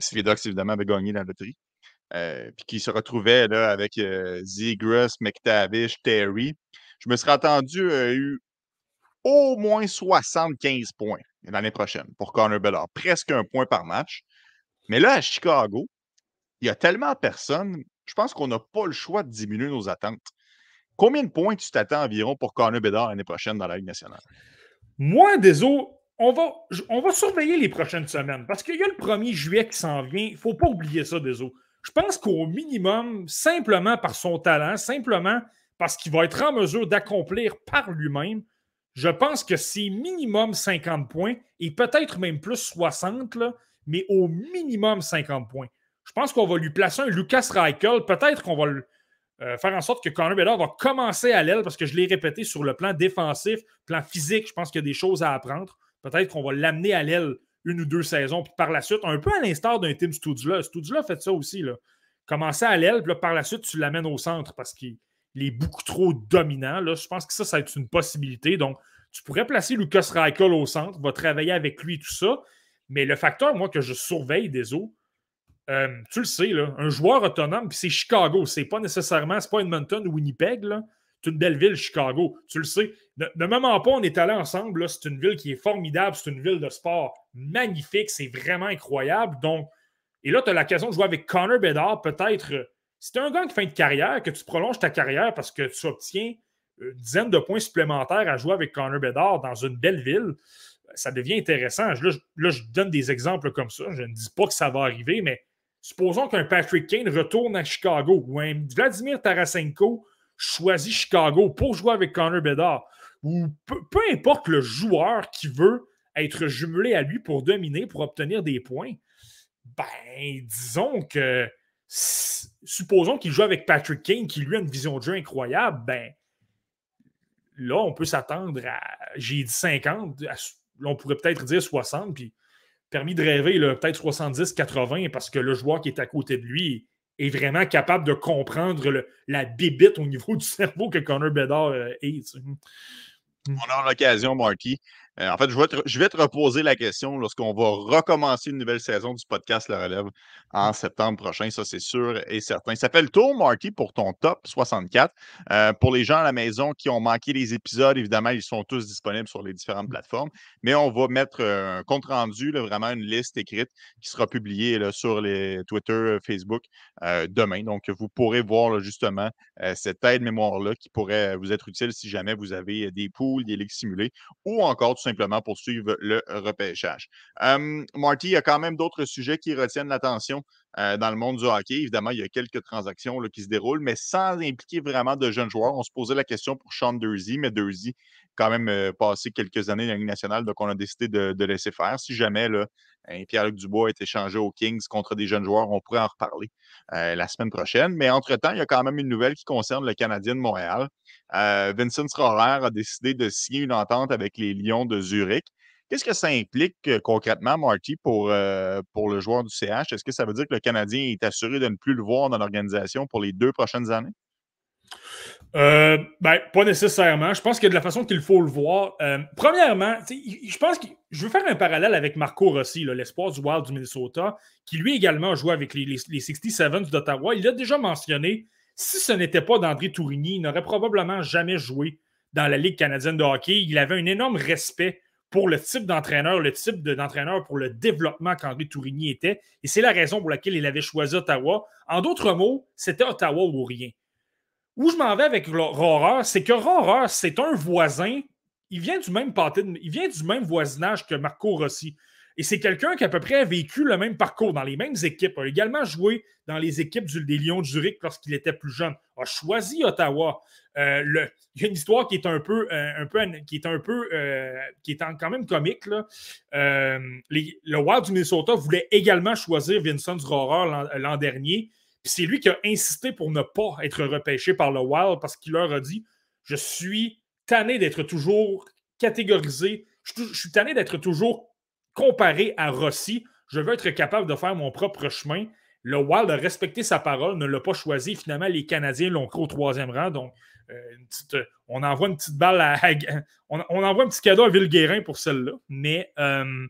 si les Ducks, évidemment, avaient gagné la loterie, puis qu'il se retrouvait là, avec Zegras, McTavish, Terry, je me serais attendu eu au moins 75 points l'année prochaine pour Connor Bedard. Presque un point par match. Mais là, à Chicago, il y a tellement de personnes, je pense qu'on n'a pas le choix de diminuer nos attentes. Combien de points tu t'attends environ pour Connor Bedard l'année prochaine dans la Ligue nationale? Moi, désolé, on va, on va surveiller les prochaines semaines parce qu'il y a le 1er juillet qui s'en vient. Il ne faut pas oublier ça, désolé. Je pense qu'au minimum, simplement par son talent, simplement parce qu'il va être en mesure d'accomplir par lui-même, je pense que c'est minimum 50 points et peut-être même plus 60, mais au minimum 50 points. Je pense qu'on va lui placer un Lucas Reichel. Peut-être qu'on va euh, faire en sorte que Connor Bedard va commencer à l'aile parce que je l'ai répété sur le plan défensif, plan physique, je pense qu'il y a des choses à apprendre. Peut-être qu'on va l'amener à l'aile une ou deux saisons, puis par la suite, un peu à l'instar d'un Tim Studula. Studula fait ça aussi. Là. À l'aile, puis par la suite, tu l'amènes au centre parce qu'il est beaucoup trop dominant. Là. Je pense que ça, ça va être une possibilité. Donc, tu pourrais placer Lucas Reichel au centre, va travailler avec lui, tout ça. Mais le facteur, moi, que je surveille des eaux, euh, tu le sais, là, un joueur autonome, puis c'est Chicago. C'est pas nécessairement, c'est pas Edmonton ou Winnipeg. C'est une belle ville, Chicago. Tu le sais. Ne, même pas, on est allés ensemble. C'est une ville qui est formidable. C'est une ville de sport magnifique. C'est vraiment incroyable. Donc, et là, tu as l'occasion de jouer avec Connor Bedard. Peut-être, c'est un gars qui fait une carrière, que tu prolonges ta carrière parce que tu obtiens une dizaine de points supplémentaires à jouer avec Connor Bedard dans une belle ville, ça devient intéressant. Là, je, donne des exemples comme ça. Je ne dis pas que ça va arriver, mais supposons qu'un Patrick Kane retourne à Chicago ou un Vladimir Tarasenko choisit Chicago pour jouer avec Connor Bedard ou peu, importe le joueur qui veut être jumelé à lui pour dominer, pour obtenir des points, ben, disons que supposons qu'il joue avec Patrick Kane, qui lui a une vision de jeu incroyable, ben, là, on peut s'attendre à. J'ai dit 50, là, on pourrait peut-être dire 60, puis permis de rêver peut-être 70-80 parce que le joueur qui est à côté de lui est vraiment capable de comprendre la bébite au niveau du cerveau que Connor Bedard euh, est. On a l'occasion, Marky, euh, en fait, je vais, te, reposer la question lorsqu'on va recommencer une nouvelle saison du podcast Le Relève en septembre prochain. Ça, c'est sûr et certain. Ça fait le tour, Marty, pour ton top 64. Euh, pour les gens à la maison qui ont manqué les épisodes, évidemment, ils sont tous disponibles sur les différentes plateformes. Mais on va mettre euh, un compte rendu, vraiment une liste écrite qui sera publiée sur les Twitter, Facebook demain. Donc, vous pourrez voir justement cette aide mémoire-là qui pourrait vous être utile si jamais vous avez des poules, des ligues simulées ou encore simplement pour suivre le repêchage. Marty, il y a quand même d'autres sujets qui retiennent l'attention euh, dans le monde du hockey. Évidemment, il y a quelques transactions qui se déroulent, mais sans impliquer vraiment de jeunes joueurs. On se posait la question pour Sean Dursey, mais Dursey quand même euh, passé quelques années dans la Ligue nationale, donc on a décidé de, laisser faire. Si jamais Pierre-Luc Dubois est échangé aux Kings contre des jeunes joueurs, on pourrait en reparler euh, la semaine prochaine. Mais entre-temps, il y a quand même une nouvelle qui concerne le Canadien de Montréal. Vincent Schroer a décidé de signer une entente avec les Lions de Zurich. Qu'est-ce que ça implique euh, concrètement, Marty, pour, euh, pour le joueur du CH? Est-ce que ça veut dire que le Canadien est assuré de ne plus le voir dans l'organisation pour les deux prochaines années? Euh, ben, pas nécessairement. Je pense que de la façon qu'il faut le voir, premièrement, je pense que je veux faire un parallèle avec Marco Rossi, l'espoir du Wild du Minnesota, qui lui également a joué avec les, les, les 67 d'Ottawa. Il a déjà mentionné, si ce n'était pas d'André Tourigny, il n'aurait probablement jamais joué dans la Ligue canadienne de hockey. Il avait un énorme respect pour le type d'entraîneur, le type d'entraîneur pour le développement qu'André Tourigny était. Et c'est la raison pour laquelle il avait choisi Ottawa. En d'autres mots, c'était Ottawa ou rien. Où je m'en vais avec Rohrer, c'est que Rohrer, c'est un voisin. Il vient du même il vient du même voisinage que Marco Rossi. Et c'est quelqu'un qui à peu près a vécu le même parcours dans les mêmes équipes, a également joué dans les équipes du, des Lions de Zurich lorsqu'il était plus jeune, a choisi Ottawa. Euh, il y a une histoire qui est un peu, euh, qui est un peu, euh, qui est quand même comique. Le Wild du Minnesota voulait également choisir Vincent Rohrer l'an dernier. c'est lui qui a insisté pour ne pas être repêché par le Wild parce qu'il leur a dit Je suis tanné d'être toujours catégorisé, je, je suis tanné d'être toujours comparé à Rossi, je veux être capable de faire mon propre chemin. Le Wild a respecté sa parole, ne l'a pas choisi. Finalement, les Canadiens l'ont pris au troisième rang. Donc, euh, on envoie une petite balle à. on, envoie un petit cadeau à Ville-Guérin pour celle-là. Mais euh,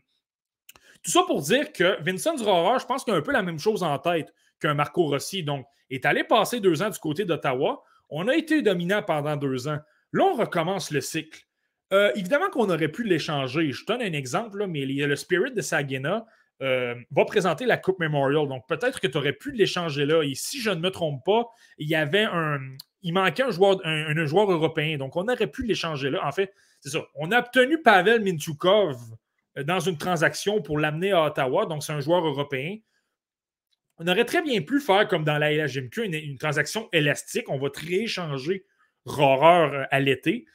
tout ça pour dire que Vincent Durocher, je pense qu'il a un peu la même chose en tête qu'un Marco Rossi. Donc, est allé passer deux ans du côté d'Ottawa. On a été dominant pendant deux ans. Là, on recommence le cycle. Euh, évidemment qu'on aurait pu l'échanger. Je donne un exemple, mais le Spirit de Sagina euh, va présenter la Coupe Memorial. Donc, peut-être que tu aurais pu l'échanger là. Et si je ne me trompe pas, il y avait un, il manquait un joueur, un, joueur européen. Donc, on aurait pu l'échanger là. En fait, c'est ça. On a obtenu Pavel Minchukov euh, dans une transaction pour l'amener à Ottawa. Donc, c'est un joueur européen. On aurait très bien pu faire comme dans la LHMQ, une, une transaction élastique. On va rééchanger Rohrer euh, à l'été.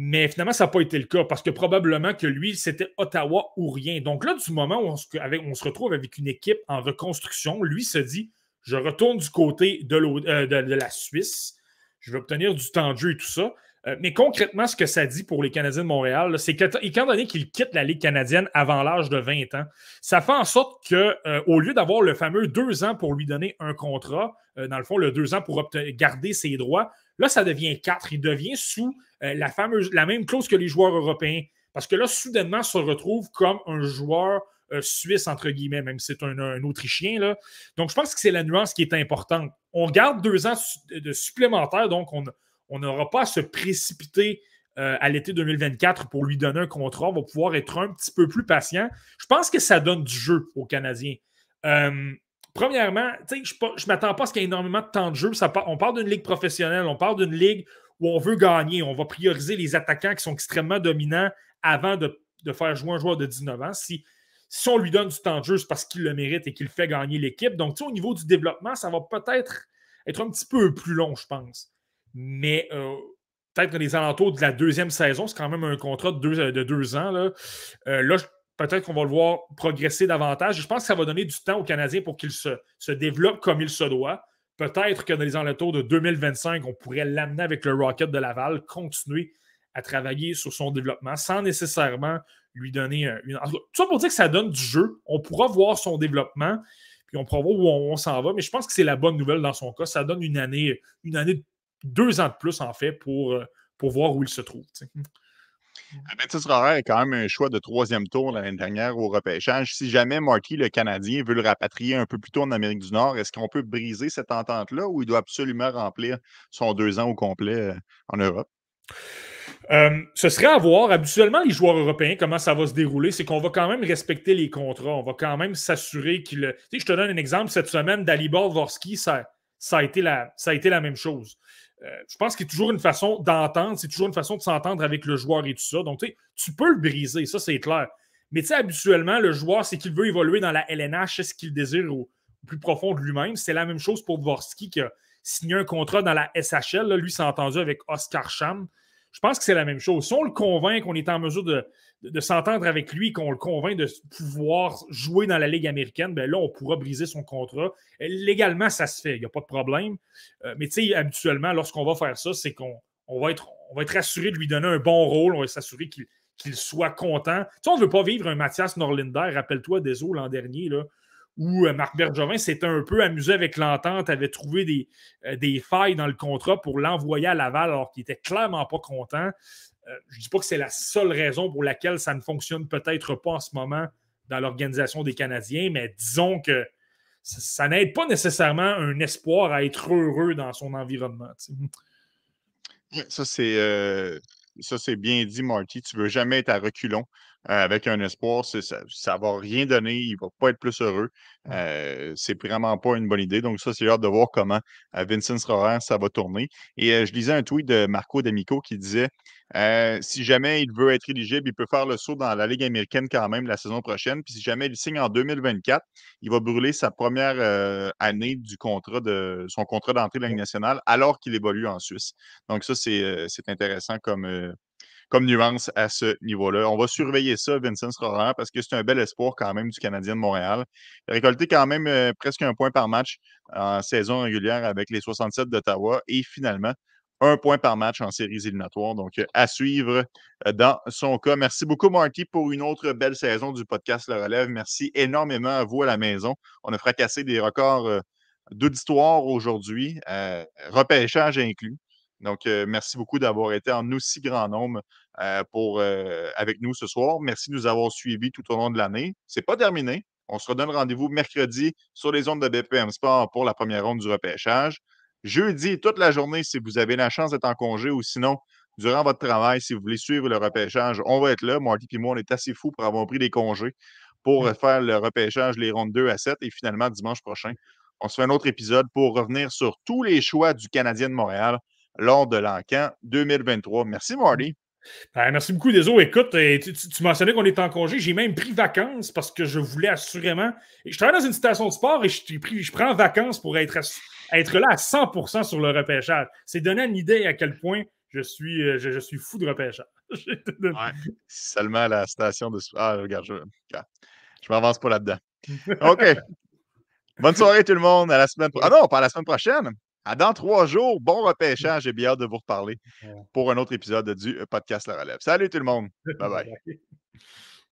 Mais finalement, ça n'a pas été le cas parce que probablement que lui, c'était Ottawa ou rien. Donc là, du moment où on se, retrouve avec une équipe en reconstruction, lui se dit je retourne du côté de, euh, la Suisse je vais obtenir du temps de jeu et tout ça. Euh, mais concrètement, ce que ça dit pour les Canadiens de Montréal, c'est qu'étant donné qu'ils quittent la Ligue canadienne avant l'âge de 20 ans, ça fait en sorte qu'au euh, lieu d'avoir le fameux deux ans pour lui donner un contrat, euh, dans le fond, le deux ans pour garder ses droits, là, ça devient quatre. Il devient sous la, fameuse, la même clause que les joueurs européens. Parce que là, soudainement, se retrouve comme un joueur suisse, entre guillemets, même si c'est un, Autrichien. Là. Donc, je pense que c'est la nuance qui est importante. On garde deux ans de supplémentaires, donc on n'aura pas à se précipiter euh, à l'été 2024 pour lui donner un contrat. On va pouvoir être un petit peu plus patient. Je pense que ça donne du jeu aux Canadiens. Euh, premièrement, je ne m'attends pas à ce qu'il y ait énormément de temps de jeu. on parle d'une ligue professionnelle, on parle d'une ligue où on veut gagner. On va prioriser les attaquants qui sont extrêmement dominants avant de, faire jouer un joueur de 19 ans. Si, on lui donne du temps de jeu, c'est parce qu'il le mérite et qu'il fait gagner l'équipe. Donc, au niveau du développement, ça va peut-être être un petit peu plus long, je pense. Mais euh, peut-être dans les alentours de la deuxième saison, c'est quand même un contrat de deux, de deux ans. Là, euh, là peut-être qu'on va le voir progresser davantage. Je pense que ça va donner du temps aux Canadiens pour qu'il se, se développe comme il se doit. Peut-être que dans les alentours de 2025, on pourrait l'amener avec le Rocket de Laval, continuer à travailler sur son développement sans nécessairement lui donner une. Tout ça pour dire que ça donne du jeu. On pourra voir son développement, puis on pourra voir où on, s'en va. Mais je pense que c'est la bonne nouvelle dans son cas. Ça donne une année, une année, deux ans de plus, en fait, pour, euh, pour voir où il se trouve. Amétis Rorer est quand même un choix de troisième tour l'année dernière au repêchage. Si jamais Marty, le Canadien, veut le rapatrier un peu plus tôt en Amérique du Nord, est-ce qu'on peut briser cette entente-là ou il doit absolument remplir son deux ans au complet euh, en Europe? Euh, ce serait à voir. Habituellement, les joueurs européens, comment ça va se dérouler, c'est qu'on va quand même respecter les contrats. On va quand même s'assurer qu'il. Tu sais, je te donne un exemple. Cette semaine, Dalibor Vorski, ça, ça, a été la, ça a été la même chose. Euh, je pense qu'il y a toujours une façon d'entendre, c'est toujours une façon de s'entendre avec le joueur et tout ça. Donc, tu tu peux le briser, ça, c'est clair. Mais tu sais, habituellement, le joueur, c'est qu'il veut évoluer dans la LNH, c'est ce qu'il désire au, plus profond de lui-même. C'est la même chose pour Dvorsky qui a signé un contrat dans la SHL. Lui s'est entendu avec Oscar Cham. Je pense que c'est la même chose. Si on le convainc qu'on est en mesure de, s'entendre avec lui, qu'on le convainc de pouvoir jouer dans la Ligue américaine, ben là, on pourra briser son contrat. Légalement, ça se fait, il n'y a pas de problème. Euh, mais tu sais, habituellement, lorsqu'on va faire ça, c'est qu'on va, être, on va être assuré de lui donner un bon rôle, on va s'assurer qu'il soit content. Tu sais, on ne veut pas vivre un Mathias Norlinder, rappelle-toi des l'an dernier, là, où euh, Marc Bergevin s'était un peu amusé avec l'entente, avait trouvé des, euh, des, failles dans le contrat pour l'envoyer à Laval alors qu'il n'était clairement pas content. Euh, je ne dis pas que c'est la seule raison pour laquelle ça ne fonctionne peut-être pas en ce moment dans l'organisation des Canadiens, mais disons que ça, n'aide pas nécessairement un espoir à être heureux dans son environnement. Ça, c'est. Ça, c'est bien dit, Marty. Tu ne veux jamais être à reculons. Euh, avec un espoir, ça ne va rien donner, il ne va pas être plus heureux. Euh, c'est vraiment pas une bonne idée. Donc, ça, c'est hâte de voir comment euh, Vincent Rorer, ça va tourner. Et je lisais un tweet de Marco D'Amico qui disait si jamais il veut être éligible, il peut faire le saut dans la Ligue américaine quand même la saison prochaine. Puis si jamais il signe en 2024, il va brûler sa première année du contrat de son contrat d'entrée de la Ligue nationale alors qu'il évolue en Suisse. Donc, ça, c'est intéressant comme comme nuance à ce niveau-là. On va surveiller ça, Vincent Roran, parce que c'est un bel espoir quand même du Canadien de Montréal. Il récolté quand même euh, presque un point par match en saison régulière avec les 67 d'Ottawa et finalement un point par match en séries éliminatoires. Donc, à suivre euh, dans son cas. Merci beaucoup, Marty, pour une autre belle saison du podcast Le Relève. Merci énormément à vous à la maison. On a fracassé des records euh, d'auditoire aujourd'hui, repêchage inclus. Donc, euh, merci beaucoup d'avoir été en aussi grand nombre euh, pour, euh, avec nous ce soir. Merci de nous avoir suivis tout au long de l'année. C'est pas terminé. On se redonne rendez-vous mercredi sur les ondes de BPM Sport pour la première ronde du repêchage. Jeudi, toute la journée, si vous avez la chance d'être en congé ou sinon, durant votre travail, si vous voulez suivre le repêchage, on va être là. Marty et moi, on est assez fous pour avoir pris des congés pour Mmh. faire le repêchage, les rondes 2 à 7. Et finalement, dimanche prochain, on se fait un autre épisode pour revenir sur tous les choix du Canadien de Montréal lors de l'encan 2023. Merci, Marty. Ben, merci beaucoup, Deso. Écoute, euh, tu, tu- tu mentionnais qu'on est en congé. J'ai même pris vacances parce que je voulais assurément. Je travaille dans une station de sport et je, t'ai pris- je prends vacances pour être, là à 100% sur le repêchage. C'est donner une idée à quel point je suis, euh, je, je suis fou de repêchage. Ouais. Seulement la station de. Ah, regarde, je, je m'avance pas là-dedans. OK. Bonne soirée, tout le monde. À la semaine pro- Ah non, pas à la semaine prochaine. À dans trois jours. Bon repêchage. J'ai bien hâte de vous reparler pour un autre épisode du podcast La Relève. Salut, tout le monde. Bye bye. Bye.